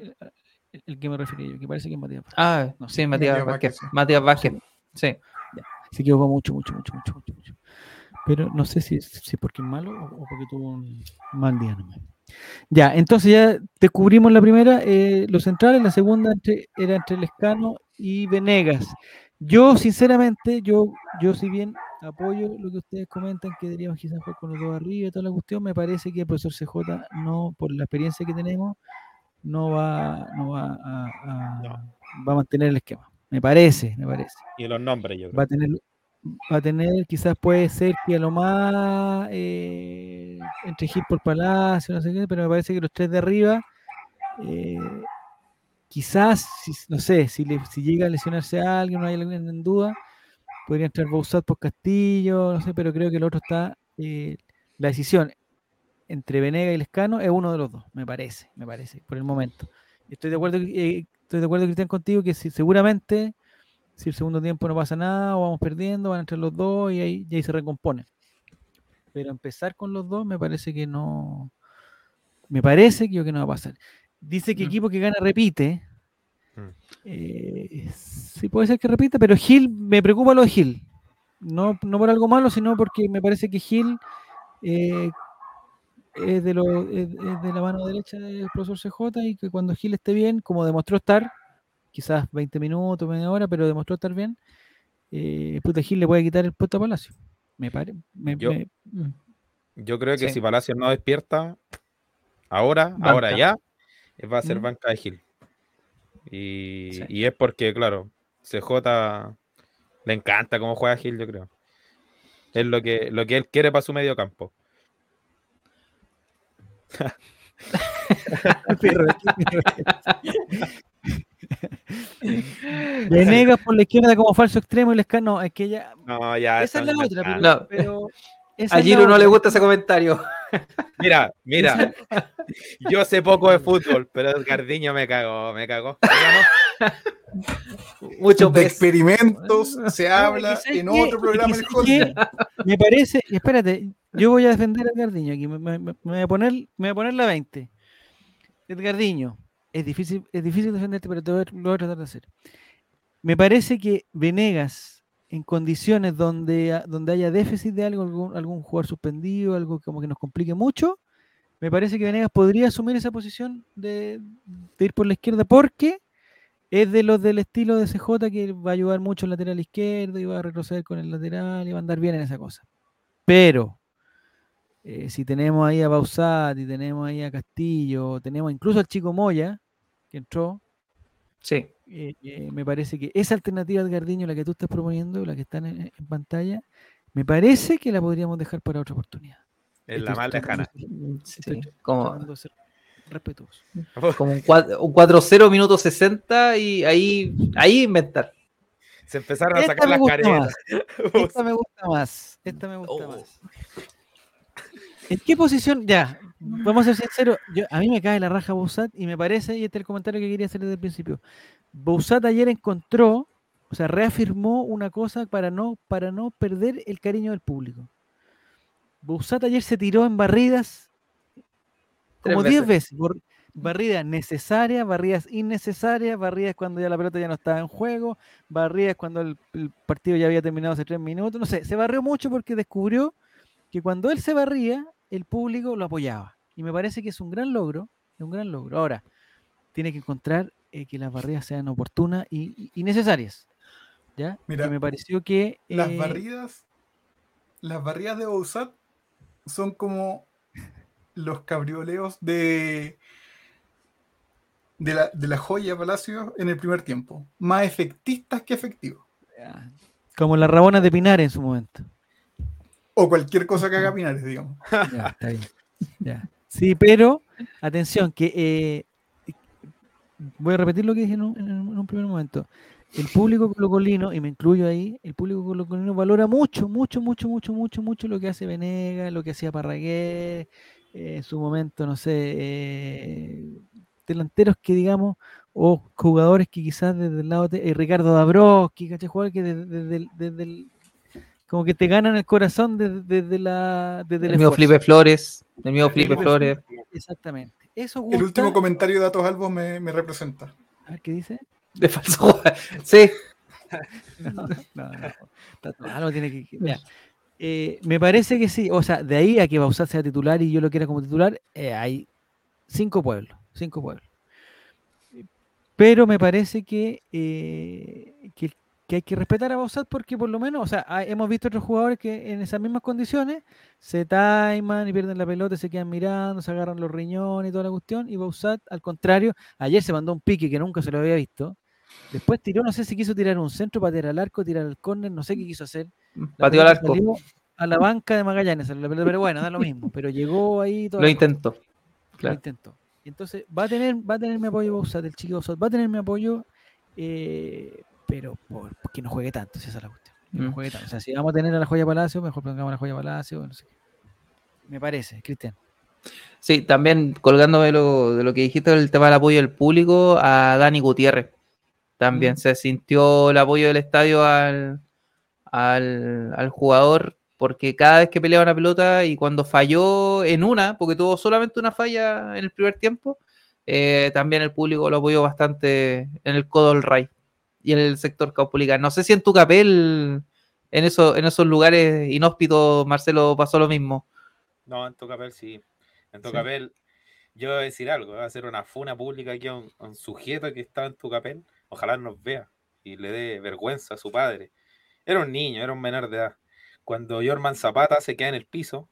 S1: el- el que me refería yo, que parece que es Matías Vázquez.
S2: Ah,
S1: No,
S2: sí, Matías
S4: Matías
S2: Vázquez. Matías Vázquez. Sí.
S1: Se equivocó mucho, mucho, mucho, mucho, mucho, mucho. Pero no sé si, si es porque es malo o, o porque tuvo un mal día nomás. Ya, entonces ya descubrimos la primera, eh, los centrales, la segunda entre- era entre Lescano y Venegas. Yo, sinceramente, yo, yo si bien apoyo lo que ustedes comentan, que deberíamos quizás jugar con los dos arriba y toda la cuestión, me parece que el profesor CJ, no, por la experiencia que tenemos, no va, no va a, a-
S7: No.
S1: va a mantener el esquema. Me parece, me parece
S7: Y los nombres, yo creo.
S1: va a tener va a tener, quizás puede ser que a lo más eh, entre Gil por Palacio, no sé qué, pero me parece que los tres de arriba, eh, quizás, no sé, si, le- si llega a lesionarse a alguien, no hay alguien en duda, podría entrar Bouzat por Castillo, no sé, pero creo que el otro está, eh, la decisión entre Venega y Lescano es uno de los dos, me parece, me parece, por el momento. Estoy de acuerdo, eh, estoy de acuerdo, Cristian, contigo que si, seguramente si el segundo tiempo no pasa nada o vamos perdiendo, van a entrar los dos y ahí, y ahí se recompone. Pero empezar con los dos me parece que no. Me parece que, yo que no va a pasar. Dice que
S7: Mm.
S1: equipo que gana repite.
S7: Mm.
S1: Eh, sí puede ser que repita, pero Gil, me preocupa lo de Gil. No, no por algo malo, sino porque me parece que Gil eh, es, de lo, es, es de la mano derecha del profesor CJ y que cuando Gil esté bien, como demostró estar, quizás 20 minutos, media hora, pero demostró estar bien, eh, puta Gil le puede quitar el puesto a Palacio. Me parece.
S7: Yo- Yo creo que
S2: Sí.
S7: si Palacios no despierta, ahora,
S2: Banca.
S7: ahora ya, va a ser
S1: Mm.
S7: banca de Gil. Y,
S2: Sí.
S7: y es porque, claro, CJ le encanta cómo juega Gil, yo creo. Es lo que, lo que él quiere para su medio campo.
S1: Venegas por la izquierda como falso extremo y Lescano, no, es que ya.
S7: No, ya.
S1: Esa es la otra, pero.
S2: No.
S1: pero esa
S2: A Giro no le gusta ese comentario.
S7: Mira, mira. Yo sé poco de fútbol, pero Edgardiño me cagó, me cagó. ¿Ya
S2: Mucho
S4: De
S2: pez.
S4: experimentos se habla en otro programa del.
S1: Me parece, espérate, yo voy a defender a Edgardiño aquí, me, me- me voy a poner, me voy a poner la 20. Edgardiño, es difícil, es difícil defenderte, pero te voy a- lo voy a tratar de hacer. Me parece que Venegas, en condiciones donde, donde haya déficit de algo, algún, algún jugador suspendido, algo como que nos complique mucho, me parece que Venegas podría asumir esa posición de, de ir por la izquierda porque es de los del estilo de CJ que va a ayudar mucho el lateral izquierdo y va a retroceder con el lateral y va a andar bien en esa cosa. Pero eh, si tenemos ahí a Bausat y tenemos ahí a Castillo, tenemos incluso al chico Moya que entró,
S2: Sí.
S1: Eh, eh, me parece que esa alternativa de Gardiño, la que tú estás proponiendo, la que está en, en pantalla, me parece que la podríamos dejar para otra oportunidad.
S7: Es la más lejana.
S2: Sí, como,
S1: respetuoso.
S2: como un 4 un 4-0 minuto 60 y ahí, ahí inventar.
S7: Se empezaron a sacar las caretas.
S1: Esta me gusta más. Esta me gusta
S7: Oh.
S1: más. ¿En qué posición? Ya, vamos a ser sinceros. Yo, a mí me cae la raja Bousat y me parece, y este es el comentario que quería hacer desde el principio. Bousat ayer encontró, o sea, reafirmó una cosa para no, para no perder el cariño del público. Bousat ayer se tiró en barridas como 10
S2: veces.
S1: barridas necesarias, barridas innecesarias, barridas cuando ya la pelota ya no estaba en juego, barridas cuando el, el partido ya había terminado hace tres minutos. No sé, se barrió mucho porque descubrió que cuando él se barría, el público lo apoyaba. Y me parece que es un gran logro, es un gran logro. Ahora, tiene que encontrar eh, que las barridas sean oportunas y, necesarias. ¿Ya?
S4: Mira,
S1: que me pareció que...
S4: Las
S1: eh,
S4: barridas, las barridas de Bouzat son como los cabrioleos de, de, la, de la joya Palacio en el primer tiempo. Más efectistas que efectivos.
S1: Como las rabonas de Pinar en su momento.
S4: O cualquier cosa que haga Pinares, digamos.
S1: Ya, está bien. Ya. Sí, pero atención, que eh, voy a repetir lo que dije en un, primer momento. El público colocolino, y me incluyo ahí, el público colocolino valora mucho, mucho, mucho, mucho, mucho, mucho lo que hace Venegas, lo que hacía Parragué, eh, en su momento, no sé, eh, delanteros que digamos, o jugadores que quizás desde el lado de eh, Ricardo Dabrowski, ¿cachai? Jugadores que desde, desde desde el- como que te ganan el corazón desde, desde la desde
S2: El mío. Felipe Flores. El mío
S1: Felipe
S2: Flores.
S1: Exactamente. Eso
S4: El último comentario de Datos Albos me, me representa.
S1: A ver, ¿qué dice?
S2: De falso. Sí.
S1: No, no, no. Tato, Algo tiene que. ya. Eh, me parece que sí. O sea, de ahí a que Bausat sea titular y yo lo quiera como titular, eh, hay cinco pueblos. Cinco pueblos. Pero me parece que, eh, que, que hay que respetar a Bausat porque por lo menos, o sea, hay- hemos visto otros jugadores que en esas mismas condiciones se taiman y pierden la pelota, se quedan mirando, se agarran los riñones y toda la cuestión. Y Bausat, al contrario, ayer se mandó un pique que nunca se lo había visto. Después tiró, no sé si quiso tirar un centro para tirar al arco, tirar al córner, no sé qué quiso hacer. La
S2: Pateó al arco.
S1: A la banca de Magallanes, salió la pelota, pero bueno, da lo mismo. Pero llegó ahí todo.
S2: Lo intentó.
S1: Lo intentó. Entonces va a tener, va a tener mi apoyo Bausat, el chico Bausat, va a tener mi apoyo, eh, pero por, que no juegue tanto, si esa es la cuestión. No
S2: Mm.
S1: juegue tanto. O sea, si vamos a tener a la joya Palacio, mejor pongamos a la joya Palacio, no sé qué. Me parece, Cristian.
S2: Sí, también colgándome lo, de lo que dijiste del tema del apoyo del público, a Dani Gutiérrez. También
S1: Mm.
S2: se sintió el apoyo del estadio al, al, al jugador, porque cada vez que peleaba una pelota y cuando falló en una, porque tuvo solamente una falla en el primer tiempo, eh, también el público lo apoyó bastante en el codo Ray y en el sector Caupolicán. No sé si en tu capel, en, eso, en esos lugares inhóspitos, Marcelo, pasó lo mismo.
S7: No, en Tocapel sí. En
S1: Sí.
S7: Tocapel, yo voy a decir algo, voy a hacer una funa pública aquí a un, a un sujeto que estaba en Tocapel. Ojalá nos vea y le dé vergüenza a su padre. Era un niño, era un menor de edad. Cuando Jorman Zapata se queda en el piso,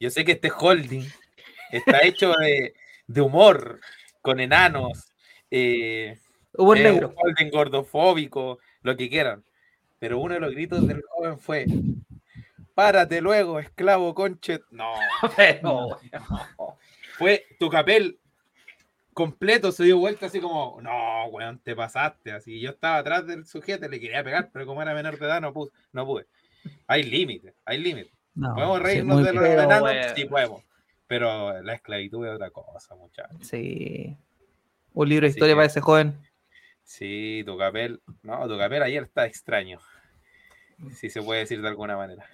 S7: yo sé que este holding está hecho de, de humor, con enanos, eh,
S2: Humor
S7: es
S2: negro.
S7: un holding gordofóbico, lo que quieran. Pero uno de los gritos del joven fue: Párate luego, esclavo conchet. No,
S2: Pero,
S7: fue tu capel completo, se dio vuelta así como: No, weón, te pasaste. Así yo estaba atrás del sujeto, le quería pegar, pero como era menor de edad, no pude. No pude. Hay límites, hay límites.
S1: No,
S7: ¿Podemos
S1: sí,
S7: reírnos de los enanos? Sí, podemos. Pero la esclavitud es otra cosa, muchachos.
S2: Sí. Un libro de historia
S7: que-
S2: para ese joven.
S7: Sí, tu capel. No, tu capel ayer está extraño. Si se puede decir de alguna manera.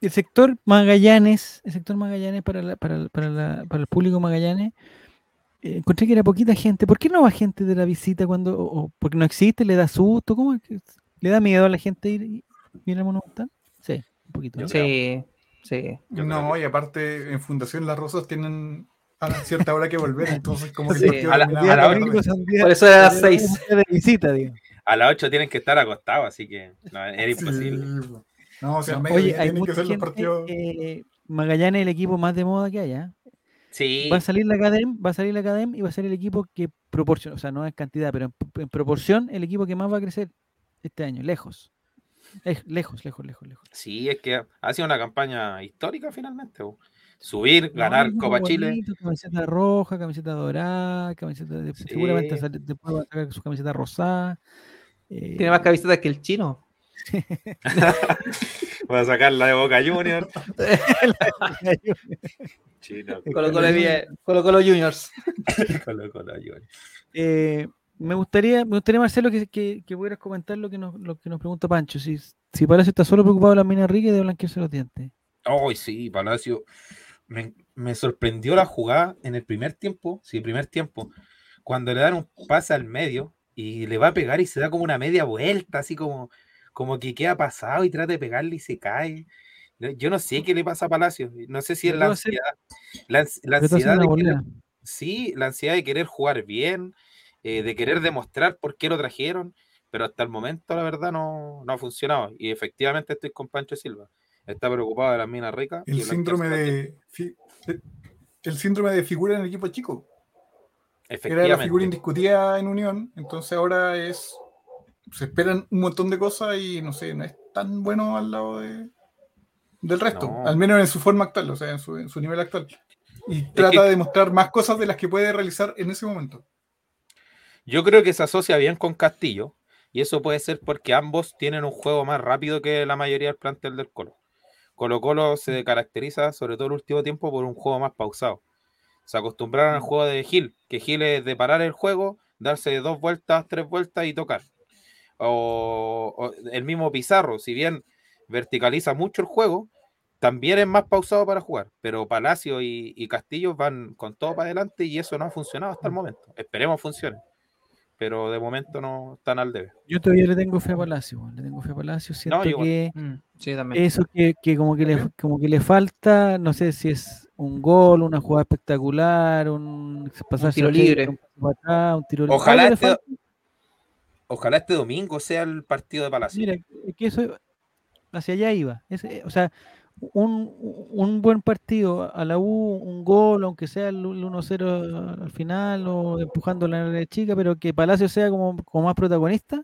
S1: el sector Magallanes, el sector Magallanes para, la- para, el- para, la- para el público Magallanes, eh, encontré que era poquita gente. ¿Por qué no va gente de la visita cuando, o, o porque no existe, le da susto? ¿Cómo es que le da miedo a la gente ir, ir al Monumental? Sí, un poquito.
S7: Yo
S1: ¿no?
S7: creo.
S2: Sí, sí.
S7: Yo
S4: no, y aparte en Fundación Las Rosas tienen a cierta hora que volver, entonces como que
S2: Sí,
S4: el partido
S7: a la- a la
S4: tarde.
S7: hora-
S1: Son días-
S2: Por eso era a las
S1: son
S2: seis.
S1: días de visita, digo.
S7: A las 8 tienen que estar acostados, así que no, era imposible.
S4: po. No, o sea,
S1: No, Oye, hay
S4: tienen que
S1: mucha
S4: ser los
S1: gente,
S4: partidos.
S1: eh, Magallanes es el equipo más de moda que hay, ¿ah?
S7: Sí,
S1: Va a salir la Academ, va a salir la Academ y va a ser el equipo que proporciona, o sea, no en cantidad, pero en, en proporción, el equipo que más va a crecer este año, lejos. Lej- Lejos, lejos, lejos, lejos.
S7: sí, es que ha sido una campaña histórica finalmente. bo. Subir,
S1: No,
S7: ganar
S1: equipo
S7: Copa Chile.
S1: Camiseta roja, camiseta dorada, camiseta de, seguramente
S7: Sí.
S1: después va a sacar su camiseta rosada. eh,
S2: Tiene más camisetas que el chino.
S7: Voy a sacar la de Boca Junior. Chino,
S2: Colo Colo, bien- Colo Colo Juniors.
S7: Colo Colo Junior.
S1: Eh, me gustaría, me gustaría Marcelo que, que, que pudieras comentar lo que nos, lo que nos pregunta Pancho. Si, si Palacio está solo preocupado de la mina rica y de blanquearse los dientes.
S7: Ay, sí, Palacio. Me, me sorprendió la jugada en el primer tiempo. Sí, primer tiempo. Cuando le dan un pase al medio y le va a pegar y se da como una media vuelta, así como, como que queda pasado y trata de pegarle y se cae. Yo- no sé qué le pasa a Palacio. No sé si es la ansiedad. La, la ansiedad de querer- sí, la ansiedad de querer jugar bien, eh, de querer demostrar por qué lo trajeron, pero hasta el momento la verdad no, no ha funcionado. Y efectivamente estoy con Pancho Silva. Está preocupado de las minas ricas.
S4: El síndrome de fi- el síndrome de figura en el equipo chico. Era la figura indiscutida en Unión, entonces ahora es se esperan un montón de cosas y no sé, no es tan bueno al lado de, del resto,
S7: No.
S4: al menos en su forma actual, o sea, en su, en su nivel actual. Y trata
S7: que-
S4: de mostrar más cosas de las que puede realizar en ese momento.
S7: Yo creo que se asocia bien con Castillo. Y eso puede ser porque ambos tienen un juego más rápido que la mayoría del plantel del Colo. Colo Colo se caracteriza, sobre todo el último tiempo, por un juego más pausado. Se acostumbraron al juego de Gil, que Gil es de parar el juego, darse dos vueltas, tres vueltas y tocar. O, o el mismo Pizarro, si bien verticaliza mucho el juego, también es más pausado para jugar. Pero Palacio y, y Castillo van con todo para adelante y eso no ha funcionado hasta el momento. Esperemos funcione. Pero de momento no están al debe.
S1: Yo todavía le tengo fe a Palacio. Le tengo fe a Palacio. Siento
S7: yo
S1: que
S2: Mm, Sí, también.
S1: eso que, que como que le como que le falta, no sé si es un gol, una jugada espectacular, un pasarse
S2: tiro libre.
S1: un un tiro libre.
S7: Ojalá
S1: le
S7: este-. Ojalá este domingo sea el partido de Palacio.
S1: Mira, es que eso hacia allá iba. Es, o sea, un, un buen partido a la U, un gol, aunque sea el 1-0 al final o empujando la chica, pero que Palacio sea como, como más protagonista.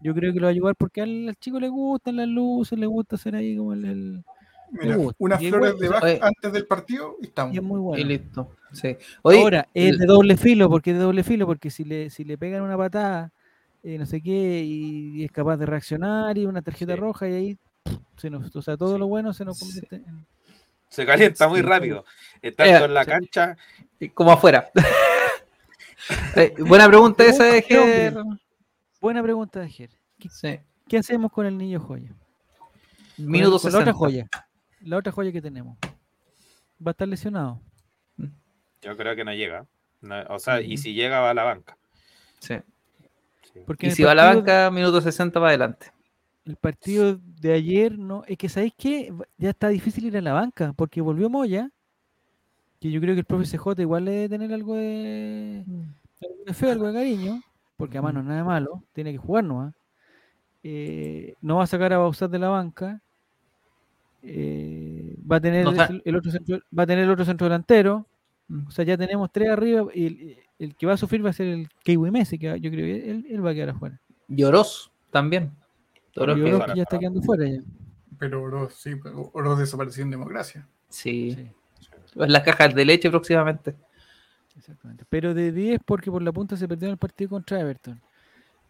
S1: Yo creo que lo va a ayudar porque al, al chico le gustan las luces, le gusta hacer ahí como el. el-
S4: Mira, unas
S1: Y
S4: flores
S1: bueno,
S4: de Bach
S2: oye.
S4: antes del partido y estamos.
S1: y es muy
S2: Y
S1: bueno.
S2: listo. Sí. Oye,
S1: Ahora, es
S2: el-
S1: de doble filo, porque es de doble filo, porque si le, si le pegan una patada, eh, no sé qué, y, y es capaz de reaccionar, y una tarjeta
S7: Sí.
S1: roja, y ahí se nos, o sea, todo
S7: Sí.
S1: lo bueno se nos
S2: Sí.
S1: convierte en.
S7: Se calienta muy rápido.
S2: Eh,
S7: Tanto en la
S2: sí.
S7: cancha.
S2: como afuera. Eh, buena pregunta esa de Ger.
S1: Buena pregunta de Ger. ¿Qué,
S2: Sí.
S1: qué hacemos con el niño joya? Con
S2: Minuto
S1: con la otra
S2: 60.
S1: joya. La otra joya que tenemos. Va a estar lesionado.
S7: Yo creo que no llega. No, o sea, y
S1: Ujú.
S7: si llega, va a la banca.
S2: Sí.
S7: Sí.
S1: Porque
S2: Y si va a la banca, minuto 60 para adelante.
S1: El partido de ayer, no, es que sabéis que ya está difícil ir a la banca, porque volvió Moya, que yo creo que el profe CJ igual le debe tener algo de, algo de fe, algo de cariño, porque además no es nada de malo, tiene que jugar nomás. Eh, no va a sacar a Bausat de la banca. eh, va a tener
S2: No
S1: el, el otro centro, va a tener el otro centro delantero.
S2: Mm.
S1: O sea, ya tenemos tres arriba y el, el que va a sufrir va a ser el Kiwi Messi, que va- yo creo que él, él va a quedar afuera.
S2: Lloros también. Oroz que-
S1: creo que ya está quedando fuera ya.
S4: Pero Oroz, sí, Oroz desapareció en democracia.
S2: Sí.
S1: Sí.
S2: En las cajas de leche próximamente.
S1: Exactamente. Pero de 10 porque por la punta se perdió en el partido contra Everton.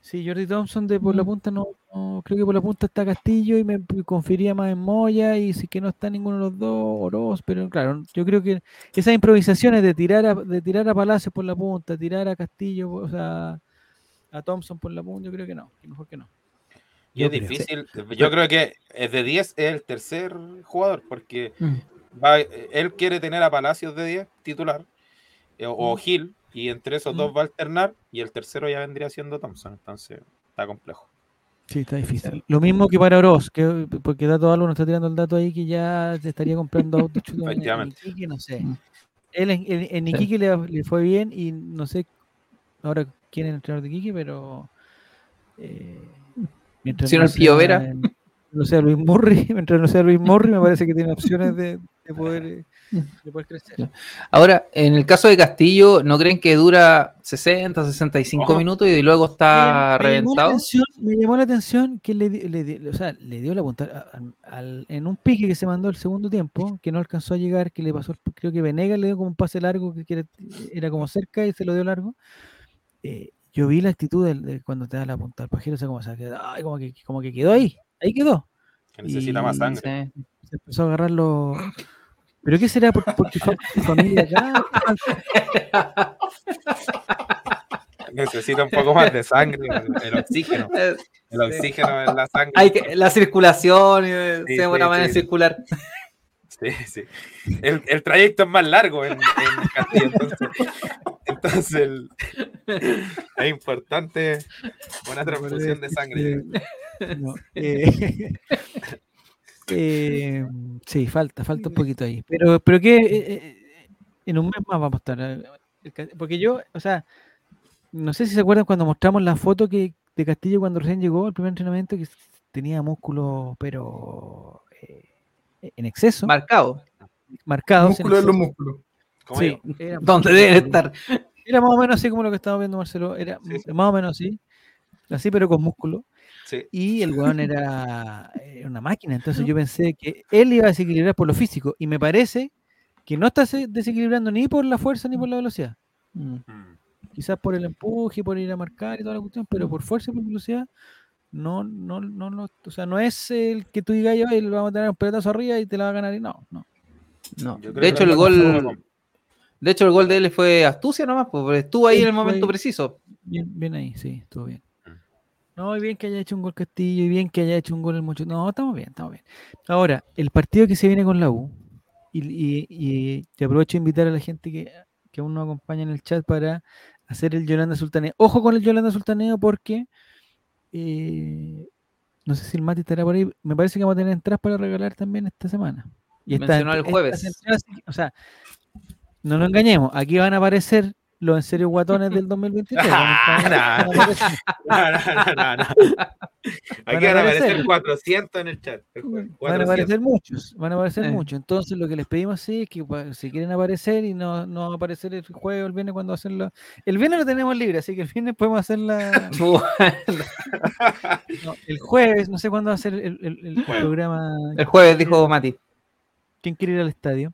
S1: Sí, Jordi Thompson de por la punta no, no- creo que por la punta está Castillo y me confiría más en Moya y si que no está ninguno de los dos, Oroz, pero claro, yo creo que esas improvisaciones de tirar a, de tirar a Palacios por la punta, tirar a Castillo, o sea, a Thompson por la punta, yo creo que no, que mejor que no.
S7: Y
S1: Yo
S7: es
S1: creo.
S7: difícil. Yo creo que es de 10 es el tercer jugador, porque
S2: Mm.
S7: va- él quiere tener a Palacios de 10 titular, eh, o
S1: Mm.
S7: Gil, y entre esos
S1: Mm.
S7: dos va a alternar, y el tercero ya vendría siendo Thompson. Entonces, está complejo.
S1: Sí, está difícil. Lo mismo que para Oroz, que, porque Dato Albo nos está tirando el dato ahí que ya se estaría comprando autos en- en
S7: Efectivamente.
S1: Iquique, no sé.
S2: Mm.
S1: Él en, en, en
S2: Sí.
S1: Le, le fue bien y no sé ahora quién es el entrenador de Iquique, pero eh, mientras
S2: Si no el Pío
S1: sea
S2: Vera.
S1: no sea Luis Morri, mientras no sea Luis Morri, me parece que tiene opciones de, de poder, eh, de poder crecer.
S2: Ahora, en el caso de Castillo, ¿no creen que dura 60, 65
S7: Ojo.
S2: minutos y luego está
S1: Me- me llamó la
S2: reventado?
S1: atención- Me llamó la atención que le, le o sea, le dio la punta a- a- al- en un pique que se mandó el segundo tiempo, que no alcanzó a llegar, que le pasó, el- creo que Venegas le dio como un pase largo que era como cerca y se lo dio largo. Eh, yo vi la actitud de, cuando te da la punta al pajero, o sea, como, se quedó- ay, como, que, como que quedó ahí, ahí quedó.
S7: Que necesita más sangre.
S1: Se empezó a agarrar los... ¿Pero qué será? ¿Por- ¿Porque fa- tu familia acá?
S7: Necesita un poco más de sangre, el, oxígeno. El oxígeno en la sangre.
S2: Hay que, la circulación, eh,
S7: Sí,
S2: se demora
S7: sí,
S2: más en
S7: sí.
S2: circular.
S7: Sí, sí. El, el trayecto es más largo en, en Castillo, entonces, entonces el- es importante una transfusión de sangre.
S1: No, eh, eh, sí, falta, falta un poquito ahí. Pero, pero que eh, en un mes más vamos a estar. Porque yo, o sea, no sé si se acuerdan cuando mostramos la foto que de Castillo cuando recién llegó al primer entrenamiento, que tenía músculos, pero eh, en exceso,
S2: Marcado.
S1: marcados. en
S4: Músculo de los músculos.
S1: Sí, era
S2: Donde
S1: músculo,
S2: deben
S1: músculo.
S2: estar.
S1: Era más o menos así como lo que estamos viendo Marcelo, era
S7: Sí, sí.
S1: más o menos así, así pero con músculo.
S7: Sí.
S1: Y el weón era, era una máquina, entonces yo pensé que él iba a desequilibrar por lo físico y me parece que no está se- desequilibrando ni por la fuerza ni por la velocidad.
S2: Mm.
S7: Mm.
S1: Quizás por el empuje, por ir a marcar y toda la cuestión, pero por fuerza y por velocidad no, no, no, no, o sea, no es el que tú digas yo, él vamos a tener un pelotazo arriba y te la va a ganar y no, no.
S2: No. De hecho, el gol, de hecho, el gol de él fue astucia nomás, porque estuvo ahí
S1: Sí,
S2: en el momento
S1: fue-
S2: preciso.
S1: Bien, bien ahí, sí, estuvo bien.
S7: Mm.
S1: No, y bien que haya hecho un gol Castillo, y bien que haya hecho un gol el mucho. No, estamos bien, estamos bien. Ahora, el partido que se viene con la U, y, y- y te aprovecho de invitar a la gente que, que aún nos acompaña en el chat para hacer el Yolanda Sultaneo. Ojo con el Yolanda Sultaneo porque eh, no sé si el Mati estará por ahí. Me parece que vamos a tener entradas para regalar también esta semana. Y
S2: Mencionó el jueves.
S1: o sea, no nos engañemos, aquí van a aparecer los en serio guatones del 2023. van a-
S7: Ah, no.
S1: aparecer.
S7: No, no, Aquí van a
S1: aparecer.
S7: aparecer 400 en el chat.
S1: Van a
S7: 400.
S1: aparecer muchos, van a aparecer
S2: Eh.
S1: muchos. Entonces lo que les pedimos sí es que si quieren aparecer y no, no va a aparecer el jueves o el viernes cuando hacen la... El viernes lo tenemos libre, así que el viernes podemos hacer la... no, el jueves, no sé cuándo va a ser el, el- el programa.
S2: El jueves dijo Mati.
S1: ¿Quién quiere ir al estadio?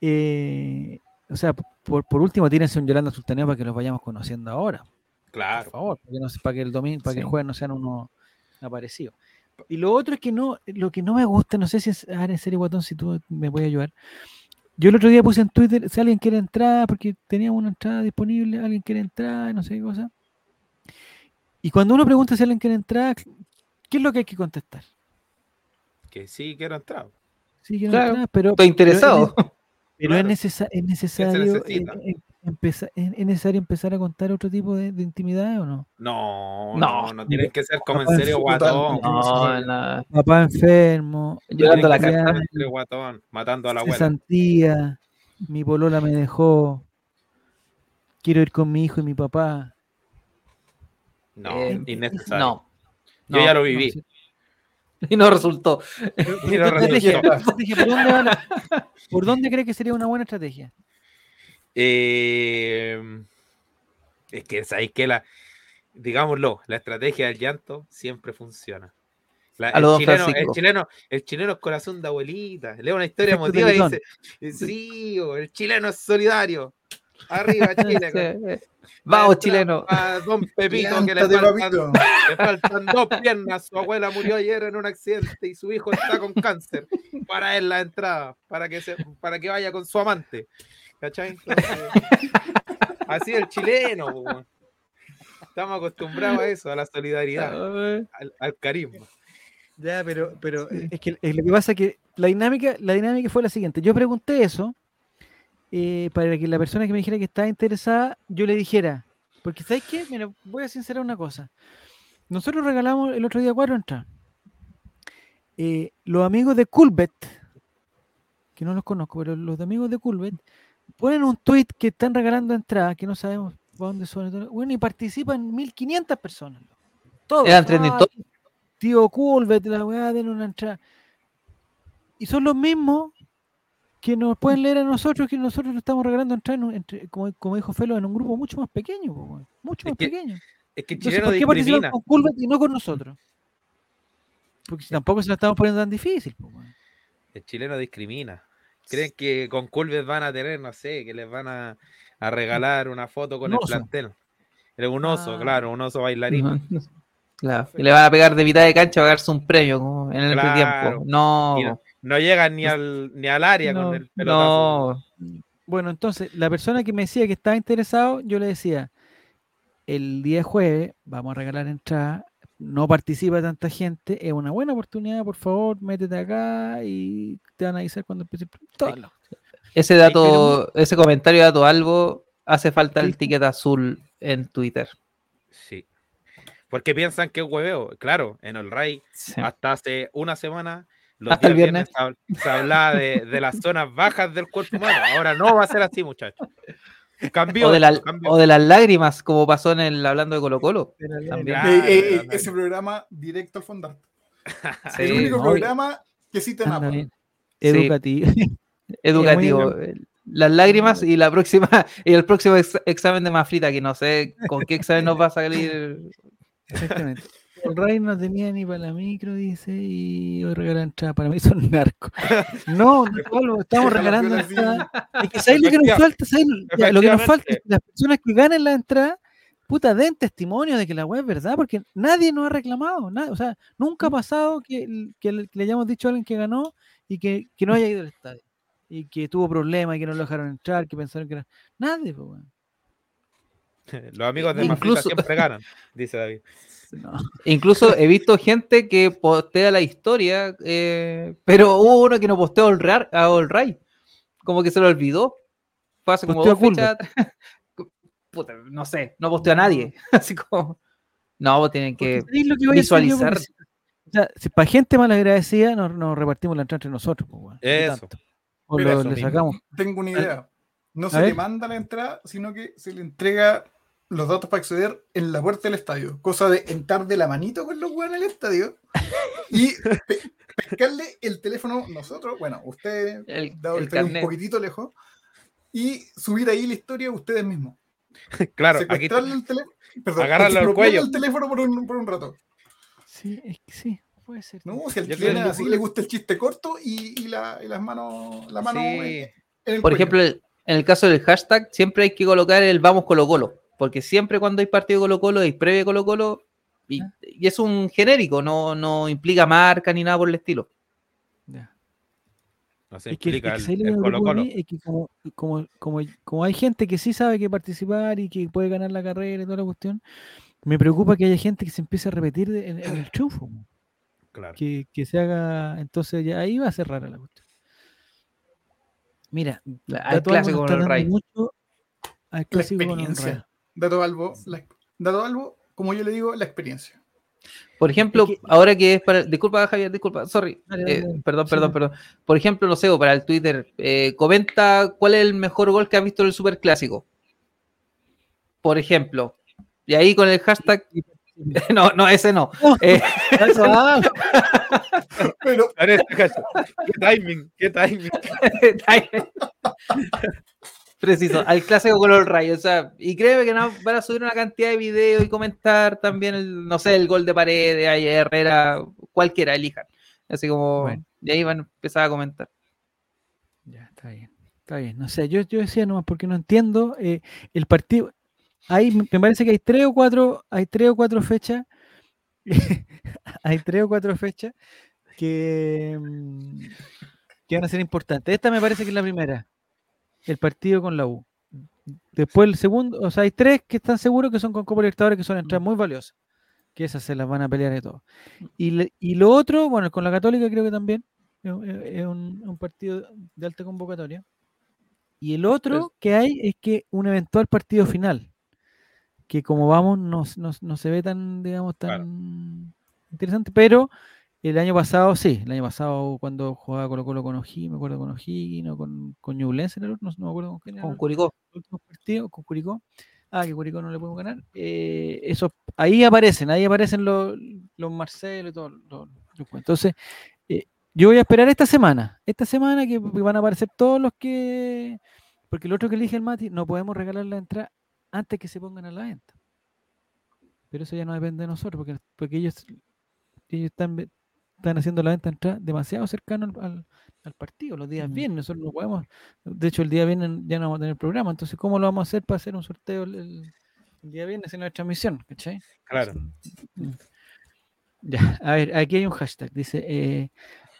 S1: Eh, o sea, por, por último, tírense un Yolanda Sultaneo para que los vayamos conociendo ahora. Por
S7: Claro.
S1: favor, para que, no, se- para que el domingo, para que el jueves no sean unos aparecidos. Y lo otro es que no, lo que no me gusta, no sé si es, ah, en serio, Guatón, si tú me puedes ayudar. Yo el otro día puse en Twitter si alguien quiere entrar, porque teníamos una entrada disponible, alguien quiere entrar, no sé qué cosa. Y cuando uno pregunta si alguien quiere entrar, ¿qué es lo que hay que contestar?
S7: Que sí quiero entrar.
S1: Sí, quiero
S2: Claro,
S1: entrar, pero,
S2: Estoy interesado.
S1: pero es,
S7: Claro.
S1: necesa- es necesario
S7: necesita.
S1: eh, eh, empeza- es, es necesario empezar a contar otro tipo de, de intimidad o no?
S7: No,
S2: No.
S7: no, no tienen que ser como en serio guatón.
S2: No, no.
S1: Papá enfermo,
S2: Llorando la
S7: serio guatón, matando a la abuela.
S1: cesantía, mi polola me dejó, quiero ir con mi hijo y mi papá.
S7: No,
S2: Eh,
S7: innecesario.
S2: No.
S7: Yo ya lo
S1: No,
S7: viví.
S2: Y no resultó.
S7: Y no
S1: Estrategia,
S7: resultó.
S1: estrategia, ¿por, dónde va la- ¿Por dónde cree que sería una buena estrategia?
S7: Eh, es que sabéis que la, digámoslo, la estrategia del llanto siempre funciona. La- el, chileno, el, chileno, el chileno es corazón de abuelita. Lee una historia emotiva y dice: Sí, o el chileno es solidario. Arriba, Chile.
S2: Sí. Vamos, chileno.
S7: A don Pepito que le faltan, le faltan dos piernas. Su abuela murió ayer en un accidente y su hijo está con cáncer. Para él la entrada, para que, se, para que vaya con su amante. ¿Cachai? Entonces, así el chileno. Estamos acostumbrados a eso, a la solidaridad, al, al carisma.
S1: Ya, pero, pero es que lo que pasa es que la dinámica, la dinámica fue la siguiente. Yo pregunté eso eh, para que la persona que me dijera que estaba interesada, yo le dijera, porque ¿sabes qué? Mira, voy a sincerar una cosa. Nosotros regalamos el otro día cuatro entradas. Eh, los amigos de Culbet, que no los conozco, pero los amigos de Culbet, ponen un tweet que están regalando entradas, que no sabemos para dónde son. Bueno, y participan 1500 personas. Todos.
S2: Eran trending
S1: Ah, tío Culbet, la weá, den una entrada. Y son los mismos que nos pueden leer a nosotros, que nosotros le estamos regalando entradas, en un- entre- como, como dijo Felo, en un grupo mucho más pequeño, po, mucho
S7: Es
S1: más
S7: que
S1: pequeño.
S7: Es que el
S1: Entonces,
S7: chileno
S1: ¿por qué participan con Culbet y no con nosotros? Porque si tampoco se lo estamos poniendo tan difícil. po.
S7: El chileno discrimina. Creen que con Culver van a tener, no sé, que les van a, a regalar una foto con
S1: Un
S7: el
S1: oso.
S7: plantel. Era un oso,
S1: Ah.
S7: claro, un oso bailarín.
S2: Claro. Y le van a pegar de mitad de cancha a pagarse un premio como en el
S7: Claro.
S2: tiempo. No,
S7: Y No llegan ni al, ni al área
S1: No,
S7: con el pelotazo.
S2: no.
S1: Bueno, entonces, la persona que me decía que estaba interesado, yo le decía, el día jueves vamos a regalar entradas, no participa tanta gente, es una buena oportunidad, por favor, métete acá y te van a avisar cuando empiece. todo
S2: Ese dato, ese comentario de dato algo, hace falta el
S1: Sí.
S2: ticket azul en Twitter.
S7: Sí. Porque piensan que es hueveo. Claro, en el
S2: Sí.
S7: hasta hace una semana, los
S2: Hasta el
S7: viernes se hab- se hablaba de, de las zonas bajas del cuerpo humano. Ahora no va a ser así, muchachos. Cambió.
S2: O de, la-
S7: cambió.
S2: o de las lágrimas, como pasó en el hablando de Colo Colo. También.
S4: Eh, eh, eh, ese programa directo al fondar.
S2: Sí,
S4: el único
S1: no,
S4: programa que sí te
S1: bien.
S2: Sí.
S1: Educativo.
S2: educativo. Las lágrimas y la próxima y el próximo ex- examen de Mafrita, que no sé con qué examen nos va a salir.
S1: Exactamente. El Ray no tenía ni para la micro, dice, y hoy regalan entrada. Para mí son narcos. No, estamos regalando entradas. Es que ¿sabes lo que nos falta? ¿Sabes? Ya, lo que nos falta es que las personas que ganen la entrada, puta, den testimonio de que la web es verdad, porque nadie nos ha reclamado. nada, o sea, nunca ha pasado que, que le, que le hayamos dicho a alguien que ganó y que, que no haya ido al estadio. Y que tuvo problemas y que no lo dejaron entrar, que pensaron que era. Nadie, pues.
S7: Los amigos de
S2: Incluso-
S7: Mafrita siempre ganan, dice David.
S1: No.
S2: Incluso he visto gente que postea la historia, eh, pero hubo uno que no posteó a All Ray. Como que se lo olvidó. Fue hace como dos fechas. Puta, no sé, no posteó a nadie. Así como. No, tienen que
S1: ¿sabéis lo que
S2: visualizar.
S1: O sea, si para gente malagradecida nos, nos repartimos la entrada entre nosotros. pues, weón. ¿Qué
S7: Eso.
S1: O lo-
S7: eso
S1: le
S7: mismo.
S1: sacamos.
S4: Tengo una idea. No
S1: A
S4: se le manda la entrada, sino que se le entrega los datos para acceder en la puerta del estadio. Cosa de entrar de la manito con los weones al estadio y pe- pescarle el teléfono nosotros, bueno, usted,
S2: El-
S4: dado que
S2: el
S4: está un poquitito lejos, y subir ahí la historia ustedes mismos.
S7: Claro, aquí
S4: Secuestrarle el teléfono.
S7: Agárralo al cuello.
S4: el teléfono por un, por un rato.
S1: Sí, es que sí, puede ser.
S4: No, si al chileno
S7: que-
S4: así le gusta el chiste corto y, y la, y las manos, la mano
S7: Sí.
S4: en, en el
S2: Por
S4: cuello.
S2: ejemplo, en el caso del hashtag, siempre hay que colocar el vamos Colo Colo, porque siempre cuando hay partido Colo Colo hay previo Colo Colo y, y es un genérico, no, no implica marca ni nada por el estilo.
S1: Ya.
S7: no se
S1: Es que, es que
S7: el,
S1: ¿sabes lo
S7: el
S1: que me
S7: Colo
S1: preocupa a
S7: Colo.
S1: mí? Es que como, como, como, como hay gente que sí sabe que participar y que puede ganar la carrera y toda la cuestión, me preocupa que haya gente que se empiece a repetir de- en, en el triunfo.
S7: Claro.
S1: Que, que se haga, entonces ya ahí va a ser rara la cuestión. Mira,
S2: Hay clásico con
S1: está
S2: el Ray.
S1: mucho clásico con el. Ray.
S4: Dato Albo, la- Dato Albo, como yo le digo, la experiencia.
S2: Por ejemplo,
S1: que-
S2: ahora que es para. Disculpa, Javier, disculpa, sorry. Eh, perdón,
S1: Sí,
S2: perdón, perdón. Por ejemplo, no sé, o para el Twitter, eh, comenta cuál es el mejor gol que has visto en el Superclásico. Por ejemplo. Y ahí con el hashtag. No, no, ese no. Eh,
S1: Dato Albo.
S4: Pero
S7: En este caso, qué timing, qué timing.
S2: Preciso, al clásico color rayo. O sea, y créeme que no van a subir una cantidad de videos y comentar también el, no sé, el gol de pared, ahí Herrera, cualquiera, elijan. Así como,
S1: Bueno.
S2: y ahí van a empezar a comentar.
S1: Ya, está bien. Está bien. No sé, yo, yo decía nomás porque no entiendo eh, el partido. Hay, me parece que hay tres o cuatro, hay tres o cuatro fechas. hay tres o cuatro fechas que, mm, que van a ser importantes. Esta me parece que es la primera. El partido con la U. Después el segundo, o sea, hay tres que están seguros que son con Copa Libertadores que son entradas muy valiosas. Que esas se las van a pelear de todo. Y, le- y lo otro, bueno, con la Católica creo que también. Es un- un, partido de alta convocatoria. Y el otro que hay es que un eventual partido final, que como vamos no, no no se ve tan, digamos, tan
S7: Claro.
S1: interesante, pero el año pasado sí, el año pasado cuando jugaba Colo Colo con O'Higgins, me acuerdo con O'Higgins o con, con Ñublense, no, no me acuerdo con quién
S2: Con Curicó.
S1: partido, con Curicó. Ah, que Curicó no le podemos ganar. eh, eso, ahí aparecen, ahí aparecen los, los Marcelo y todo. Entonces, eh, yo voy a esperar esta semana. Esta semana que van a aparecer todos los que. Porque el otro que elige el Mati, no podemos regalar la entrada antes que se pongan a la venta. Pero eso ya no depende de nosotros, porque, porque ellos, ellos están, están haciendo la venta de entrada demasiado cercano al, al- al partido, los días
S2: Ujú.
S1: viernes. Nosotros no podemos. De hecho, el día viernes ya no vamos a tener programa. Entonces, ¿cómo lo vamos a hacer para hacer un sorteo el, el- el día viernes en la transmisión? ¿Cachai?
S7: Claro.
S1: Ya, a ver, aquí hay un hashtag, dice eh,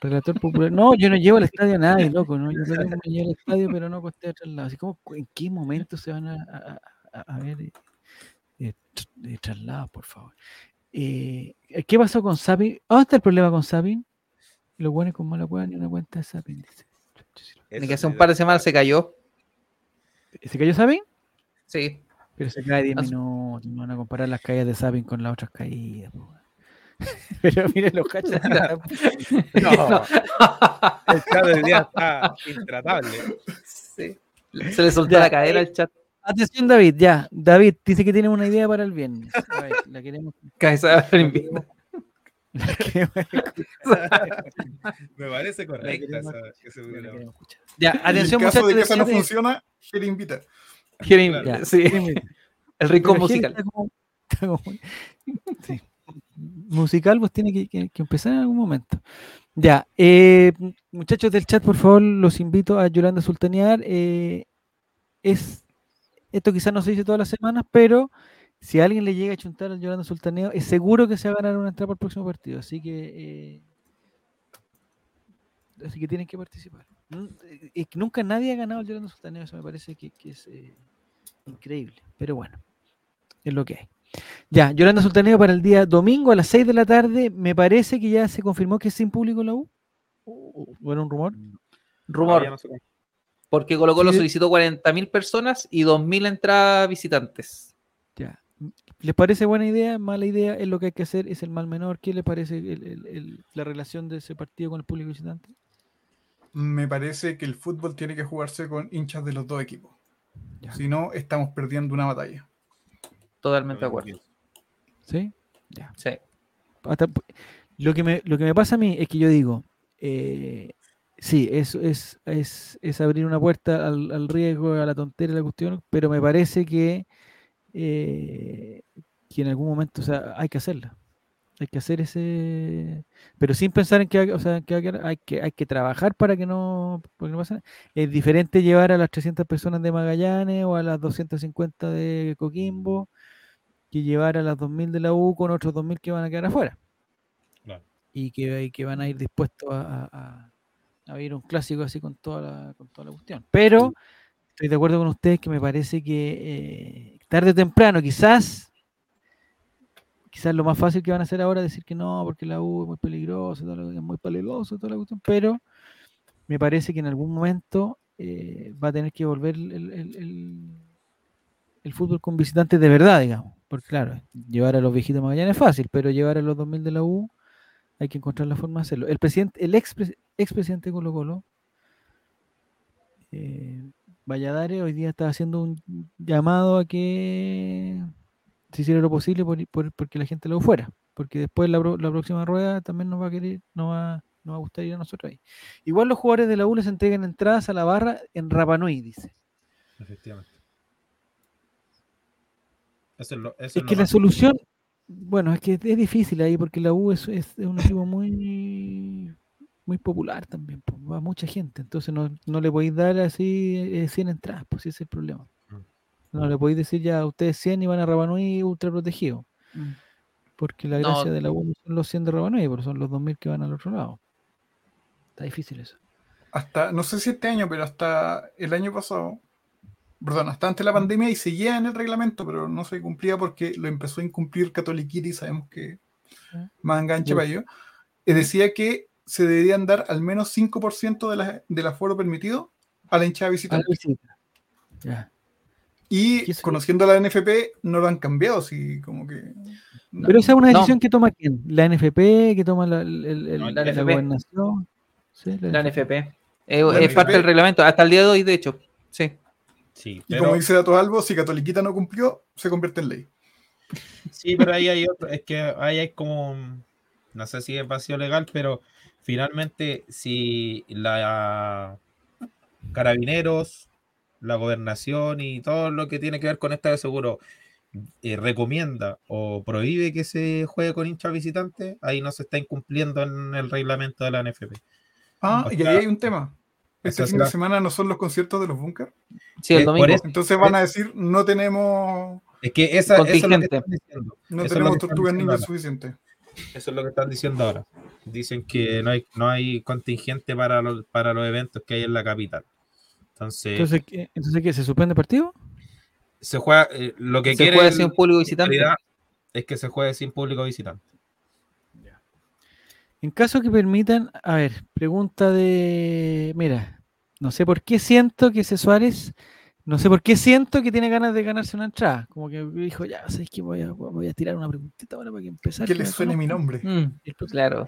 S1: relator popular. No, yo no llevo al estadio a nadie, loco, ¿no? Yo que llevar al estadio, pero no costé de traslado. Así como, ¿en qué momento se van a, a- a- a ver eh, eh, eh, traslados, por favor? Eh, ¿Qué pasó con Sapin? ¿Dónde está el problema con Sapin? Los buenos con mala cueva ni una cuenta de Sapin, dice.
S2: Ni que hace un par de semanas se cayó.
S1: ¿Se cayó Sapin?
S2: Sí.
S1: Pero se cae 10
S2: Hace-
S1: minutos, no van a comparar las caídas de Sapin con las otras caídas. Pero miren los hashtags.
S7: No, el chat del día está intratable.
S2: Sí. Se le soltó
S1: Ya,
S2: la cadera
S1: eh,
S2: al chat.
S1: Atención, David, ya. David dice que tiene una idea para el viernes. A ver, la queremos.
S2: Cabeza
S7: Me parece correcta esa.
S2: Ya, atención,
S4: en caso
S2: muchachos.
S4: de que eso no funciona, Jere invita.
S2: Jeremy,
S1: Ya,
S2: sí,
S1: Jeremy,
S2: el rincón musical.
S1: está como- está como- sí. Musical, pues tiene que, que- que empezar en algún momento. Ya, eh, muchachos del chat, por favor, los invito a Yolanda Sultanear. eh, es, esto quizás no se dice todas las semanas, pero si a alguien le llega a chuntar al Yolanda Sultaneo, es seguro que se va a ganar una entrada para el próximo partido. Así que, eh, así que tienen que participar. Eh, es que nunca nadie ha ganado el Yolanda Sultaneo, eso me parece que, que es eh, increíble. Pero bueno, es lo que hay. Ya, Yolanda Sultaneo para el día domingo a las 6 de la tarde. Me parece que ya se confirmó que es sin público en la U. ¿O era un rumor?
S2: Rumor.
S7: No.
S2: Porque Colo Colo
S1: Sí.
S2: solicitó 40.000 personas y 2.000 entradas visitantes.
S1: Ya. ¿Les parece buena idea? ¿Mala idea? ¿Es lo que hay que hacer? ¿Es el mal menor? ¿Qué le parece el- el- el- la relación de ese partido con el público visitante?
S4: Me parece que el fútbol tiene que jugarse con hinchas de los dos equipos.
S1: Ya.
S4: Si no, estamos perdiendo una batalla.
S2: Totalmente de acuerdo.
S1: ¿Sí? Ya.
S2: Sí.
S1: Hasta- lo, que me, lo que me pasa a mí es que yo digo, eh, sí, es, es, es, es abrir una puerta al, al riesgo, a la tontería, a la cuestión, pero me parece que, eh, que en algún momento o sea, hay que hacerla. Hay que hacer ese. Pero sin pensar en que, o sea, que hay, que hay que trabajar para que no, para que no pase nada. Es diferente llevar a las 300 personas de Magallanes o a las 250 de Coquimbo que llevar a las 2000 de la U con otros 2000 que van a quedar afuera.
S7: Claro.
S1: Y que, y que van a ir dispuestos a, a, a- un clásico así con toda la, con toda la cuestión. Pero estoy de acuerdo con ustedes que me parece que eh, tarde o temprano, quizás, quizás lo más fácil que van a hacer ahora es decir que no, porque la U es muy peligrosa, es muy peligroso, toda la cuestión, pero me parece que en algún momento eh, va a tener que volver el, el- el- el fútbol con visitantes de verdad, digamos. Porque claro, llevar a los viejitos Magallanes es fácil, pero llevar a los 2000 de la U hay que encontrar la forma de hacerlo. El presidente, el ex, expresidente de Colo Colo, eh, Valladares, hoy día está haciendo un llamado a que se hiciera lo posible por, por- porque la gente lo fuera. Porque después la, próxima rueda también nos va a querer, nos va, nos va a gustar ir a nosotros ahí. Igual los jugadores de la U les entregan entradas a la barra en Rapanui, dice.
S7: Efectivamente. Eso es lo, eso
S1: Es
S7: es
S1: que la solución, bueno, es que es difícil ahí porque la U es, es un equipo muy muy popular también, pues, va mucha gente, entonces no, no le podéis dar así eh, 100 entradas, pues ese es el problema.
S7: Mm.
S1: No le podéis decir ya a ustedes 100 y van a Rabanui ultra protegido, porque la
S2: No.
S1: gracia de la U no son los 100 de Rabanui, pero son los 2000 que van al otro lado. Está difícil eso.
S4: Hasta, no sé si este año, pero hasta el año pasado, perdón, hasta antes de la pandemia y seguía en el reglamento, pero no se cumplía porque lo empezó a incumplir Catoliquiri, sabemos que más enganche para ello. Eh, decía que se deberían dar al menos 5% de la- del aforo permitido a la hinchada visitante.
S1: visita. Ya.
S4: Y
S1: ¿Qué es-
S4: conociendo la NFP, no lo han cambiado, así como que.
S1: Pero esa es una
S2: No.
S1: decisión que toma quién? La NFP, que toma la, el- el- el-
S7: No,
S1: la
S2: la NFP.
S1: gobernación. Sí,
S2: La NFP. Es,
S4: La
S2: es parte del reglamento, hasta el día de hoy, de hecho. Sí.
S7: Sí,
S4: Y como dice Dato Albo, si Catoliquita no cumplió, se convierte en ley.
S7: sí, pero ahí hay otro, es que ahí hay como, no sé si es vacío legal, pero finalmente si la carabineros, la gobernación y todo lo que tiene que ver con estado de seguro eh, recomienda o prohíbe que se juegue con hinchas visitantes, ahí no se está incumpliendo en el reglamento de la NFP.
S4: Ah,
S7: O
S4: y
S7: sea,
S4: ahí hay un tema. Este fin de semana no son los conciertos de los bunkers.
S2: Sí, el
S7: Eh,
S2: domingo.
S4: Entonces van a decir, no tenemos,
S7: Es que esa, eso es lo que
S2: Contingente.
S7: están diciendo.
S4: no
S7: Eso es lo
S4: tenemos
S7: que están
S4: tortugas
S7: ahora.
S4: suficiente.
S7: Eso es lo que están diciendo ahora. Dicen que no hay, no hay contingente para los, para los eventos que hay en la capital. Entonces,
S1: Entonces, ¿qué, entonces ¿qué? ¿Se suspende el partido?
S7: se juega, eh, lo que
S2: Se
S7: quiere
S2: juega
S7: el-
S2: sin público visitante.
S7: realidad es que se juegue sin público visitante.
S1: En caso que permitan, a ver, pregunta de, mira, no sé por qué siento que ese Suárez, no sé por qué siento que tiene ganas de ganarse una entrada. Como que dijo, ya, sabes que voy a, voy a tirar una preguntita ahora para que empezar.
S4: Que
S1: que
S4: le
S1: me
S4: suene mi
S1: conozcan".
S4: nombre.
S2: Mm, claro.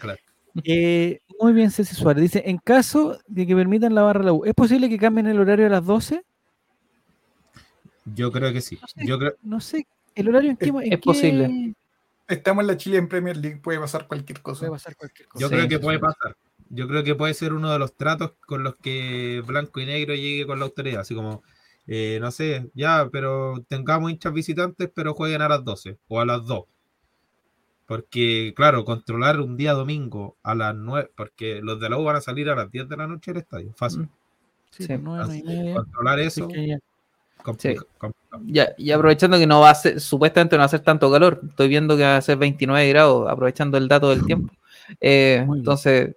S1: Eh, muy bien, Ceci Suárez. Dice, en caso de que permitan la barra la U, ¿es posible que cambien el horario a las 12?
S7: Yo creo que sí.
S1: No sé.
S7: Yo creo,
S1: No sé, ¿el horario en qué?
S4: Es-
S1: en
S2: es
S1: qué
S2: posible.
S4: Estamos en la Chile en Premier League, puede pasar cualquier cosa.
S1: Puede pasar cualquier cosa.
S7: yo
S2: Sí,
S7: creo que
S2: sí,
S7: puede
S2: sí.
S7: pasar. Yo creo que puede ser uno de los tratos con los que Blanco y Negro llegue con la autoridad. Así como, eh, no sé, ya, pero tengamos hinchas visitantes, pero jueguen a las 12 o a las 2. Porque, claro, controlar un día domingo a las 9, porque los de la U van a salir a las 10 de la noche del estadio. Fácil.
S2: Mm.
S1: Sí,
S2: Sí.
S1: pues.
S7: Controlar eso,
S1: que
S7: complicado.
S2: Ya, y aprovechando que no va a ser, supuestamente no va a ser tanto calor, estoy viendo que va a ser 29 grados, aprovechando el dato del tiempo. Eh, entonces,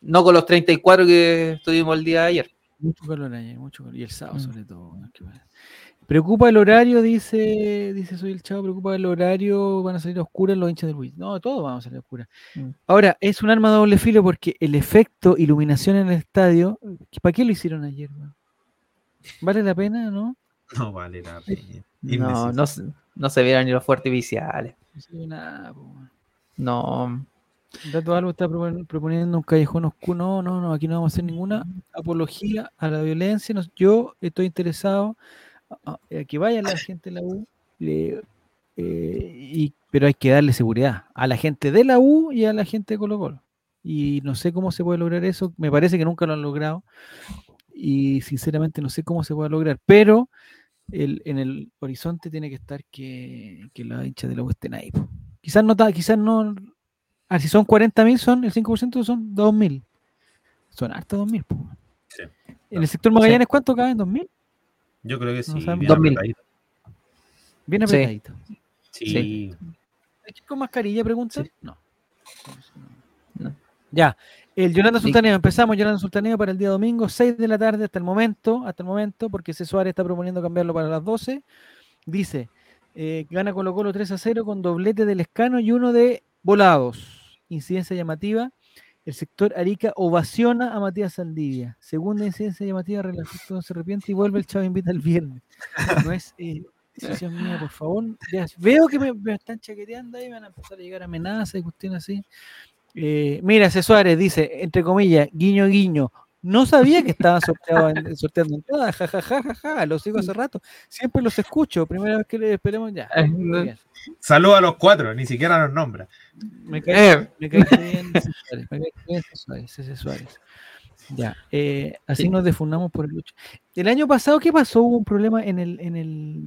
S2: no con los 34 que tuvimos el día de ayer.
S1: Mucho calor ayer, mucho calor. Y el sábado
S2: Mm.
S1: sobre todo. Preocupa el horario, dice, dice Soy el Chavo, preocupa el horario, van a salir oscuras los hinchas del Wii. No, todos vamos a salir oscuras.
S2: Mm.
S1: Ahora, es un arma de doble filo porque el efecto iluminación en el estadio, ¿para qué lo hicieron ayer? ¿Vale la pena, no?
S7: No vale la pena.
S2: No, no, se- no se vieron ni los fuertes artificiales.
S1: No se ve nada.
S2: No.
S1: Dato Albo está propon- proponiendo un callejón oscuro. No, no, no, aquí no vamos a hacer ninguna apología a la violencia. no- yo estoy interesado a, a que vaya la gente de la U, le- eh, y, pero hay que darle seguridad a la gente de la U y a la gente de Colo Colo. Y no sé cómo se puede lograr eso. Me parece que nunca lo han logrado. Y sinceramente no sé cómo se puede lograr. Pero el- en el horizonte tiene que estar que, que la hincha de la U estén ahí. Quizás no, quizás no. Ah, si son 40.000 son, el 5% son 2.000. Son hartos 2.000. po.
S7: Sí.
S1: En el sector Magallanes, ¿cuánto caben? ¿2.000?
S7: Yo creo que sí.
S1: No
S7: bien
S2: 2000.
S7: apretadito.
S1: Bien
S2: Sí.
S1: apretadito.
S7: Sí.
S1: ¿Hay que ir con mascarilla, pregunta?
S2: Sí.
S1: No.
S2: No.
S1: Ya. El Yolanda. Sultaneo, empezamos Yolanda Sultaneo para el día domingo, 6 de la tarde hasta el momento, hasta el momento, porque C. Suárez está proponiendo cambiarlo para las 12. Dice, eh, gana Colo Colo 3 a 0 con doblete del escano y uno de volados. Incidencia llamativa. El sector Arica ovaciona a Matías Saldivia. Segunda incidencia llamativa, relación se arrepiente y vuelve el chavo invita el viernes. No es eh, decisión mía, por favor. Ya, veo que me, me están chaqueteando ahí, van a empezar a llegar amenazas y cuestiones así. Eh, mira, C. Suárez dice, entre comillas, guiño, guiño. No sabía que estaban sorteado en- sorteando entradas, ja, ja, ja, ja, ja, lo sigo hace rato. Siempre los escucho, primera vez que le esperemos ya.
S7: Saludos a los cuatro, ni siquiera nos nombra.
S1: Me cae,
S2: Eh,
S1: me cae bien. Suárez, me cae bien. Suárez. Suárez. Ya, eh, así
S2: Sí.
S1: nos defunamos por el 8. El año pasado, ¿qué pasó? Hubo un problema en el, en el,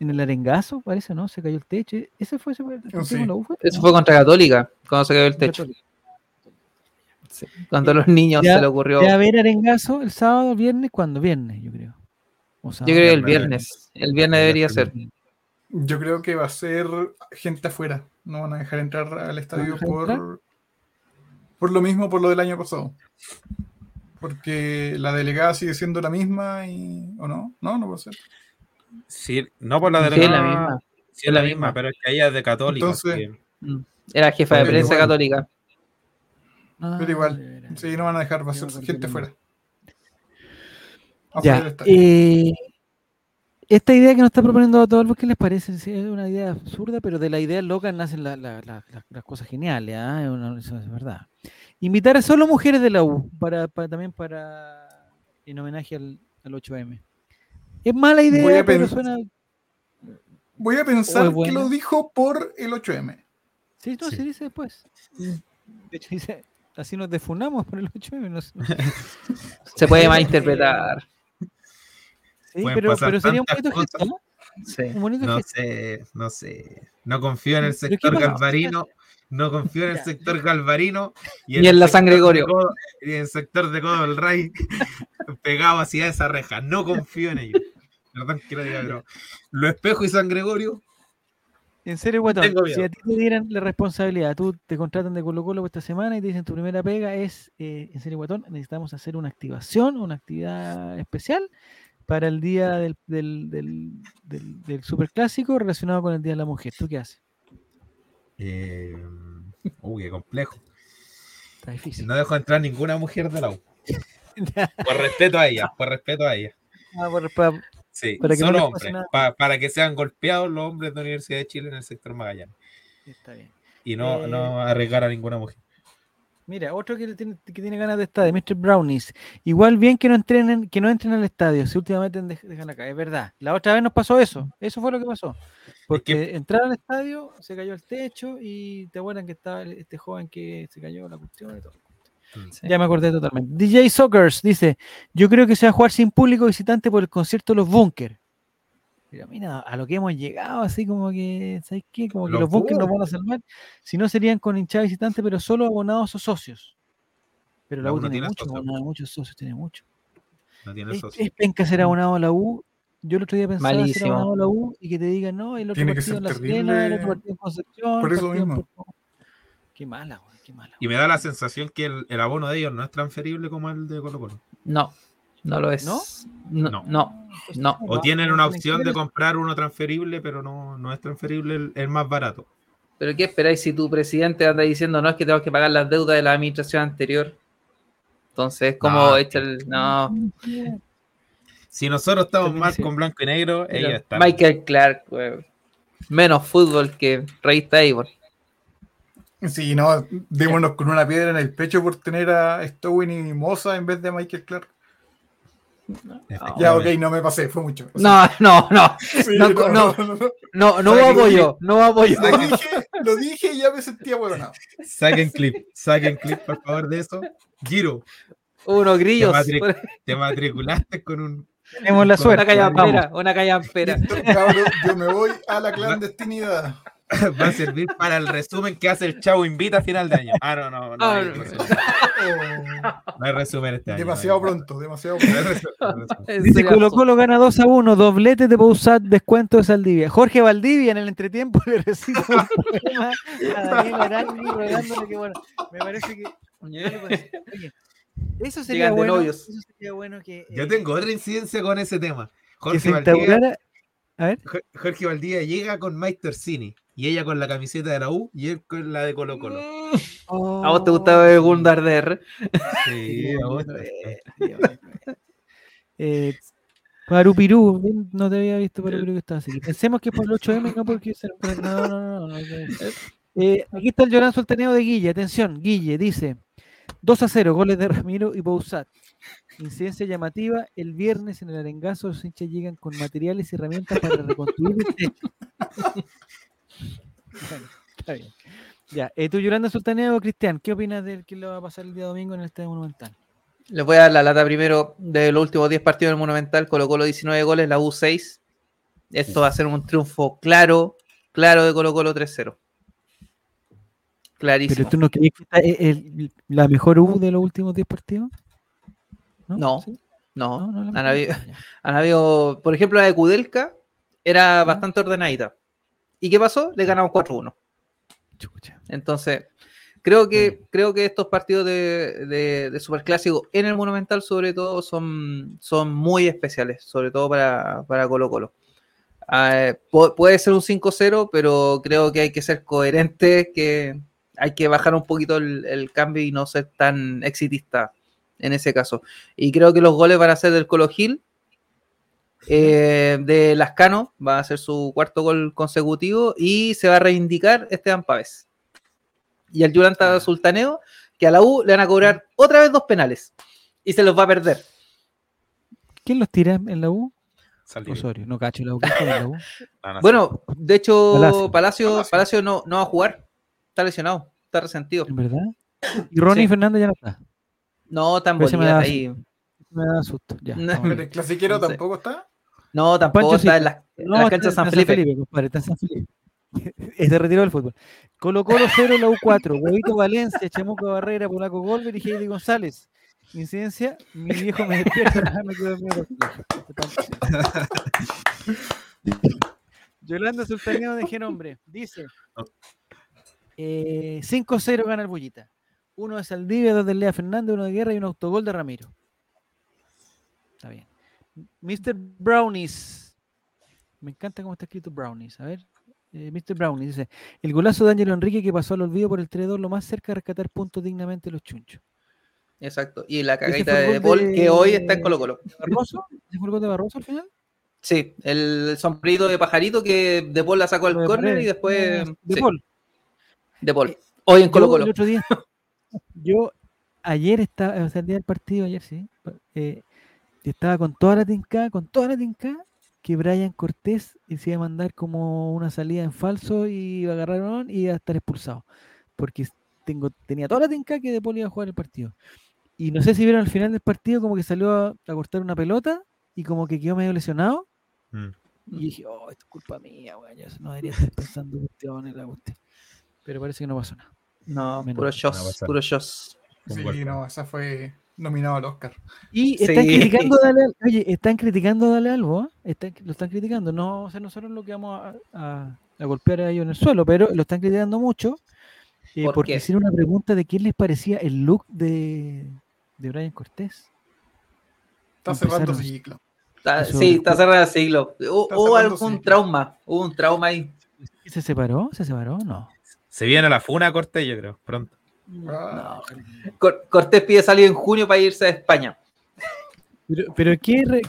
S1: en el arengazo, parece, ¿no? Se cayó el techo. ¿Ese fue ese fue el
S4: Sí.
S1: partido con la U, fue?
S2: eso fue contra Católica, cuando se cayó el techo. Cuando a los niños
S1: Ya-
S2: se le ocurrió.
S1: Ya ver arengazo el sábado, viernes, ¿cuándo? Viernes, yo creo. O
S2: Yo creo que el viernes. El viernes debería ser.
S4: Yo creo que va a ser gente afuera. No van a dejar entrar al estadio
S1: entrar?
S4: por, por lo mismo, por lo del año pasado. Porque la delegada sigue siendo la misma y. ¿O no? No, no puede ser.
S7: Sí, no por la
S2: Sí, es
S7: delegada.
S2: la misma.
S7: Sí, es la misma, pero es que ella es de católica.
S4: Entonces-
S7: que-
S2: Mm. Era jefa de prensa
S4: igual.
S2: católica.
S1: Ah,
S4: Pero igual,
S1: de veras.
S4: Sí, no van a dejar,
S1: acordé
S4: gente del
S1: Ya, eh, esta idea que nos está proponiendo Adolfo, ¿qué les parece? Sí, es una idea absurda, pero de la idea loca nacen la- la- la- la- las cosas geniales, ¿ah? Es una- eso es verdad. Invitar a solo mujeres de la U, para, para- también para en homenaje al, al 8M. Es mala idea,
S4: Voy a
S1: pero suena...
S4: Voy a pensar que lo dijo por el 8M.
S1: Sí, no,
S7: Sí.
S1: se dice después. De hecho, dice, así nos defunamos por el 8M. No sé.
S2: Se puede malinterpretar.
S1: Sí, pero, sería un bonito gesto. ¿no?
S2: Sí.
S1: Un bonito
S7: No
S1: gesto.
S7: sé, no sé. No confío en el
S1: ¿Pero qué
S7: sector galvarino. No confío en el sector galvarino.
S2: Ni en la San Gregorio.
S7: Codo- Y en el sector de Codo del Rey, pegado hacia esa reja. No confío en ellos. Perdón que lo diga, pero lo espejo y San Gregorio.
S1: En serio, Guatón, si a ti te dieran la responsabilidad, tú te contratan de Colo Colo esta semana y te dicen tu primera pega es, eh, en serio, Guatón, necesitamos hacer una activación, una actividad especial para el día del, del, del, del, del superclásico relacionado con el Día de la Mujer. ¿Tú qué haces?
S7: Eh, uy, qué complejo.
S1: Está difícil.
S7: No dejo entrar ninguna mujer de la U. Por respeto a ella, por respeto a ella.
S1: Ah, por- pa-
S7: Sí,
S1: Para que no pase
S7: hombres. pa- para que sean golpeados los hombres de la Universidad de Chile en el sector Magallanes.
S1: está bien.
S7: Y no,
S1: Eh,
S7: no arriesgar a ninguna mujer.
S1: Mira, otro que, tiene, que tiene ganas de estadio, Mr. Brownies. Igual bien que no entrenen, que no entren al estadio, si últimamente dej- dejan acá, es verdad. La otra vez nos pasó eso, eso fue lo que pasó. Porque entrar al estadio, se cayó el techo y te acuerdan que estaba este joven que se cayó la cuestión y todo.
S2: Sí.
S1: Ya me acordé totalmente. DJ Sockers dice, yo creo que se va a jugar sin público visitante por el concierto de los Bunker. Pero mira, a lo que hemos llegado, así como que, ¿sabes qué? Como que
S7: Los
S1: los Bunker nos van a
S7: Bunkers.
S1: salvar. Si no serían con hinchada visitante, pero solo abonados o socios. Pero la
S7: La
S1: U tiene
S7: tiene
S1: muchos,
S7: socios.
S1: abonados, muchos socios, tiene mucho.
S7: No tiene
S1: Es,
S7: socio.
S1: es penca ser abonado a la U. Yo el otro día pensaba ser
S2: Malísimo.
S1: abonado a la U y que te digan, no, el otro
S4: Tiene que
S1: partido en La
S4: ser
S1: Serena, el otro partido en Concepción.
S4: por eso mismo.
S1: Qué mala, güey, qué mala.
S7: Y me da la sensación que el, el abono de ellos no es transferible como el de Colo Colo.
S2: No, no lo es.
S1: ¿No?
S2: No,
S7: No.
S2: no, no.
S7: O tienen una opción de comprar uno transferible, pero no, no es transferible el, el más barato.
S2: Pero ¿qué esperáis si tu presidente anda diciendo no es que tengo que pagar las deudas de la administración anterior? Entonces, como
S7: No,
S2: echa el. No,
S7: Si nosotros estamos mal con blanco y negro, ellos están.
S2: Michael Clark, weón. Menos fútbol que revista Avon.
S4: Sí, no, démonos con una piedra en el pecho por tener a Stowin y Mimosa en vez de Michael Clark. Ya, ok, no me pasé, fue mucho.
S2: No, no, no.
S4: Sí,
S2: no, no,
S4: no, no.
S2: No, no apoyo, no apoyo.
S4: Lo dije, lo dije y ya me sentía huevonado.
S8: Saquen clip, saquen clip, por favor, de eso. Giro,
S2: Unos grillos.
S8: Te matri- te matriculaste con un.
S1: Tenemos la suerte.
S2: Una callampera, una callampera.
S4: Yo me voy a la clandestinidad.
S8: Va a servir para el resumen que hace el Chavo Invita a final de año. Ah, no, no, no. Hay
S2: no.
S8: resumen. No hay resumen este año.
S4: demasiado
S8: no
S4: pronto, demasiado pronto.
S1: Dice Colo Colo gana 2 a 1, doblete de Pausat, descuento de Saldivia. Jorge Valdivia en el entretiempo le poema a Daniel Arangui rogándole que bueno, me parece que Oye, eso sería bueno, eso sería bueno que,
S8: Yo
S1: eh,
S8: tengo otra incidencia con ese tema.
S1: que
S8: Jorge
S1: se
S8: Valdivia,
S1: a ver,
S8: Jo- Jorge Valdivia llega con Mike Torsini y ella con la camiseta de la U y él con la de Colo Colo.
S2: ¿A vos te gustaba el Gundar DR?
S8: Sí, a vos.
S1: eh, Parupirú, no te había visto Parupirú que estaba así. Pensemos que por el 8M, no porque se- no, no, no, no, no, Eh, aquí está el Llorán Soltaneo de Guille. Atención, Guille dice 2 a 0, goles de Ramiro y Bouzat. Incidencia llamativa, el viernes en el arengazo los hinchas llegan con materiales y herramientas para reconstruir el techo. Bueno, está bien. Ya, eh, tú Yolanda Sultaneo, Cristian, ¿qué opinas del que le va a pasar el día domingo en el Estadio Monumental?
S2: Les voy a dar la lata primero de los últimos 10 partidos del Monumental. Colo Colo 19 goles, la U 6. Esto va a ser un triunfo claro, claro de Colo Colo 3-0. Clarísimo.
S1: ¿Pero tú no crees que esta es el- la mejor U de los últimos 10 partidos?
S2: No,
S1: ¿Sí?
S2: no.
S1: No, no
S2: habido, han habido- por ejemplo, la de Kudelka era bastante ordenadita. ¿Y qué pasó? Le ganamos 4-1.
S1: Chucha.
S2: Entonces, creo que, creo que estos partidos de, de, de Superclásico en el Monumental, sobre todo, son, son muy especiales, sobre todo para, para Colo Colo. Ah, pu- puede ser un 5-0, pero creo que hay que ser coherente, que hay que bajar un poquito el, el cambio y no ser tan exitista en ese caso. Y creo que los goles van a ser del Colo Gil, eh, de Lascano, va a ser su cuarto gol consecutivo y se va a reivindicar Esteban Pávez. Y el Yulanta Sultaneo, que a la U le van a cobrar otra vez dos penales y se los va a perder.
S1: ¿Quién los tira en la U?
S8: Saldivia.
S1: Osorio. No cacho la U. ¿Quién juega en la U?
S8: No, no sé.
S2: Bueno, de hecho,
S1: Palacio.
S2: Palacio, Palacio, no, no va a jugar, está lesionado, está resentido.
S1: ¿En verdad? Y Ronnie
S2: Sí.
S1: Fernández ya no está.
S2: No, tan
S1: Ese me da
S2: ahí.
S1: Me da susto. Ya.
S2: No.
S4: el clasiquero
S2: No sé.
S4: tampoco está.
S2: No, tampoco
S1: Pancho sí.
S2: está en
S1: No, está-
S2: canchas de
S1: está
S2: San Felipe.
S1: compadre, está en San Felipe. Eh, Se retiró del fútbol. Colo Colo 0, la U4. Huevito Valencia, Chamuco Barrera, Polaco Golver y Heidi González. Incidencia, mi viejo me despierta. me quedo. Yolanda Sultaneo de Genombre dice: eh, 5-0 gana el Bullita. Uno de Saldivia, dos de Lea Fernández, uno de Guerra y un autogol de Ramiro. Mr. Brownies. Me encanta cómo está escrito Brownies. A ver. eh, Mr. Brownies dice: El golazo de Ángelo Enrique que pasó al olvido por el 3-2, lo más cerca de rescatar puntos dignamente los chunchos.
S2: Exacto. Y la cagadita de
S1: gol
S2: Paul,
S1: de-
S2: que hoy está en Colo Colo.
S1: ¿Barroso? ¿Ese fue el gol de Barroso al final?
S2: Sí, el sombrerito de pajarito que De Paul la sacó al
S1: de
S2: córner y después.
S1: De
S2: sí,
S1: Paul.
S2: de Paul. Hoy en Colo
S1: Yo, yo ayer estaba, o sea, el día del partido, ayer sí, eh, estaba con toda la tinca, con toda la tinca, que Brian Cortés se iba a mandar como una salida en falso y iba a agarrar un balón y iba a estar expulsado. Porque tengo, tenía toda la tinca que De Paul iba a jugar el partido. Y no sé si vieron al final del partido como que salió a, a cortar una pelota y como que quedó medio lesionado.
S8: Mm.
S1: Y dije, oh, esto es culpa mía, weón. Yo no debería estar pensando cuestiones, la cuestión. Pero parece que no pasó nada.
S2: No,
S1: Menos.
S2: puro shows, puro shows.
S4: Sí, no, esa fue nominado al Oscar.
S1: Y
S2: Sí.
S1: están criticando a Dale Al- Oye, están criticando a Dale Albo, ¿ah? Están- lo están criticando. No o sea, nosotros lo que vamos a, a- a golpear a ellos en el suelo, pero lo están criticando mucho eh,
S2: ¿Por
S1: porque
S2: qué?
S1: hicieron una pregunta de qué les parecía el look de, de Brian Cortés.
S4: Está cerrando ciclo.
S2: Está- sí,
S1: es-
S2: está cerrado el siglo. Hubo, algún trauma, hubo un trauma ahí.
S1: ¿Se separó? ¿Se separó? No.
S8: Se viene la funa corte, yo creo, pronto.
S4: Ah,
S2: Cor- Cortés pide salir en junio para irse a España.
S1: Pero, pero ¿qué, re-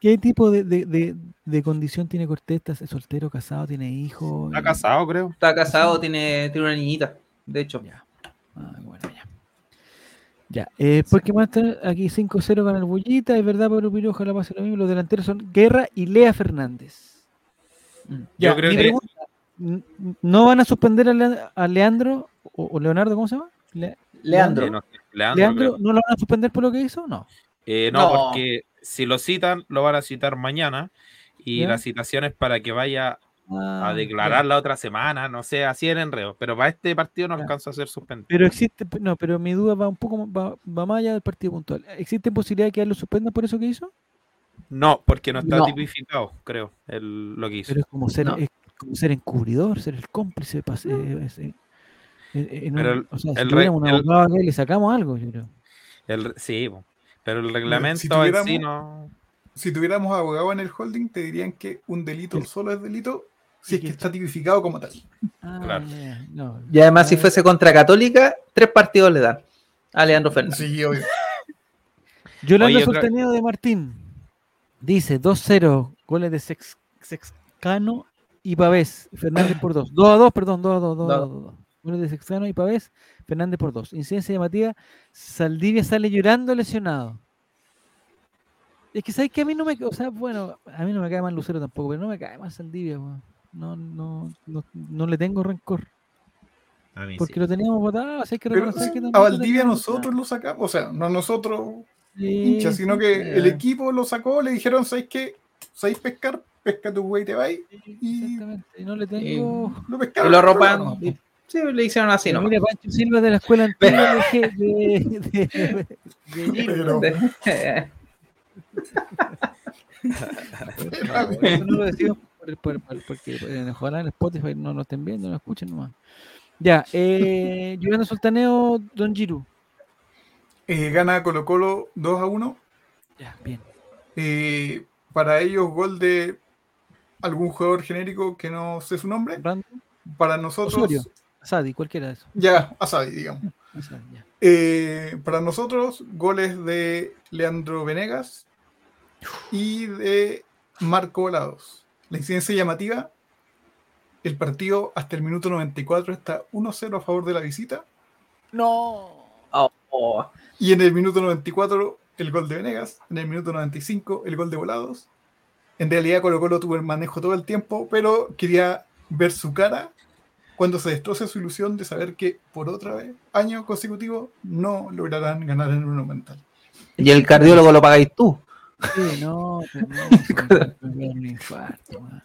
S1: qué tipo de, de- de- de condición tiene Cortés? ¿Está soltero, casado, tiene hijos?
S8: Está casado, creo.
S2: Está casado, tiene, tiene una niñita. de hecho.
S1: Ya. Ah, bueno, ya. Ya, eh, después que más está aquí 5-0 con el Bullita, es verdad, Pablo Piro, ojalá pase lo mismo. Los delanteros son Guerra y Lea Fernández.
S2: Mm.
S1: Ya,
S7: Yo creo
S1: mi
S7: que-
S1: pregunta, ¿no van a suspender a, Le- a Leandro o, o Leonardo, cómo se llama? Le-
S2: Leandro.
S7: Eh, no Leandro,
S1: ¿Leandro
S7: creo.
S1: no lo van a suspender por lo que hizo? No.
S7: Eh, no,
S2: No.
S7: porque si lo citan, lo van a citar mañana. Y
S1: Ya.
S7: la citación es para que vaya
S1: Ah,
S7: a declarar la otra semana, no sé, así en enredo. Pero para este partido no
S1: Ya.
S7: alcanza a ser suspendido.
S1: Pero existe, no, pero mi duda va un poco va, va más allá del partido puntual. ¿Existe posibilidad de que lo suspendan por eso que hizo?
S7: No, porque no está
S2: No.
S7: tipificado, creo, el, lo que hizo.
S1: Pero es como ser,
S2: No.
S1: es como ser encubridor, ser el cómplice. pas- eh, es- en
S7: Pero
S1: un-
S7: el-
S1: o sea, si
S7: el
S1: tuviéramos un
S7: el-
S1: abogado acá y le sacamos algo, yo creo.
S7: El- sí, pero el reglamento
S4: si
S7: en sí
S4: tuviéramos-
S7: no.
S4: Si tuviéramos abogado en el holding, te dirían que un delito
S1: El-
S4: solo es delito si
S1: ¿Y
S4: es que está tipificado como tal.
S1: Ah,
S7: Claro.
S1: no.
S2: Y además, si fuese contra Católica, tres partidos le dan a Leandro Fernández.
S4: Sí, obvio.
S1: Yolanda
S7: Oye, otra-
S1: Sultaneo de Martín dice 2-0, goles de Sex, Sexcano y Pavés. Fernández por 2. 2 a 2, perdón, 2 a 2. 2 a
S2: Dos.
S1: 2, 2. Goles de Sexcano y Pavés. Fernández por 2. Incidencia llamativa. Saldivia sale llorando lesionado. Es que sabes que a mí no me. O sea, bueno, a mí no me cae mal Lucero tampoco, pero no me cae mal Saldivia. No, no, no, no le tengo rencor.
S8: A mí
S1: Porque
S8: sí.
S1: lo teníamos votado, así hay que
S4: Pero
S1: reconocer que
S4: a
S1: también lo
S4: Valdivia nosotros lo sacamos, o sea, no nosotros
S1: Sí,
S4: hinchas, sino
S1: sí,
S4: que
S1: sí,
S4: el equipo lo sacó, le dijeron, ¿sabes qué? ¿Sabéis pescar? Pesca tu güey, te vais. Y
S1: Exactamente. Y no le tengo.
S4: lo
S2: Y
S4: pescaron.
S2: lo
S4: pero
S2: sí, le hicieron así nomás.
S1: mira, Pancho Silva de la escuela antigua de, de, de, de, de Gino.
S4: Pero-
S1: Eso no lo decimos por, por- por- porque eh, ojalá en Spotify no nos estén viendo, no escuchen nomás. Ya, eh, Yolanda Sultaneo, Don Giru.
S4: Eh, gana Colo Colo 2 a 1.
S1: Ya, bien.
S4: Eh, para ellos, gol de algún jugador genérico que no sé su nombre.
S1: Random,
S4: Para nosotros,
S1: Osorio. Sadi, cualquiera de esos.
S4: ya, Asadi, digamos.
S1: Asadi, ya.
S4: Eh, para nosotros, goles de Leandro Venegas y de Marco Volados. La incidencia llamativa, el partido hasta el minuto 94 está 1-0 a favor de la visita
S1: No.
S2: Oh, oh.
S4: y en el minuto 94 el gol de Venegas, en el minuto 95 el gol de Volados. En realidad Colo Colo tuvo el manejo todo el tiempo, pero quería ver su cara cuando se destroce su ilusión de saber que por otra vez, año consecutivo, no lograrán ganar en el Monumental.
S2: Y el cardiólogo lo pagáis tú.
S1: Sí, no, pues no, sí, me da un infarto, man.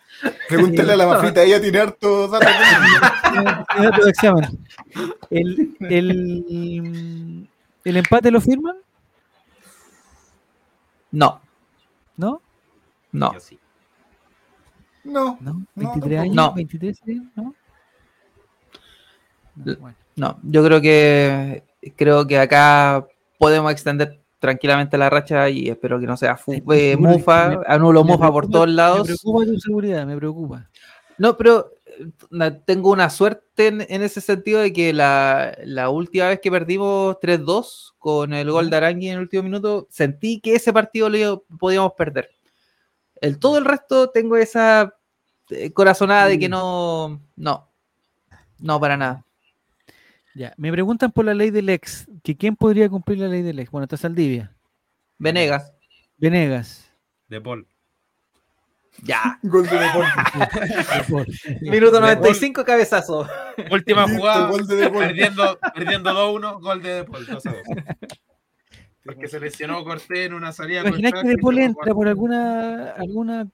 S4: Pregúntale a la mafita, ella tiene harto datos.
S1: El, el, el empate lo firman,
S2: No,
S1: ¿no?
S2: no.
S4: No,
S1: ¿No?
S4: No,
S1: 23 años,
S2: No.
S1: 23, sí, ¿no? No,
S2: L-
S1: bueno.
S2: No, yo creo que creo que acá podemos extender tranquilamente la racha y espero que no sea eh, mufa,
S1: me-
S2: anulo
S1: Me
S2: mufa por todos
S1: Me
S2: lados.
S1: preocupa tu seguridad, me preocupa.
S2: No, pero eh, tengo una suerte en, en ese sentido de que la, la última vez que perdimos 3-2 con el gol de Arangui en el último minuto, sentí que ese partido lo podíamos perder. El todo el resto tengo esa eh, corazonada de que no, no, no para nada.
S1: Ya, me preguntan por la ley del ex, que quién podría cumplir la ley del ex. Bueno, está Saldivia,
S2: Venegas,
S1: Venegas.
S7: De Paul.
S2: ya.
S4: gol de deporte.
S2: Minuto 95, cabezazo.
S7: Última
S4: Listo,
S7: jugada.
S4: gol de De Paul.
S7: perdiendo, perdiendo 2-1, gol de De Paul, 2 a 2. Porque se lesionó Cortés en una salida. con
S1: Imaginas que
S7: Franklin,
S1: De Paul
S7: se fue a
S1: entra por alguna alguna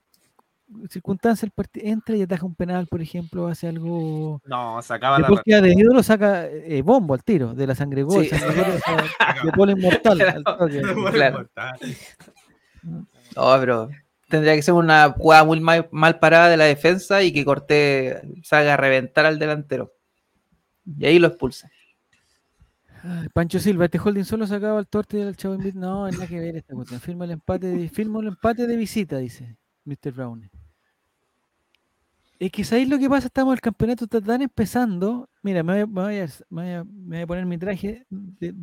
S1: circunstancia, el partido entra y ataja un penal, por ejemplo, hace algo.
S7: No, sacaba la
S1: queda de ídolo, saca eh, bombo al tiro, de la sangre gol.
S2: Sí.
S1: sangre gol, o sea, de Paul inmortal.
S2: Claro.
S7: mortal.
S2: No, pero tendría que ser una jugada muy mal, mal parada de la defensa y que Cortés salga a reventar al delantero. Y ahí lo expulsa.
S1: Ay, Pancho Silva, este holding solo sacaba al torte del Chavo. No, hay nada que ver esta cuestión. Firma el empate de, firma el empate de visita, dice Mr. Brown. Es que sabéis lo que pasa, estamos el campeonato está tan empezando. Mira, me voy, a- me voy a, me voy a- me voy a poner mi traje de,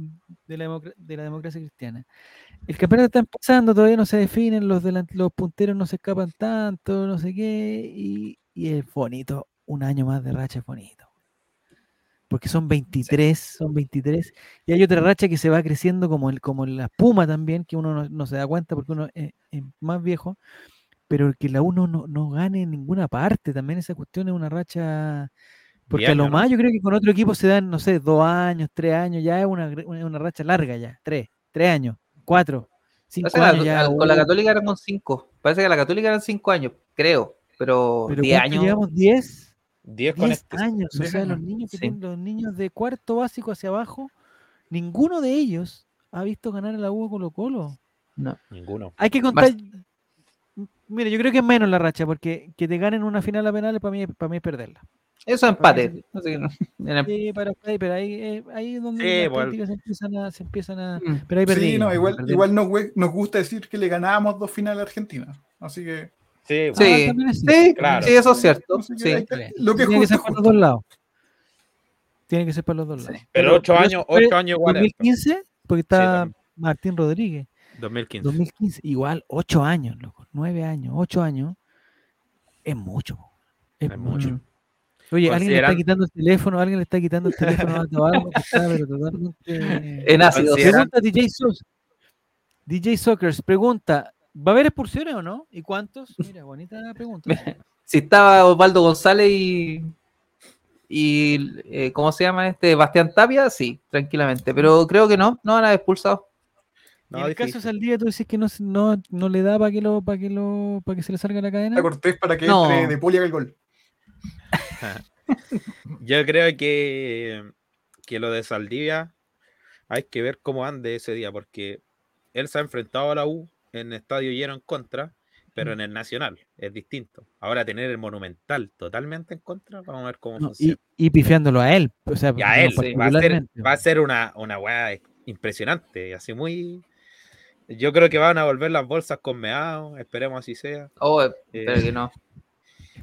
S1: de la, de la democracia cristiana. El campeonato está empezando, todavía no se definen, los, los punteros no se escapan tanto, no sé qué, y, y es bonito. Un año más de racha es bonito. porque son 23, son 23. Y hay otra racha que se va creciendo como, el, como la espuma también, que uno no, no se da cuenta porque uno es, es más viejo, pero que la uno no, no gane en ninguna parte, también esa cuestión es una racha... Porque a lo
S7: ¿no?
S1: más yo creo que con otro equipo se dan, no sé, dos años, tres años, ya es una, una, una racha larga ya, tres, tres años, cuatro, cinco
S2: la-
S1: años ya.
S2: con la Católica eran cinco. Parece que la Católica eran cinco años, creo. Pero,
S1: pero
S2: 10
S1: ¿cuánto
S2: años.
S1: llevamos 10,
S7: 10 con
S1: 10
S7: este.
S1: años, o
S4: Diez
S1: sea, los
S4: años,
S1: niños que
S2: sí.
S1: tienen, los niños de cuarto básico hacia abajo, ninguno de ellos ha visto ganar a la U a Colo Colo.
S2: No.
S7: Ninguno.
S1: Hay que contar. Mire, yo creo que es menos la racha, porque que te ganen una final a penales para mí, para mí es perderla.
S2: Eso es empate. Que no.
S1: Sí, pero, ahí- pero ahí, eh, ahí es donde
S7: Sí,
S1: las críticas se empiezan a, se empiezan a.
S2: Mm.
S1: Pero ahí perdí.
S4: Sí, no, igual, igual nos, nos gusta decir que le ganábamos dos finales a Argentina. Así que,
S7: Sí,
S2: Sí.
S1: también es
S2: Sí,
S7: Claro.
S2: sí, eso es cierto.
S4: así que
S2: Sí.
S4: hay que- lo que
S1: Tiene que
S4: justo,
S1: ser
S4: es
S1: para los dos lados. Tiene que ser para los dos lados.
S7: Pero ocho
S1: eso
S7: años, ocho años igual. es esto.
S1: 2015, porque está. Martín Rodríguez.
S7: 2015.
S1: 2015, igual, ocho años, loco. Nueve años, ocho años. Es mucho. Es,
S7: Es
S1: mucho.
S7: mucho.
S1: Oye, alguien le está quitando el teléfono, alguien le está quitando el teléfono a Tobaldo, que está, pero totalmente.
S2: En ácido.
S1: Pregunta DJ Sos. DJ Sockers pregunta: ¿va a haber expulsiones o no? ¿Y cuántos? Mira, bonita pregunta.
S2: Si estaba Osvaldo González y. y eh, ¿Cómo se llama este? Bastián Tapia, sí, tranquilamente. Pero creo que no, no van a expulsado.
S1: Y
S7: No,
S1: en el caso de
S7: difícil.
S1: Saldía, tú dices que no, no, no le da para que lo, para que lo, para que se le salga la cadena.
S4: a Cortés para que
S2: No.
S4: entre de poli haga el gol.
S7: Yo creo que, que lo de Saldivia hay que ver cómo ande ese día, porque él se ha enfrentado a la U en estadio lleno en contra, pero en el Nacional es distinto. Ahora tener el Monumental totalmente en contra, vamos a ver cómo
S1: No,
S7: funciona.
S1: y, y pifiándolo a él. O sea,
S7: Y a
S1: no
S7: él, sí, va a ser, va a ser una, una weá impresionante, así muy... Yo creo que van a volver las bolsas con meado, esperemos así sea.
S2: Oh,
S7: Eh,
S2: espero que no.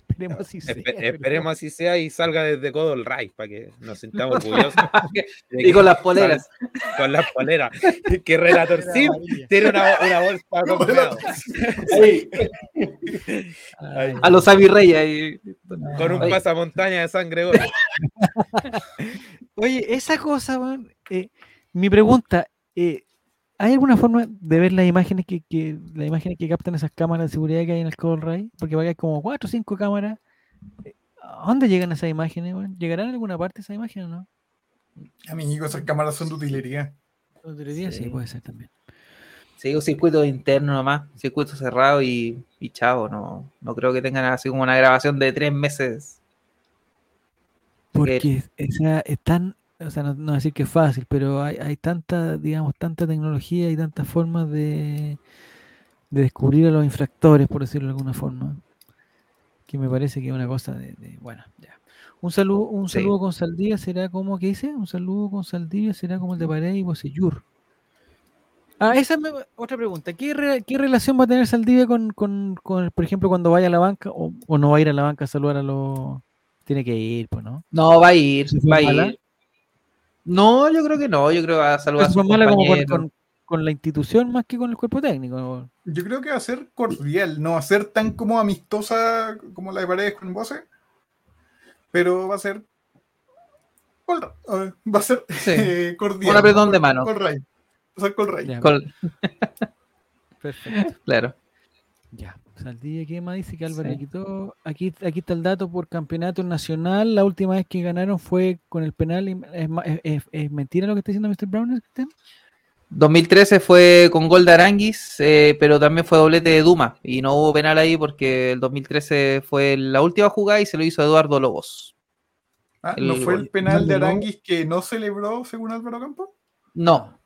S1: Esperemos si sea,
S7: esperemos así sea y salga desde Codo el Ray para que nos sintamos orgullosos.
S2: Y
S7: que
S2: con las poleras.
S7: Con las poleras. Que Relator Sim tiene una, una bolsa con meado,
S1: Ay,
S2: A los Avi Reyes. ahí.
S7: con un
S2: Oye.
S7: pasamontaña de sangre.
S1: Oye, esa cosa, weón, eh, mi pregunta, eh, ¿hay alguna forma de ver las imágenes que, que las imágenes que captan esas cámaras de seguridad que hay en el Cold Ray? Porque va a haber como cuatro o cinco cámaras. Eh, ¿A dónde llegan esas imágenes? weón? ¿Llegarán a alguna parte esas imágenes o no?
S4: Amigo, esas cámaras son de utilería.
S1: Sí,
S2: Sí.
S1: puede ser también.
S2: Sí, un circuito interno nomás, circuito cerrado y, y chao. No, no creo que tengan así como una grabación de tres meses.
S1: Porque esa, es tan, o sea, no, no decir que es fácil, pero hay, hay tanta, digamos, tanta tecnología y tantas formas de, de descubrir a los infractores, por decirlo de alguna forma, que me parece que es una cosa de, de- bueno, ya. Un saludo, un
S2: Sí.
S1: saludo con Saldivia será como, ¿qué dice? Un saludo con Saldivia será como el de Paredes y Bocellur. Ah, esa es otra pregunta. ¿Qué, re- qué relación va a tener Saldivia con, con, con, por ejemplo, cuando vaya a la banca o, o no va a ir a la banca a saludar a los... Tiene que ir, pues, ¿no?
S2: No, va a ir,
S1: ¿Se fue
S2: va a ir. No, yo creo que no, yo creo que va a saludar a
S1: Es
S2: sus
S1: más mala como con, con- con la institución más que con el cuerpo técnico.
S4: Yo creo que va a ser cordial, no va a ser tan como amistosa como la de Paredes con Bose, pero va a ser eh, va a ser
S2: Sí.
S4: eh, cordial.
S2: Un apretón de mano.
S4: Col Ray. Va a ser col Ray.
S1: Ya, perfecto.
S2: claro.
S1: Ya. Saldivia, ¿qué más dice que Álvaro
S2: Sí.
S1: le quitó? Aquí, aquí está el dato por campeonato nacional. La última vez que ganaron fue con el penal. ¿Es, ma- es- es- es mentira lo que está diciendo Mr. Brown? Cristian?
S2: 2013 fue con gol de Aranguis, eh, pero también fue doblete de Duma. Y no hubo penal ahí porque el 2013 fue la última jugada y se lo hizo Eduardo Lobos.
S4: Ah, ¿No
S2: El
S4: fue el penal de. Aranguis que no celebró según Álvaro Campo?
S2: No,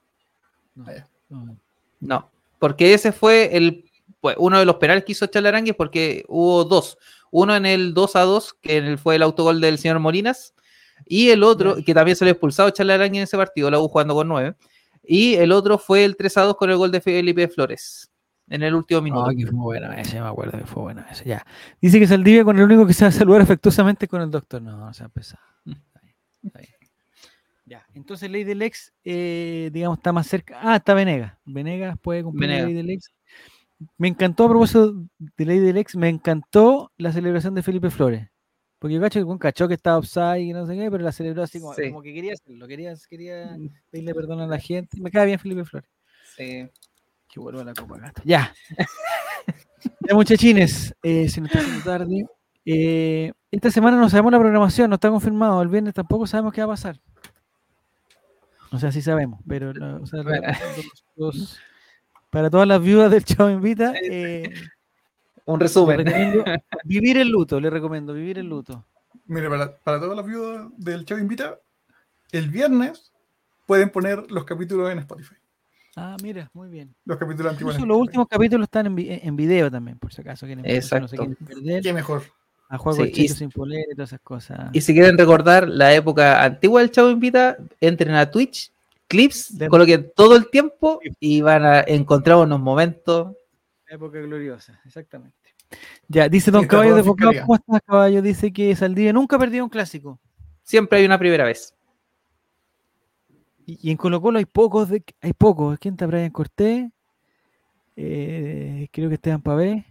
S1: No,
S4: ya.
S1: no.
S2: no. Porque ese fue el pues, uno de los penales que hizo echar Aranguis porque hubo dos. Uno en el 2 a 2, que fue el autogol del señor Molinas. Y el otro, que también se le expulsado a Charles Aranguis en ese partido, la U jugando con 9. Y el otro fue el 3 a 2 con el gol de Felipe Flores en el último minuto.
S1: Ah, que fue buena esa, ya me acuerdo que fue buena esa. Ya. Dice que Saldivia con el único que sabe saludar afectuosamente con el doctor. No, o sea, pesado. Está bien, está bien. Ya, entonces ley del ex, eh, digamos, está más cerca. Ah, está Venegas. Venegas puede cumplir
S2: Venegas.
S1: ley del ex. Me encantó, a propósito de ley del ex, me encantó la celebración de Felipe Flores. Porque yo cacho que con cachó que estaba offside y no sé qué, pero la celebró así como,
S2: Sí.
S1: como que quería hacerlo, quería, quería pedirle perdón a la gente. Me cae bien Felipe Flores.
S2: Sí.
S1: Que vuelva la Copa Gato. Ya. ya, muchachines, eh, se nos está haciendo tarde. Eh, esta semana no sabemos la programación, no está confirmado. El viernes tampoco sabemos qué va a pasar. O sea, sí sabemos, pero no, o sea,
S2: Bueno.
S1: los- los- para todas las viudas del Chavo Invita, eh,
S2: Un resumen.
S1: vivir el luto, le recomiendo vivir el luto.
S4: Mire, para, para todas las viudas del Chavo Invita, el viernes pueden poner los capítulos en Spotify.
S1: Ah, mira, muy bien.
S4: Los capítulos antiguos.
S1: los últimos capítulos están en, vi- en video también, por si acaso quieren, si no se
S2: Exacto.
S1: quieren perder.
S4: Qué mejor.
S1: A juego
S2: Sí,
S1: de
S2: y-
S1: sin polera y todas esas cosas.
S2: Y si quieren recordar la época antigua del Chavo Invita, entren a Twitch, clips,
S1: De-
S2: coloquen todo el tiempo y van a encontrar unos momentos.
S1: Época gloriosa, exactamente. Ya, dice Don Caballo de Focado. ¿cómo estás, Caballo? Dice que Saldivia nunca ha perdido un clásico.
S2: Siempre hay una primera vez.
S1: Y, y en Colo Colo hay pocos, de, hay pocos. ¿Quién está? Brian Cortés. Eh, creo que Esteban Pavé.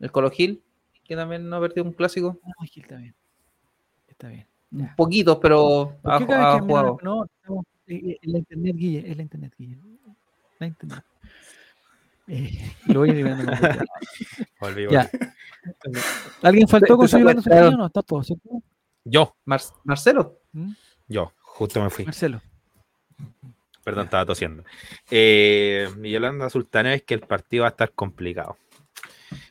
S2: El Colo Gil, que también no ha perdido un clásico.
S1: No, Gil está bien. Está bien. Ya.
S2: Poquitos, pero
S1: ¿Por
S2: ha, jugado.
S1: No, estamos- la internet, Guille, es la internet, Guille. La internet. Eh, lo voy cuidado.
S7: Volví, volví.
S1: Ya. ¿Alguien faltó con su
S2: secuestraron.
S1: Sufrino? No, está todo, ¿cierto?
S7: Yo,
S2: Mar- Marcelo.
S1: ¿Mm?
S7: yo, justo me fui.
S1: Marcelo.
S7: Perdón, estaba tosiendo. Eh, mi Yolanda Sultaneo es que el partido va a estar complicado.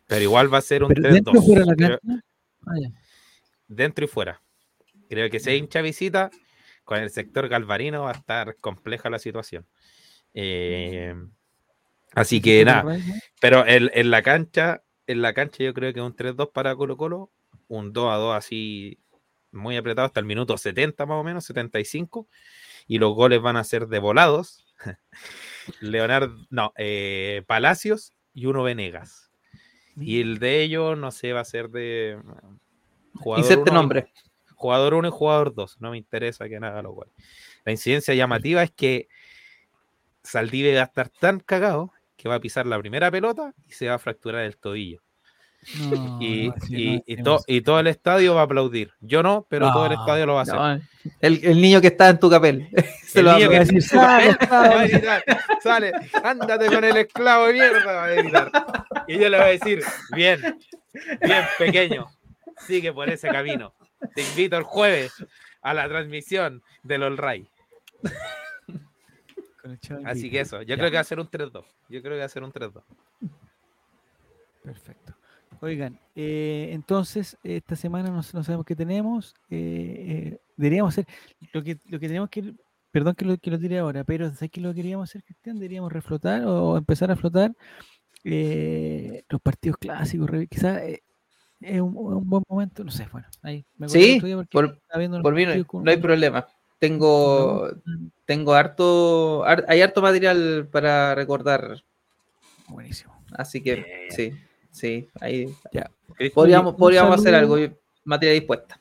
S7: Pero igual va a ser un
S1: Pero
S7: 3-2.
S1: dentro o fuera de la
S7: Creo-
S1: cancha. Ah,
S7: dentro y fuera. Creo que hay hincha visita, con el sector galvarino va a estar compleja la situación. Eh, así que nada, pero en, en la cancha, en la cancha yo creo que un 3-2 para Colo Colo, un 2-2 así muy apretado hasta el minuto 70 más o menos, 75, y los goles van a ser de volados. Leonardo, no, eh, Palacios y uno Venegas. Y el de ellos, no sé, va a ser de... jugador
S2: Inserte
S7: uno
S2: nombre.
S7: Jugador 1 y jugador 2. No me interesa que haga los goles. La incidencia llamativa es que Saldivia va a estar tan cagado que va a pisar la primera pelota y se va a fracturar el tobillo.
S1: No,
S7: y,
S1: no, sí,
S7: y-
S1: no,
S7: y to- todo el estadio va a aplaudir. Yo no, pero todo el estadio lo va a hacer.
S2: El, el niño que está en tu capel. Se
S7: El
S2: lo
S7: niño
S1: va a decir, "Sale, sale".
S7: sale, ándate con el esclavo de mierda, va a gritar. Y yo le voy a decir, bien, bien pequeño, sigue por ese camino. Te invito el jueves a la transmisión del All Ray. Así que eso, yo
S1: Ya.
S7: creo que va a ser un 3-2. Yo creo que va a ser un 3-2.
S1: Perfecto. Oigan, eh, entonces, esta semana no, no sabemos qué tenemos. eh, eh, deberíamos hacer lo que, lo que tenemos que. Perdón que lo, que lo ahora, pero ¿sabes qué lo que queríamos hacer, Cristian? Deberíamos reflotar o empezar a flotar los partidos clásicos. Quizás es un, un buen momento, no sé, bueno, ahí me
S2: Sí, por- Por mí no,
S1: partidos con-
S2: no hay problema. Tengo, tengo harto, har- hay harto material para recordar.
S1: Buenísimo.
S2: Así que sí, sí, ahí
S7: Cristian,
S2: podríamos,
S1: un
S2: podríamos hacer algo, materia dispuesta.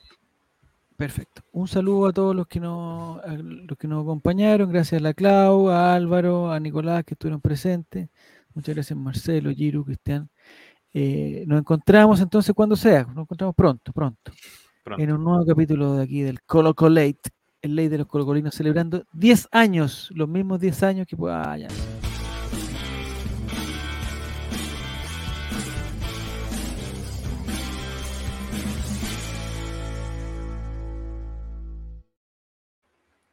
S1: Perfecto. Un saludo a todos los que nos, a los que nos acompañaron. Gracias a la Clau, a Álvaro, a Nicolás que estuvieron presentes. Muchas gracias Marcelo, Giru, Cristian. Eh, nos encontramos entonces cuando sea. Nos encontramos pronto, pronto.
S7: Pronto.
S1: En un nuevo capítulo de aquí del Colo Colate, el ley de los colocolinos celebrando 10 años, los mismos 10 años que pues, ah, ya.